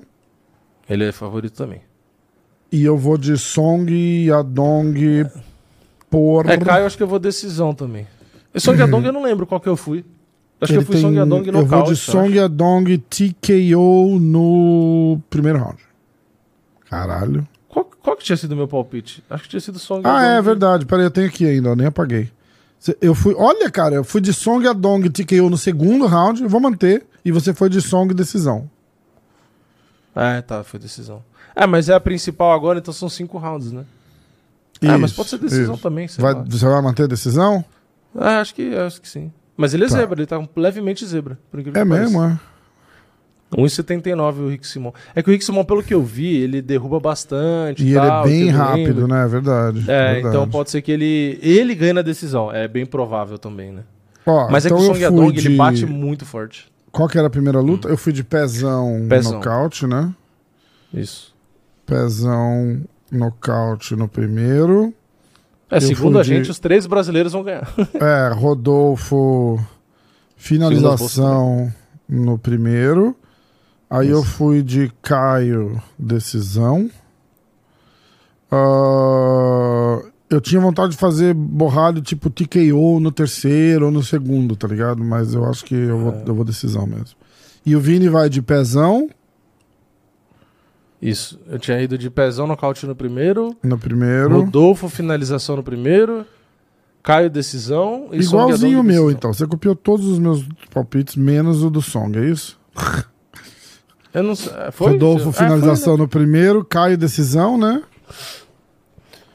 Ele é favorito também. E eu vou de Song Yadong por. É, Caio, eu acho que eu vou decisão também. E Song Yadong eu não lembro qual que eu fui. Acho Ele que eu fui Song Yadong Eu vou de eu Song. Yadong TKO no primeiro round. Caralho. Qual, qual que tinha sido o meu palpite? Acho que tinha sido Song Ah, é verdade. Peraí, eu tenho aqui ainda, eu nem apaguei. Eu fui. Olha, cara, eu fui de Song Yadong TKO no segundo round, eu vou manter. E você foi de Song decisão. É, tá, foi decisão. É, mas é a principal agora, então são cinco rounds, né? é, mas Isso, pode ser decisão isso. também, Vai, você vai manter a decisão? É, acho que, acho que sim. Mas ele é Tá. zebra, ele tá levemente zebra. É mesmo, é. 1,79 o Rick Simon. É que o Rick Simon, pelo que eu vi, ele derruba bastante. E ele é tal, bem rápido, né? É verdade. É, verdade. então pode ser que ele ele ganhe na decisão. É bem provável também, né? Ó, Mas então é que o eu Song Yadong, de... ele bate muito forte. Qual que era a primeira luta? Eu fui de pezão, Pezão. nocaute, né? Isso. Pezão, nocaute no primeiro. É, Eu segundo a de- gente, os três brasileiros vão ganhar. [LAUGHS] É, Rodolfo, finalização no primeiro. Aí eu Isso. fui de Caio, decisão. Ah, eu tinha vontade de fazer borralho tipo TKO no terceiro ou no segundo, tá ligado? Mas eu acho que eu vou, É. eu vou decisão mesmo. E o Vini vai de pezão Isso. Eu tinha ido de pezão nocaute no primeiro. no primeiro. Rodolfo, finalização no primeiro. Caio, decisão. Igualzinho o meu, decisão. então. Você copiou todos os meus palpites, menos o do Song, é isso? [LAUGHS] Eu não sei. é, Foi? Rodolfo, É, foi, finalização no primeiro. Caio, decisão, né? né?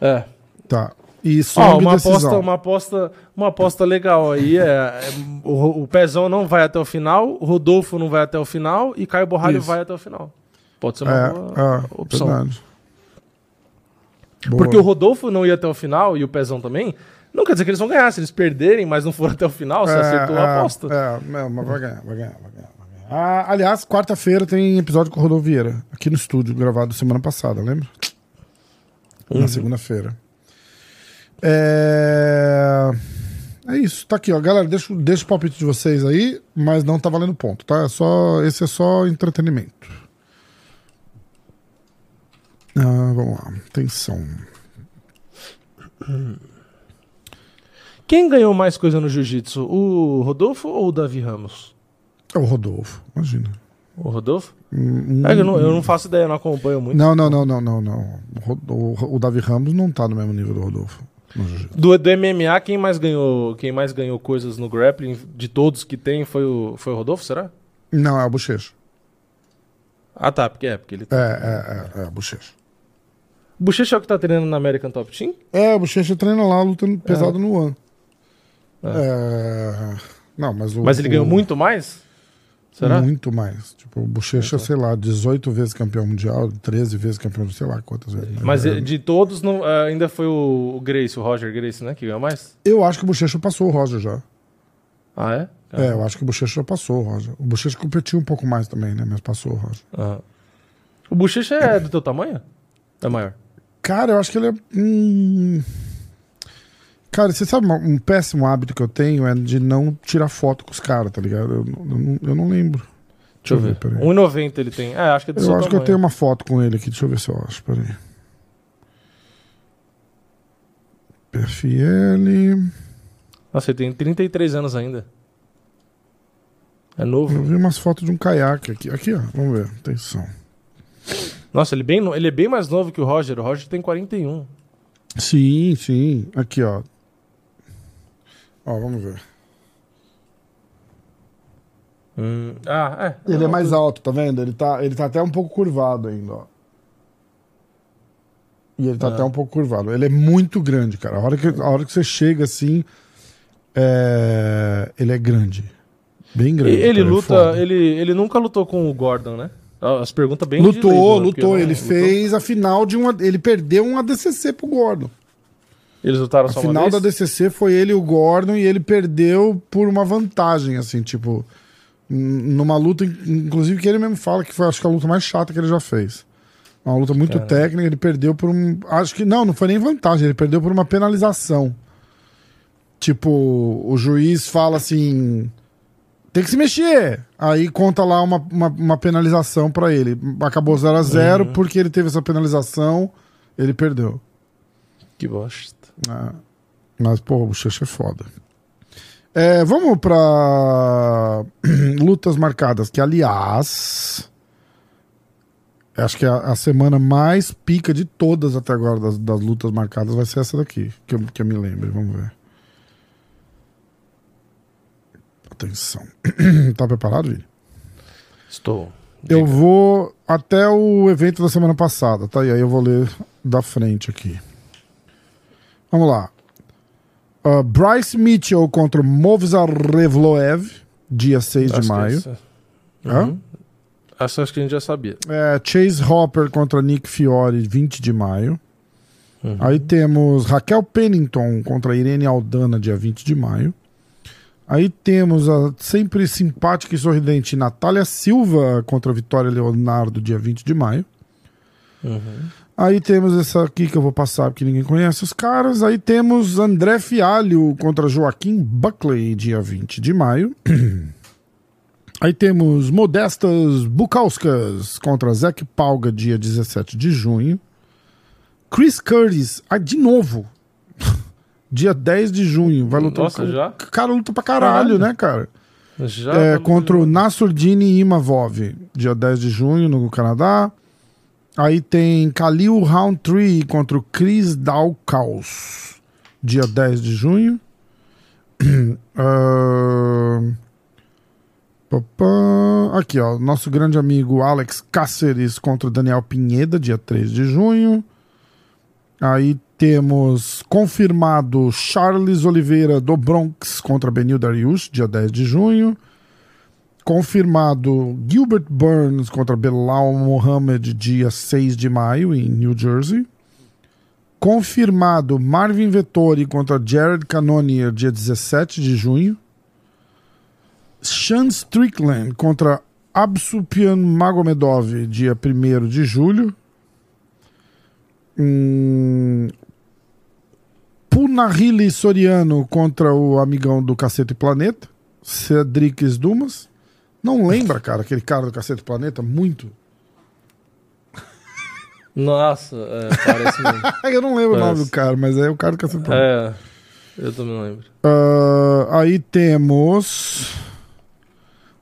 É. Tá. E Song, uma decisão. aposta, uma aposta, uma aposta legal aí é, é, o, o Pezão não vai até o final, o Rodolfo não vai até o final e Caio Borralho Isso. vai até o final. Pode ser uma É, boa é, opção. verdade. Boa. Porque o Rodolfo não ia até o final e o Pezão também. Não quer dizer que eles vão ganhar. Se eles perderem, mas não foram até o final, você É, acertou é, a aposta. É, não, mas vai ganhar, vai ganhar, vai ganhar. Ah, aliás, quarta-feira tem episódio com o Rodolfo Vieira, aqui no estúdio, gravado semana passada, lembra? Uhum. Na segunda-feira. É... é isso, tá aqui, ó. Galera, deixa, deixa o palpite de vocês aí, mas não tá valendo ponto, tá? É só, esse é só entretenimento. Ah, vamos lá, atenção. Quem ganhou mais coisa no jiu-jitsu? O Rodolfo ou o Davi Ramos? É o Rodolfo, imagina. O Rodolfo? Hum, É eu, não, eu não faço ideia, eu não acompanho muito. Não, não, não, não, não, não. O, o, Davi Ramos não tá no mesmo nível do Rodolfo. Do, do MMA, quem mais ganhou quem mais ganhou coisas no grappling, de todos que tem, foi o, foi o Rodolfo, será? Não, é o Bochecha. Ah, tá, porque é, porque ele É, é, é, é, o Bochecha. Bochecha é o que tá treinando na American Top Team? É, o Bochecha treina lá lutando pesado no One. É. Não, mas o. Mas ele o- ganhou muito mais? Será? Muito mais. Tipo, o Bochecha, sei lá, 18 vezes campeão mundial, 13 vezes campeão, sei lá quantas vezes. Mas é, de todos, não, ah, ainda foi o, Grace, o Roger Grace, né? Que ganhou mais? Eu acho que o Bochecha passou o Roger já. Ah, é? É, eu acho que o Bochecha já passou o Roger. O Bochecha competiu um pouco mais também, né? Mas passou o Roger. Aham. O Bochecha é do teu tamanho? É maior? Cara, eu acho que ele é. Hum... Cara, você sabe um péssimo hábito que eu tenho é de não tirar foto com os caras, tá ligado? Eu, não- eu eu não lembro. Deixa eu ver. peraí. 1,90 ele tem. É, acho que é do Eu acho que eu tamanho. tenho uma foto com ele aqui. Deixa eu ver se eu acho. Peraí. PFL. Nossa, ele tem 33 anos ainda. É Eu novo. vi umas fotos de um caiaque aqui. Aqui, ó. Vamos ver. Atenção. Nossa, ele, bem, no- ele é bem mais novo que o Roger. O Roger tem 41. Sim, sim. Aqui, ó. Ó, vamos ver. Hum, Ah, é. Ele é mais alto, tá vendo? Ele tá, ele tá até um pouco curvado ainda, ó. E ele tá É. até um pouco curvado. Ele é muito grande, cara. A hora que, a hora que você chega assim, é, ele é grande. Bem grande. Ele cara, é luta. foda. Ele, ele nunca lutou com o Gordon, né? As perguntas bem Lutou, né? Lutou. Ele fez a final de uma. Ele perdeu um ADCC pro Gordon. Eles lutaram A só final da DCC foi ele e o Gordon e ele perdeu por uma vantagem, assim, tipo, numa luta, in- inclusive que ele mesmo fala que foi, acho que a luta mais chata que ele já fez. Uma luta muito Caramba. técnica, ele perdeu por um, acho que não, não foi nem vantagem, ele perdeu por uma penalização. Tipo, o juiz fala assim, tem que se mexer. Aí conta lá uma, uma, uma penalização pra ele. Acabou 0 a 0 Uhum. porque ele teve essa penalização, ele perdeu. Que bosta. Ah, mas, pô, o Bochecha é foda. É, vamos pra [CLEARS THROAT] lutas marcadas, que aliás. Acho que a, a semana mais pica de todas até agora das, das lutas marcadas vai ser essa daqui, que eu, que eu me lembro. Vamos ver. Atenção. [CLEARS THROAT] tá preparado, Vini? Estou. Eu Diga. vou até o evento da semana passada, tá? E aí eu vou ler da frente aqui. Vamos lá. Ah, Bryce Mitchell contra Movsar Revloev, dia 6 Acho de que maio. Hã? Uhum. Essa acho que a gente já sabia. É, Chase Hopper contra Nick Fiore, 20 de maio. Uhum. Aí temos Raquel Pennington contra Irene Aldana, dia 20 de maio. Aí temos a sempre simpática e sorridente Natália Silva contra Vitória Leonardo, dia 20 de maio. Uhum. Aí temos essa aqui que eu vou passar porque ninguém conhece os caras. Aí temos André Fialho contra Joaquim Buckley, dia 20 de maio. [CLEARS THROAT] Aí temos Modestas Bukauskas contra Zac Palga, dia 17 de junho. Chris Curtis, ah, de novo, [LAUGHS] dia 10 de junho. Vai lutar. Nossa, já? O cara luta pra caralho, Caralho. né, cara? Já É, contra o. Nasurdini Imavov, dia 10 de junho no Canadá. Aí tem Khalil Roundtree contra o Chris Daukaus, dia 10 de junho. [CLEARS THROAT] Papá. Aqui, ó, nosso grande amigo Alex Cáceres contra o Daniel Pinheda, dia 3 de junho. Aí temos confirmado Charles Oliveira do Bronx contra Benil Dariush, dia 10 de junho. Confirmado Gilbert Burns contra Belal Mohamed, dia 6 de maio, em New Jersey. Confirmado Marvin Vettori contra Jared Cannonier, dia 17 de junho. Sean Strickland contra Absupian Magomedov, dia 1 de julho. Hum, Punahili Soriano contra o amigão do Cacete Planeta, Cedric Dumas. Não lembra, cara, aquele cara do Cacete Planeta? Muito. Nossa, é, parece mesmo. [LAUGHS] Eu não lembro o nome Parece. do cara, mas é o cara do Cacete Planeta. É, eu também não lembro. Ah, aí temos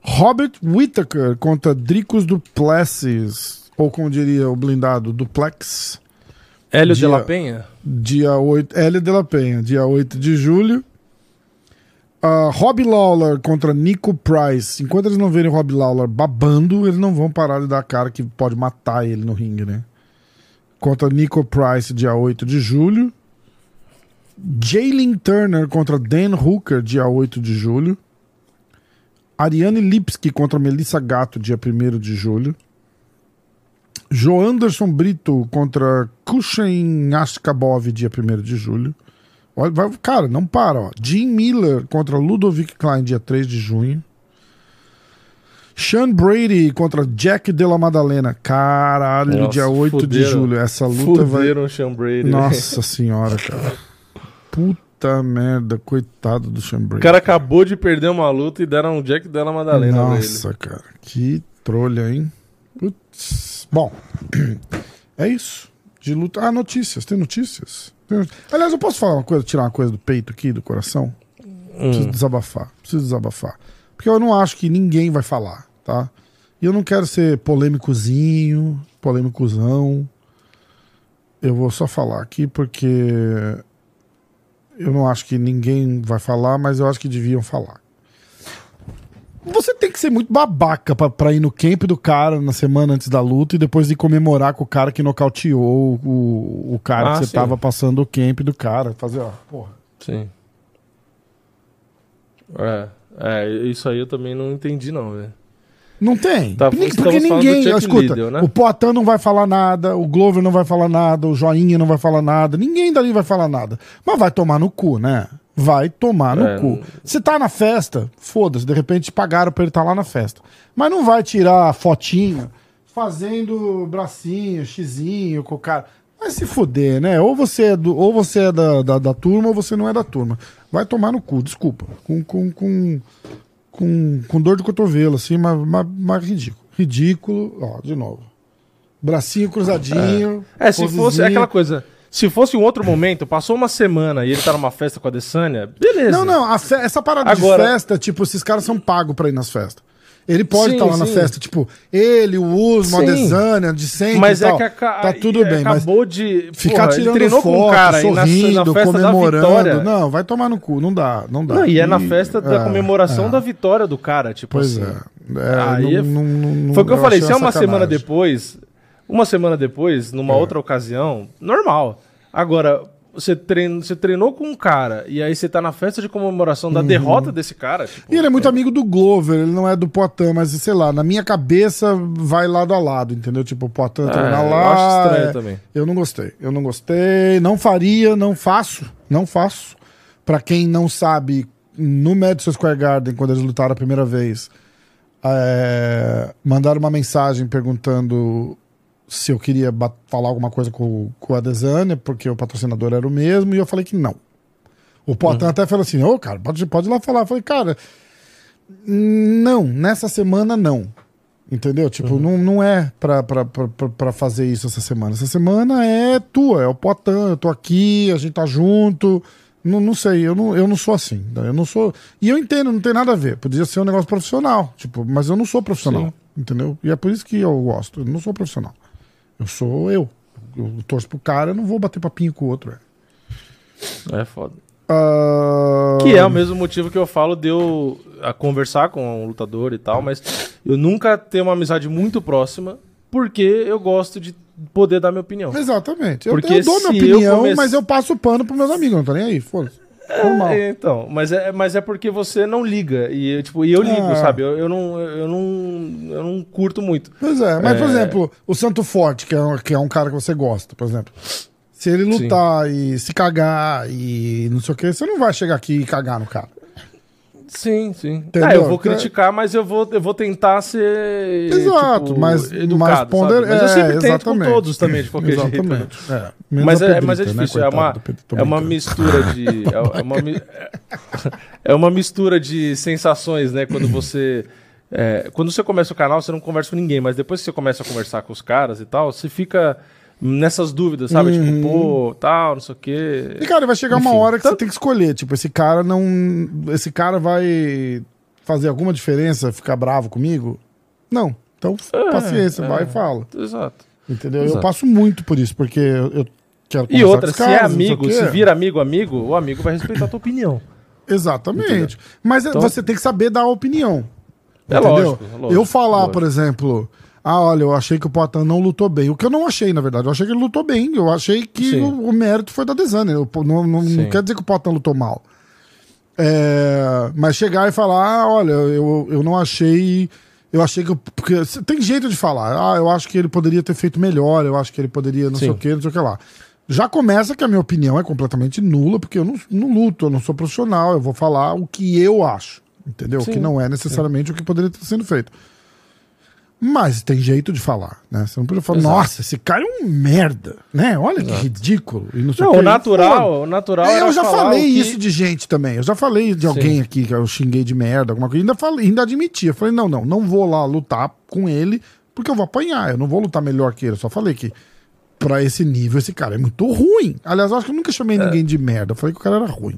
Robert Whittaker contra Dricos Duplessis, ou como diria o blindado, Duplex. Hélio de Dia- la Penha? Dia 8, Hélio de la Penha, dia 8 de julho. Ah, Rob Lawler contra Nico Price. Enquanto eles não verem Rob Lawler babando, eles não vão parar de dar a cara que pode matar ele no ringue, né? Contra Nico Price, dia 8 de julho. Jalen Turner contra Dan Hooker, dia 8 de julho. Ariane Lipski contra Melissa Gato, dia 1 de julho. Jo Anderson Brito contra Kushen Ashkabov, dia 1 de julho. Cara, não para, ó. Jim Miller contra Ludovic Klein, dia 3 de junho. Sean Brady contra Jack Della Madalena. Caralho, Nossa, dia 8 de fuderam. julho. Essa luta vai. O Sean Brady. Nossa senhora, cara. Puta merda, coitado do Sean O Brady. cara acabou de perder uma luta e deram um Jack dela Madalena pra ele. Nossa, cara. Que trolha, hein? Putz. Bom, [CLEARS THROAT] é isso. De luta. Ah, notícias. Tem notícias? Aliás, eu posso falar uma coisa, tirar uma coisa do peito aqui, do coração? Preciso Hum. desabafar. Preciso desabafar. Porque eu não acho que ninguém vai falar, tá? E eu não quero ser polêmicozinho. polêmicozão. Eu vou só falar aqui porque eu não acho que ninguém vai falar, mas eu acho que deviam falar. Você tem que ser muito babaca pra, pra ir no camp do cara na semana antes da luta e depois de comemorar com o cara que nocauteou o, o cara Ah, que você sim. tava passando o camp do cara. Fazer, ó, porra. Sim. É, é, isso aí eu também não entendi, não, velho. Não tem. Tá, porque falando ninguém. Chuck escuta, Liddell, né? o Poitin não vai falar nada, o Glover não vai falar nada, o Joinha não vai falar nada, ninguém dali vai falar nada. Mas vai tomar no cu, né? Vai tomar no É, cu. Se tá na festa, foda-se, de repente pagaram pra ele estar lá na festa. Mas não vai tirar fotinho fazendo bracinho, xizinho com o cara. Vai se fuder, né? Ou você é, do, ou você é da, da, da turma ou você não é da turma. Vai tomar no cu, desculpa. Com, com, com, com, com dor de cotovelo, assim, mas, mas, mas ridículo. Ridículo, ó, de novo. Bracinho cruzadinho. É, se fosse posezinha. aquela coisa. Se fosse um outro momento, passou uma semana e ele tá numa festa com a Desânia, beleza. Não, não, a fe- essa parada Agora- de festa, tipo, esses caras são pagos pra ir nas festas. Ele pode estar lá na sim. festa, tipo, ele, o Usmo, a. Desânia, de sempre Mas e é tal. que aca- tá tudo é, bem, mas acabou de. ficar porra, tirando foto, com um cara aí na, sorrindo, na da comemorando. Não, vai tomar no cu, não dá, não dá. Não, e é na festa da é, comemoração é. da vitória do cara, tipo Pois assim. é. É, Aí é- não- não- não- Foi o que eu, falei, achei se é uma sacanagem. semana depois, uma semana depois, numa outra ocasião, normal. Agora, você, trein, você treinou com um cara e aí você tá na festa de comemoração da derrota desse cara, tipo, Uhum. E ele é muito amigo do Glover, ele não é do Poitin, mas sei lá, na minha cabeça vai lado a lado, entendeu? Tipo, o Poitin treina eu lá. acho estranho é- também. Eu não gostei, eu não gostei, não faria, não faço, não faço. Pra quem não sabe, no Madison Square Garden, quando eles lutaram a primeira vez, é, mandaram uma mensagem perguntando se eu queria falar alguma coisa com, com a Desânia, porque o patrocinador era o mesmo, e eu falei que não. O Poitin até falou assim: ô, cara, pode, pode ir lá falar. Eu falei, cara, não, nessa semana não. Entendeu? Tipo, não, não é pra, pra, pra, pra- fazer isso essa semana. Essa semana é tua, é o Poitin, eu tô aqui, a gente tá junto. Não, não sei, eu não, eu não sou assim. né? Eu não sou. E eu entendo, não tem nada a ver. Podia ser um negócio profissional. Tipo, mas eu não sou profissional. Sim. Entendeu? E é por isso que eu gosto. Eu não sou profissional. Eu sou eu. Eu torço pro cara, eu não vou bater papinho com o outro. É. É foda. Ah, Que é o mesmo motivo que eu falo de eu a conversar com um lutador e tal, mas eu nunca tenho uma amizade muito próxima, porque eu gosto de poder dar minha opinião. Exatamente. Eu, Porque eu dou minha se eu opinião, comece- mas eu passo o pano pros meus amigos, não tô nem aí, foda-se. Normal. É, então, mas é, mas é porque você não liga. E, eu, tipo, e eu ligo, Ah. sabe? Eu, eu, não, eu, não, eu não curto muito. Pois é, mas por É. exemplo, o Santo Forte, que é, um, que é um cara que você gosta, por exemplo. Se ele lutar e se cagar e não sei o que, você não vai chegar aqui e cagar no cara. Sim, sim. Ah, eu vou criticar, mas eu vou, eu vou tentar ser. Exato, tipo, mas, educado, mas ponder... Mas eu é, sempre tento com exatamente. todos também, de qualquer jeito. né? Exatamente. É, menos Mas é, mas é Pedrita, né, difícil, é, uma, é uma mistura de. [LAUGHS] É, é uma, [LAUGHS] é uma mistura de sensações, né? Quando você. é, quando você começa o canal, você não conversa com ninguém, mas depois que você começa a conversar com os caras e tal, você fica nessas dúvidas, sabe? Tipo, pô, tal, não sei o quê. Uhum. E, cara, vai chegar uma Enfim, hora que você tem que escolher. Tipo, esse cara não. Esse cara vai fazer alguma diferença, ficar bravo comigo? Não. Então, paciência, é. vai e fala. Exato. Entendeu? Eu Exato. passo muito por isso, porque eu, eu quero E outra, com os se é caras, o amigo, se vira amigo, amigo, o amigo vai respeitar a tua opinião. Exatamente. Mas Então- você tem que saber dar a opinião. É entendeu? lógico, é lógico, eu falar, lógico. por exemplo, ah, olha, eu achei que o Poitin não lutou bem. O que eu não achei, na verdade. Eu achei que ele lutou bem. Eu achei que Sim. o, o mérito foi da Desane. Não, não, não Sim. quer dizer que o Poitin lutou mal. É, mas chegar e falar, ah, olha, eu, eu não achei. Eu achei que. eu- porque tem jeito de falar. Ah, eu acho que ele poderia ter feito melhor. Eu acho que ele poderia não sei Sim. o que, não sei o que lá. Já começa que a minha opinião é completamente nula, porque eu não, não luto, eu não sou profissional, eu vou falar o que eu acho. Entendeu? Sim, que não é necessariamente o que poderia ter sido feito. Mas tem jeito de falar, né? Você não pode falar, Exato. nossa, esse cara é um merda, né? Olha que ridículo. E não sei Não, o que. natural, o natural É, eu já falei que- isso de gente também. Eu já falei de alguém aqui que eu xinguei de merda, alguma coisa. Ainda, falei, ainda admiti. Eu falei, não, não, não vou lá lutar com ele porque eu vou apanhar. Eu não vou lutar melhor que ele. Eu só falei que pra esse nível, esse cara é muito ruim. Aliás, eu acho que eu nunca chamei É. ninguém de merda. Eu falei que o cara era ruim.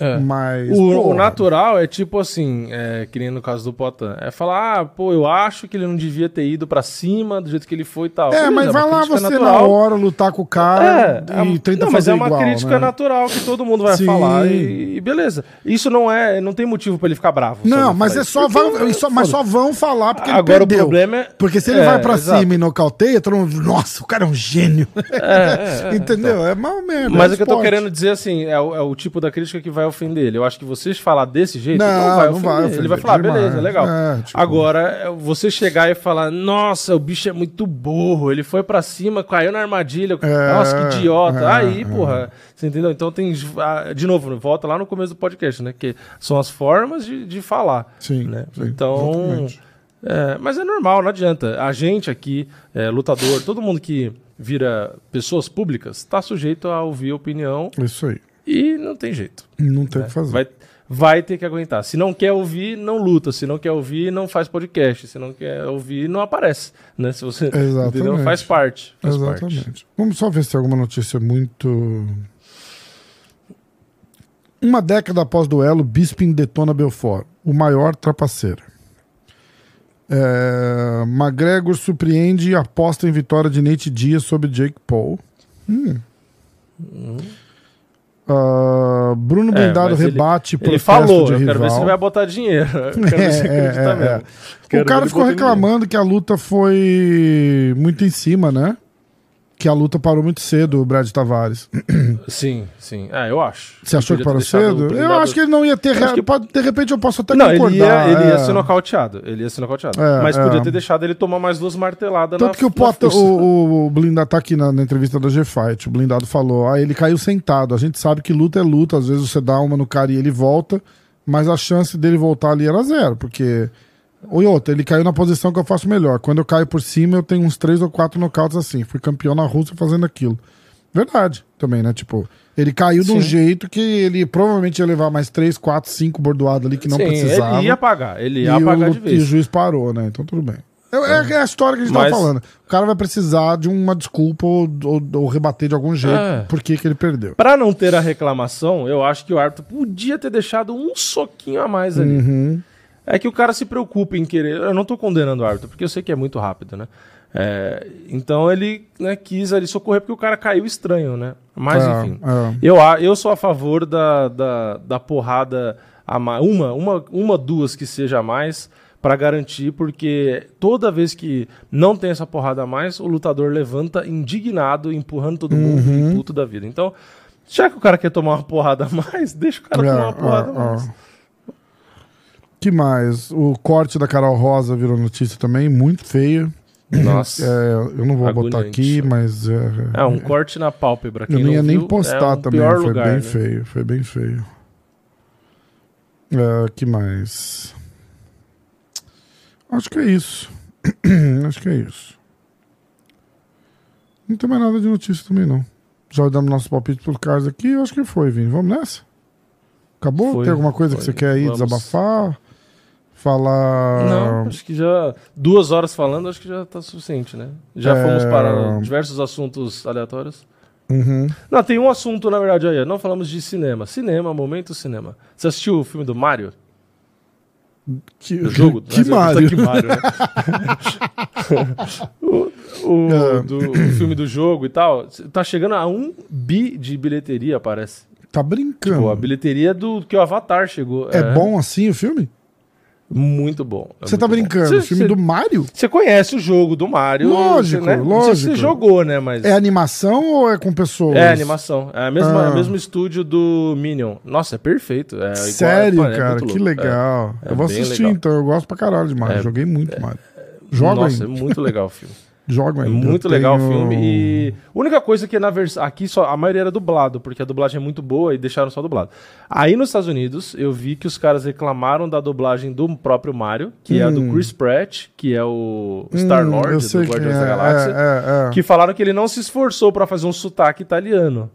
É. Mas. O, o natural é tipo assim, é, que nem no caso do Potan. É falar, ah, pô, eu acho que ele não devia ter ido pra cima do jeito que ele foi e tal. É, Beleza, mas vai lá crítica você natural. na hora lutar com o cara É, e é, tenta não, mas fazer é uma igual, crítica né? natural que todo mundo vai Sim. falar e, e beleza. Isso não é, não tem motivo pra ele ficar bravo. Não, mas é só, vão, só- mas só vão falar porque ele Agora o perdeu. problema é- Porque se ele é, vai pra exato. cima e nocauteia, todo mundo, nossa, o cara é um gênio. É, é, é, [LAUGHS] Entendeu? É mal mesmo. Mas é o que eu tô querendo dizer, assim, é o, é o tipo da crítica que vai ofender ele. Eu acho que vocês falar desse jeito, Não, não, vai, não ofender. vai Ele ofender vai falar, demais. beleza, legal. É, tipo- Agora, é você chegar e falar, nossa, o bicho é muito burro, ele foi pra cima, caiu na armadilha, É, nossa, que idiota. é, Aí, é. porra, você entendeu? Então tem, de novo, volta lá no começo do podcast, né? Que são as formas de, de falar. Sim, né? sim, então... exatamente. É, mas é normal, não adianta. A gente aqui, é, lutador, todo mundo que vira pessoas públicas, está sujeito a ouvir a opinião Isso aí. E não tem jeito. Não tem o né? que fazer. Vai, vai ter que aguentar. Se não quer ouvir, não luta. Se não quer ouvir, não faz podcast. Se não quer ouvir, não aparece. Né? Se você Exatamente. entendeu? faz parte. Faz Exatamente. parte. Vamos só ver se tem alguma notícia muito. Uma década após duelo, Bisping detona Belfort, o maior trapaceiro. É... McGregor surpreende e aposta em vitória de Nate Diaz sobre Jake Paul. Hum. Ah, Bruno É, Blindado ele- rebate Ele protesto falou, de eu quero ver rival. se ele vai botar dinheiro. Eu quero [LAUGHS] ver se ele É, é, é, mesmo. é. O cara ele ficou reclamando que a luta foi muito em cima, né? Que a luta parou muito cedo, o Brad Tavares. [CLEARS THROAT] Sim, sim. É, eu acho. Você achou que parou cedo? Eu acho que ele não ia ter. que- de repente eu posso até Não, ele concordar. ia, ele ia é. ser nocauteado. Ele ia ser nocauteado. É, Mas é. podia ter deixado ele tomar mais duas marteladas Tanto na que o, Potter, o, o Blindado tá aqui na, na entrevista da G-Fight. O Blindado falou: ah, ele caiu sentado. A gente sabe que luta é luta. Às vezes você dá uma no cara e ele volta, mas a chance dele voltar ali era zero, porque. E outra, ele caiu na posição que eu faço melhor. Quando eu caio por cima, eu tenho uns três ou quatro nocautes assim. Fui campeão na Rússia fazendo aquilo. Verdade, também, né? Tipo, ele caiu de um Sim. jeito que ele provavelmente ia levar mais três, quatro, cinco bordoadas ali que não Sim, precisava. ele ia pagar. Ele ia o, pagar de e o vez. juiz parou, né? Então tudo bem. É, é- é a história que a gente Mas- tava falando. O cara vai precisar de uma desculpa ou, ou- ou rebater de algum jeito É. por que que ele perdeu. Pra não ter a reclamação, eu acho que o árbitro podia ter deixado um soquinho a mais ali. Uhum. É que o cara se preocupa em querer. Eu não tô condenando o árbitro, porque eu sei que é muito rápido, né? É, então ele né, quis ali socorrer porque o cara caiu estranho, né? Mas É, enfim. é. Eu, eu sou a favor da, da, da porrada a mais. Uma, uma, uma, duas que seja a mais pra garantir, porque toda vez que não tem essa porrada a mais, o lutador levanta indignado, empurrando todo mundo Uhum. e puto da vida. Então, já que o cara quer tomar uma porrada a mais, [LAUGHS] deixa o cara É, tomar uma porrada é, a mais. É. que mais? O corte da Carol Rosa virou notícia também, muito feio. Nossa. É, eu não vou botar aqui, mas. É, É, um corte na pálpebra. Quem eu não ia nem viu, postar é um também, foi lugar, bem né? feio, foi bem feio. É, que mais? Acho que é isso. [CLEARS THROAT] Acho que é isso. Não tem mais nada de notícia também, não. Já damos nosso palpite pros caras aqui, eu acho que foi, Vini. Vamos nessa? Acabou? Foi, tem alguma coisa que foi. você quer aí Vamos. desabafar? Falar. Não, acho que já. Duas horas falando, acho que já tá suficiente, né? Já É. fomos para diversos assuntos aleatórios. Uhum. Não, tem um assunto, na verdade, aí. Não falamos de cinema. Cinema, momento cinema. Você assistiu o filme do Mario? Que, [LAUGHS] Do jogo? que Mas eu- Mario? Que Mario né? [LAUGHS] [LAUGHS] o o- É. do, o filme do jogo e tal. Tá chegando a um bi de bilheteria, parece. Tá brincando. Pô, a bilheteria do que o Avatar chegou. é, bom assim o filme? Muito bom. é Você tá muito bom. brincando? Cê- filme cê- do Mario? Você conhece o jogo do Mario. Lógico, né? Não sei se lógico. você jogou, né? Mas. É animação ou é com pessoas? É animação. É a mesma, Ah. é o mesmo estúdio do Minion. Nossa, é perfeito. É Sério, é, é cara, muito que legal. É, é eu vou assistir legal. então, eu gosto pra caralho de Mario. É, Joguei muito Mario. É. Jogo Nossa, ainda. é muito legal o filme. [LAUGHS] Jogo É ainda. muito Eu legal tenho- o filme. E a única coisa que na versão. Aqui só a maioria era dublado, porque a dublagem é muito boa e deixaram só dublado. Aí nos Estados Unidos, eu vi que os caras reclamaram da dublagem do próprio Mario, que é a do Hum. Chris Pratt, que é o Hum, Star-Lord eu do Guardiões quem da é, Galáxia. É, é, é. Que falaram que ele não se esforçou pra fazer um sotaque italiano.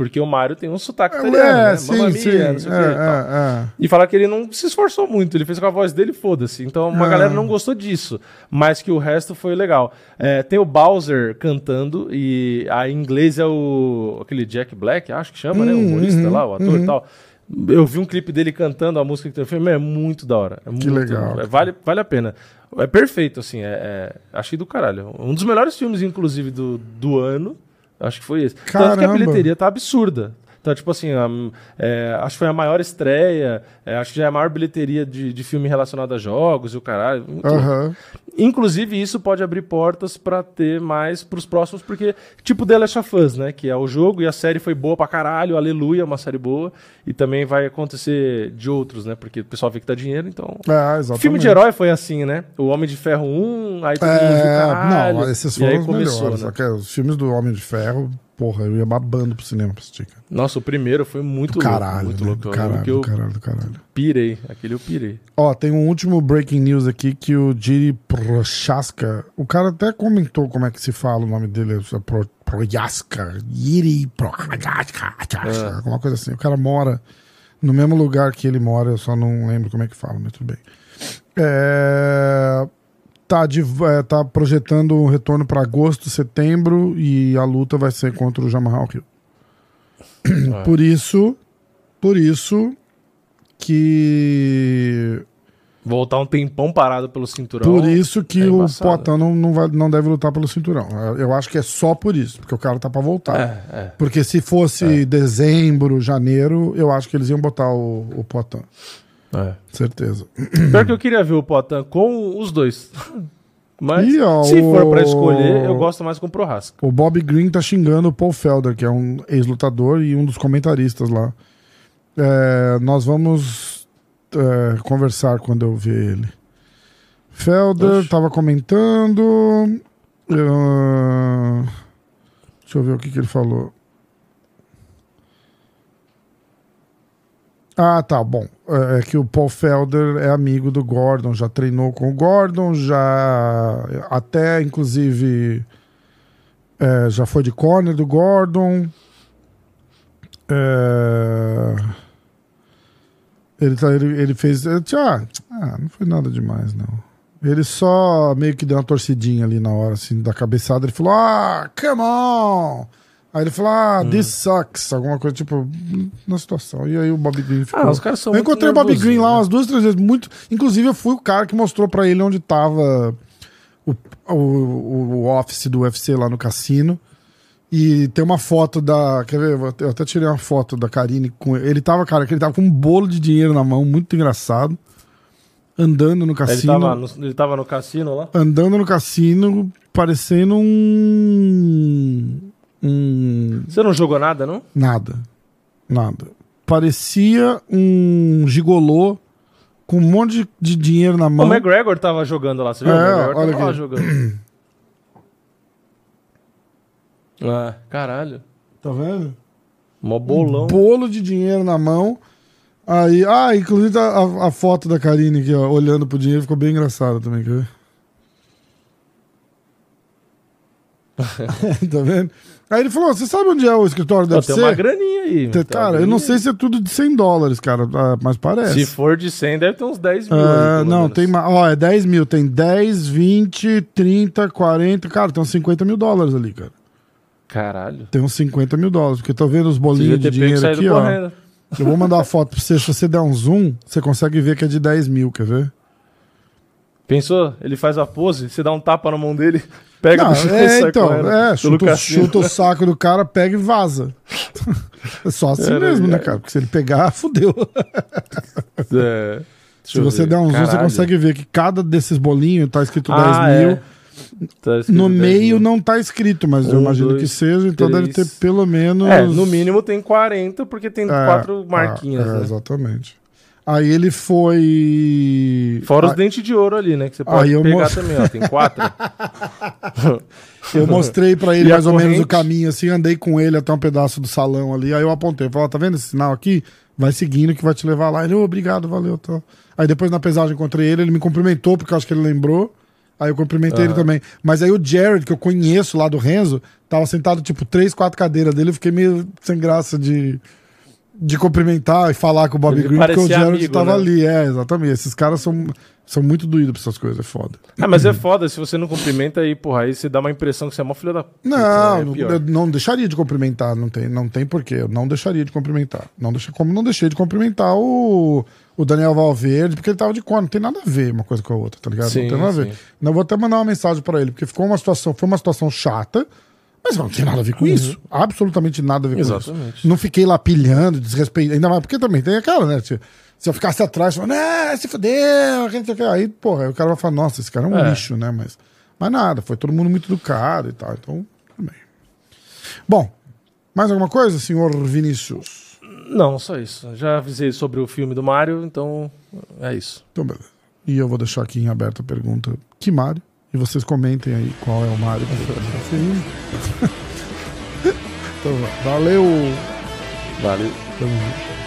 Porque o Mario tem um sotaque italiano, É, né? sim, Mamma sim. mia, não sei o É, que e tal. é, é. E falar que ele não se esforçou muito, ele fez com a voz dele, foda-se. Então uma Ah. galera não gostou disso, mas que o resto foi legal. É, tem o Bowser cantando, e a em inglês é o aquele Jack Black, acho que chama, né? O Hum, humorista uhum, lá, o ator uhum. e tal. Eu vi um clipe dele cantando a música que tem no filme, é muito da hora. É muito, legal. é- vale, vale a pena. É perfeito, assim, é, é, achei do caralho. Um dos melhores filmes, inclusive, do, do ano, acho que foi esse. Tanto que a Caramba. bilheteria tá absurda. Então, tipo assim, a- é, acho que foi a maior estreia, é, acho que já é a maior bilheteria de, de filme relacionado a jogos e o caralho. Aham. Inclusive, isso pode abrir portas pra ter mais pros próximos, porque, tipo The Last of Us, né? Que é o jogo e a série foi boa pra caralho, aleluia, é uma série boa. E também vai acontecer de outros, né? Porque o pessoal vê que dá dinheiro, então. É, exatamente. Filme de herói foi assim, né? O Homem de Ferro 1, aí todo mundo viu É, caralho. não, esses foram os começou, melhores. né? Só que Os filmes do Homem de Ferro, porra, eu ia babando pro cinema pra assistir. Cara. Nossa, o primeiro foi muito Do louco. caralho, muito né? louco. Do caralho, do caralho, do caralho. pirei. Aquele eu pirei. Ó, tem um último breaking news aqui que o Jiri Prochaska, o cara até comentou como é que se fala o nome dele, é Pro, Prochaska, Jiri Prochaska, É. alguma coisa assim. O cara mora no mesmo lugar que ele mora, eu só não lembro como é que fala, mas tudo bem. É, tá, de- é, tá projetando um retorno para agosto, setembro e a luta vai ser contra o Jamal Hill. É. Por isso, por isso que Voltar um tempão parado pelo cinturão. Por isso que é o. Poitin não, não, vai, não deve lutar pelo cinturão. Eu acho que é só por isso, porque o cara tá pra voltar. É, é. Porque se fosse dezembro, janeiro, eu acho que eles iam botar o, o Poitin. É. Certeza. Pior que eu queria ver o Potan com os dois. Mas Ih, ó, se for pra o- escolher, eu gosto mais com o Prohaska. O Bob Green tá xingando o Paul Felder, que é um ex-lutador e um dos comentaristas lá. É, nós vamos é, conversar quando eu ver ele. Felder Oxe. tava comentando. ah, deixa eu ver o que, que ele falou. Ah, tá, bom. É é que o Paul Felder é amigo do Gordon, já treinou com o Gordon, já até inclusive é, já foi de corner do Gordon. É, ele, tá, ele, ele fez. tchá, ah, não foi nada demais, não. Ele só meio que deu uma torcidinha ali na hora, assim, da cabeçada. Ele falou: Ah, come on! Aí ele falou: Ah, this sucks. Alguma coisa tipo, na situação. E aí o Bob Green ficou. Ah, os caras são eu encontrei o Bob Green lá né? umas duas, três vezes. Muito... Inclusive, eu fui o cara que mostrou pra ele onde tava o, o, o office do UFC lá no cassino. E tem uma foto da. Quer ver? Eu até tirei uma foto da Karine com ele. tava, cara, que ele tava com um bolo de dinheiro na mão, muito engraçado. Andando no Ele cassino. tava, no, ele tava no cassino lá? Andando no cassino, parecendo um. Um. Você não jogou nada, não? Nada. Nada. Parecia um gigolô com um monte de, dinheiro na O mão. McGregor tava jogando lá, você viu? É, o McGregor olha tava lá jogando. ah, [CLEARS THROAT] caralho. Tá vendo? Mó bolão. Bolo de dinheiro na mão. Aí, ah, inclusive a, a- a foto da Karine aqui, ó, olhando pro dinheiro, ficou bem engraçada também, quer ver? [LAUGHS] [LAUGHS] tá vendo? Aí ele falou: Você sabe onde é o escritório Pô, UFC? tem uma graninha aí. Te- tem uma Cara, eu graninha não sei se é tudo de 100 dólares, cara, ah, mas parece. Se for de 100, deve ter uns 10 mil. É, aí, não, menos. tem mais. Ó, é 10 mil. Tem 10, 20, 30, 40. Cara, tem uns 50 mil dólares ali, cara. Caralho. Tem uns 50 mil dólares. Porque tô vendo os bolinhos de dinheiro aqui, ó. correndo. Eu vou mandar uma foto pra você. Se você der um zoom, você consegue ver que é de 10 mil, quer ver? Pensou? Ele faz a pose, você dá um tapa na mão dele, [LAUGHS] pega Não, chão e é, então, é, chuta, chuta o saco do cara, pega e vaza. [LAUGHS] é só assim Era, mesmo, né, é. cara? Porque se ele pegar, [LAUGHS] fudeu. É. Se eu você ver. der um zoom, você consegue ver que cada desses bolinhos tá escrito 10 Ah, mil. é. Tá escrito No 10 meio mil. não tá escrito, mas eu Um, imagino dois, que seja, então três. deve ter pelo menos. É, no mínimo tem 40, porque tem É, quatro marquinhas, é, né? Exatamente. Aí ele foi. Fora os dentes de ouro ali, né? Que você pode Aí eu pegar mostro- também, ó. Tem quatro. [LAUGHS] Eu mostrei pra ele E mais ou menos corrente? o caminho, assim, andei com ele até um pedaço do salão ali. Aí eu apontei, falei, ó, tá vendo esse sinal aqui? Vai seguindo que vai te levar lá. Ele, ô, obrigado, valeu. Tá. Aí depois na pesagem encontrei ele, ele me cumprimentou, porque eu acho que ele lembrou. Aí eu cumprimentei ele Aham. também. Mas aí o Jared, que eu conheço lá do Renzo, tava sentado, tipo, três, quatro cadeiras dele. Eu fiquei meio sem graça de, de cumprimentar e falar com o Bob Ele Green, porque o Gerald amigo, tava né? ali. É, exatamente. Esses caras são, são muito doídos pra essas coisas, é foda. Ah, mas é foda, se você não cumprimenta aí, porra, aí você dá uma impressão que você é mó filha da. Não, né? É não, pior. eu não deixaria de cumprimentar, não tem, não tem porquê. Eu não deixaria de cumprimentar. Não deixei, como não deixei de cumprimentar o, o Daniel Valverde, porque ele tava de cor, não tem nada a ver uma coisa com a outra, tá ligado? Sim, não tem nada a ver. sim. Não vou até mandar uma mensagem pra ele, porque ficou uma situação, foi uma situação chata, mas não tem nada a ver com isso. Absolutamente nada a ver com Uhum. Exatamente. isso. Não fiquei lá pilhando, desrespeitando, ainda mais, porque também tem aquela, né? Se, se eu ficasse atrás, falando, ah, se fudeu, que não sei o que", aí, porra, aí o cara vai falar, nossa, esse cara é um É. lixo, né? Mas, mas nada, foi todo mundo muito educado e tal, então, bem. Bom, mais alguma coisa, senhor Vinícius? Não, só isso. Já avisei sobre o filme do Mario, então é isso. Então, beleza. E eu vou deixar aqui em aberto a pergunta: que Mario? E vocês comentem aí qual é o Mario. que vocês [LAUGHS] então, valeu! Valeu. Tamo junto.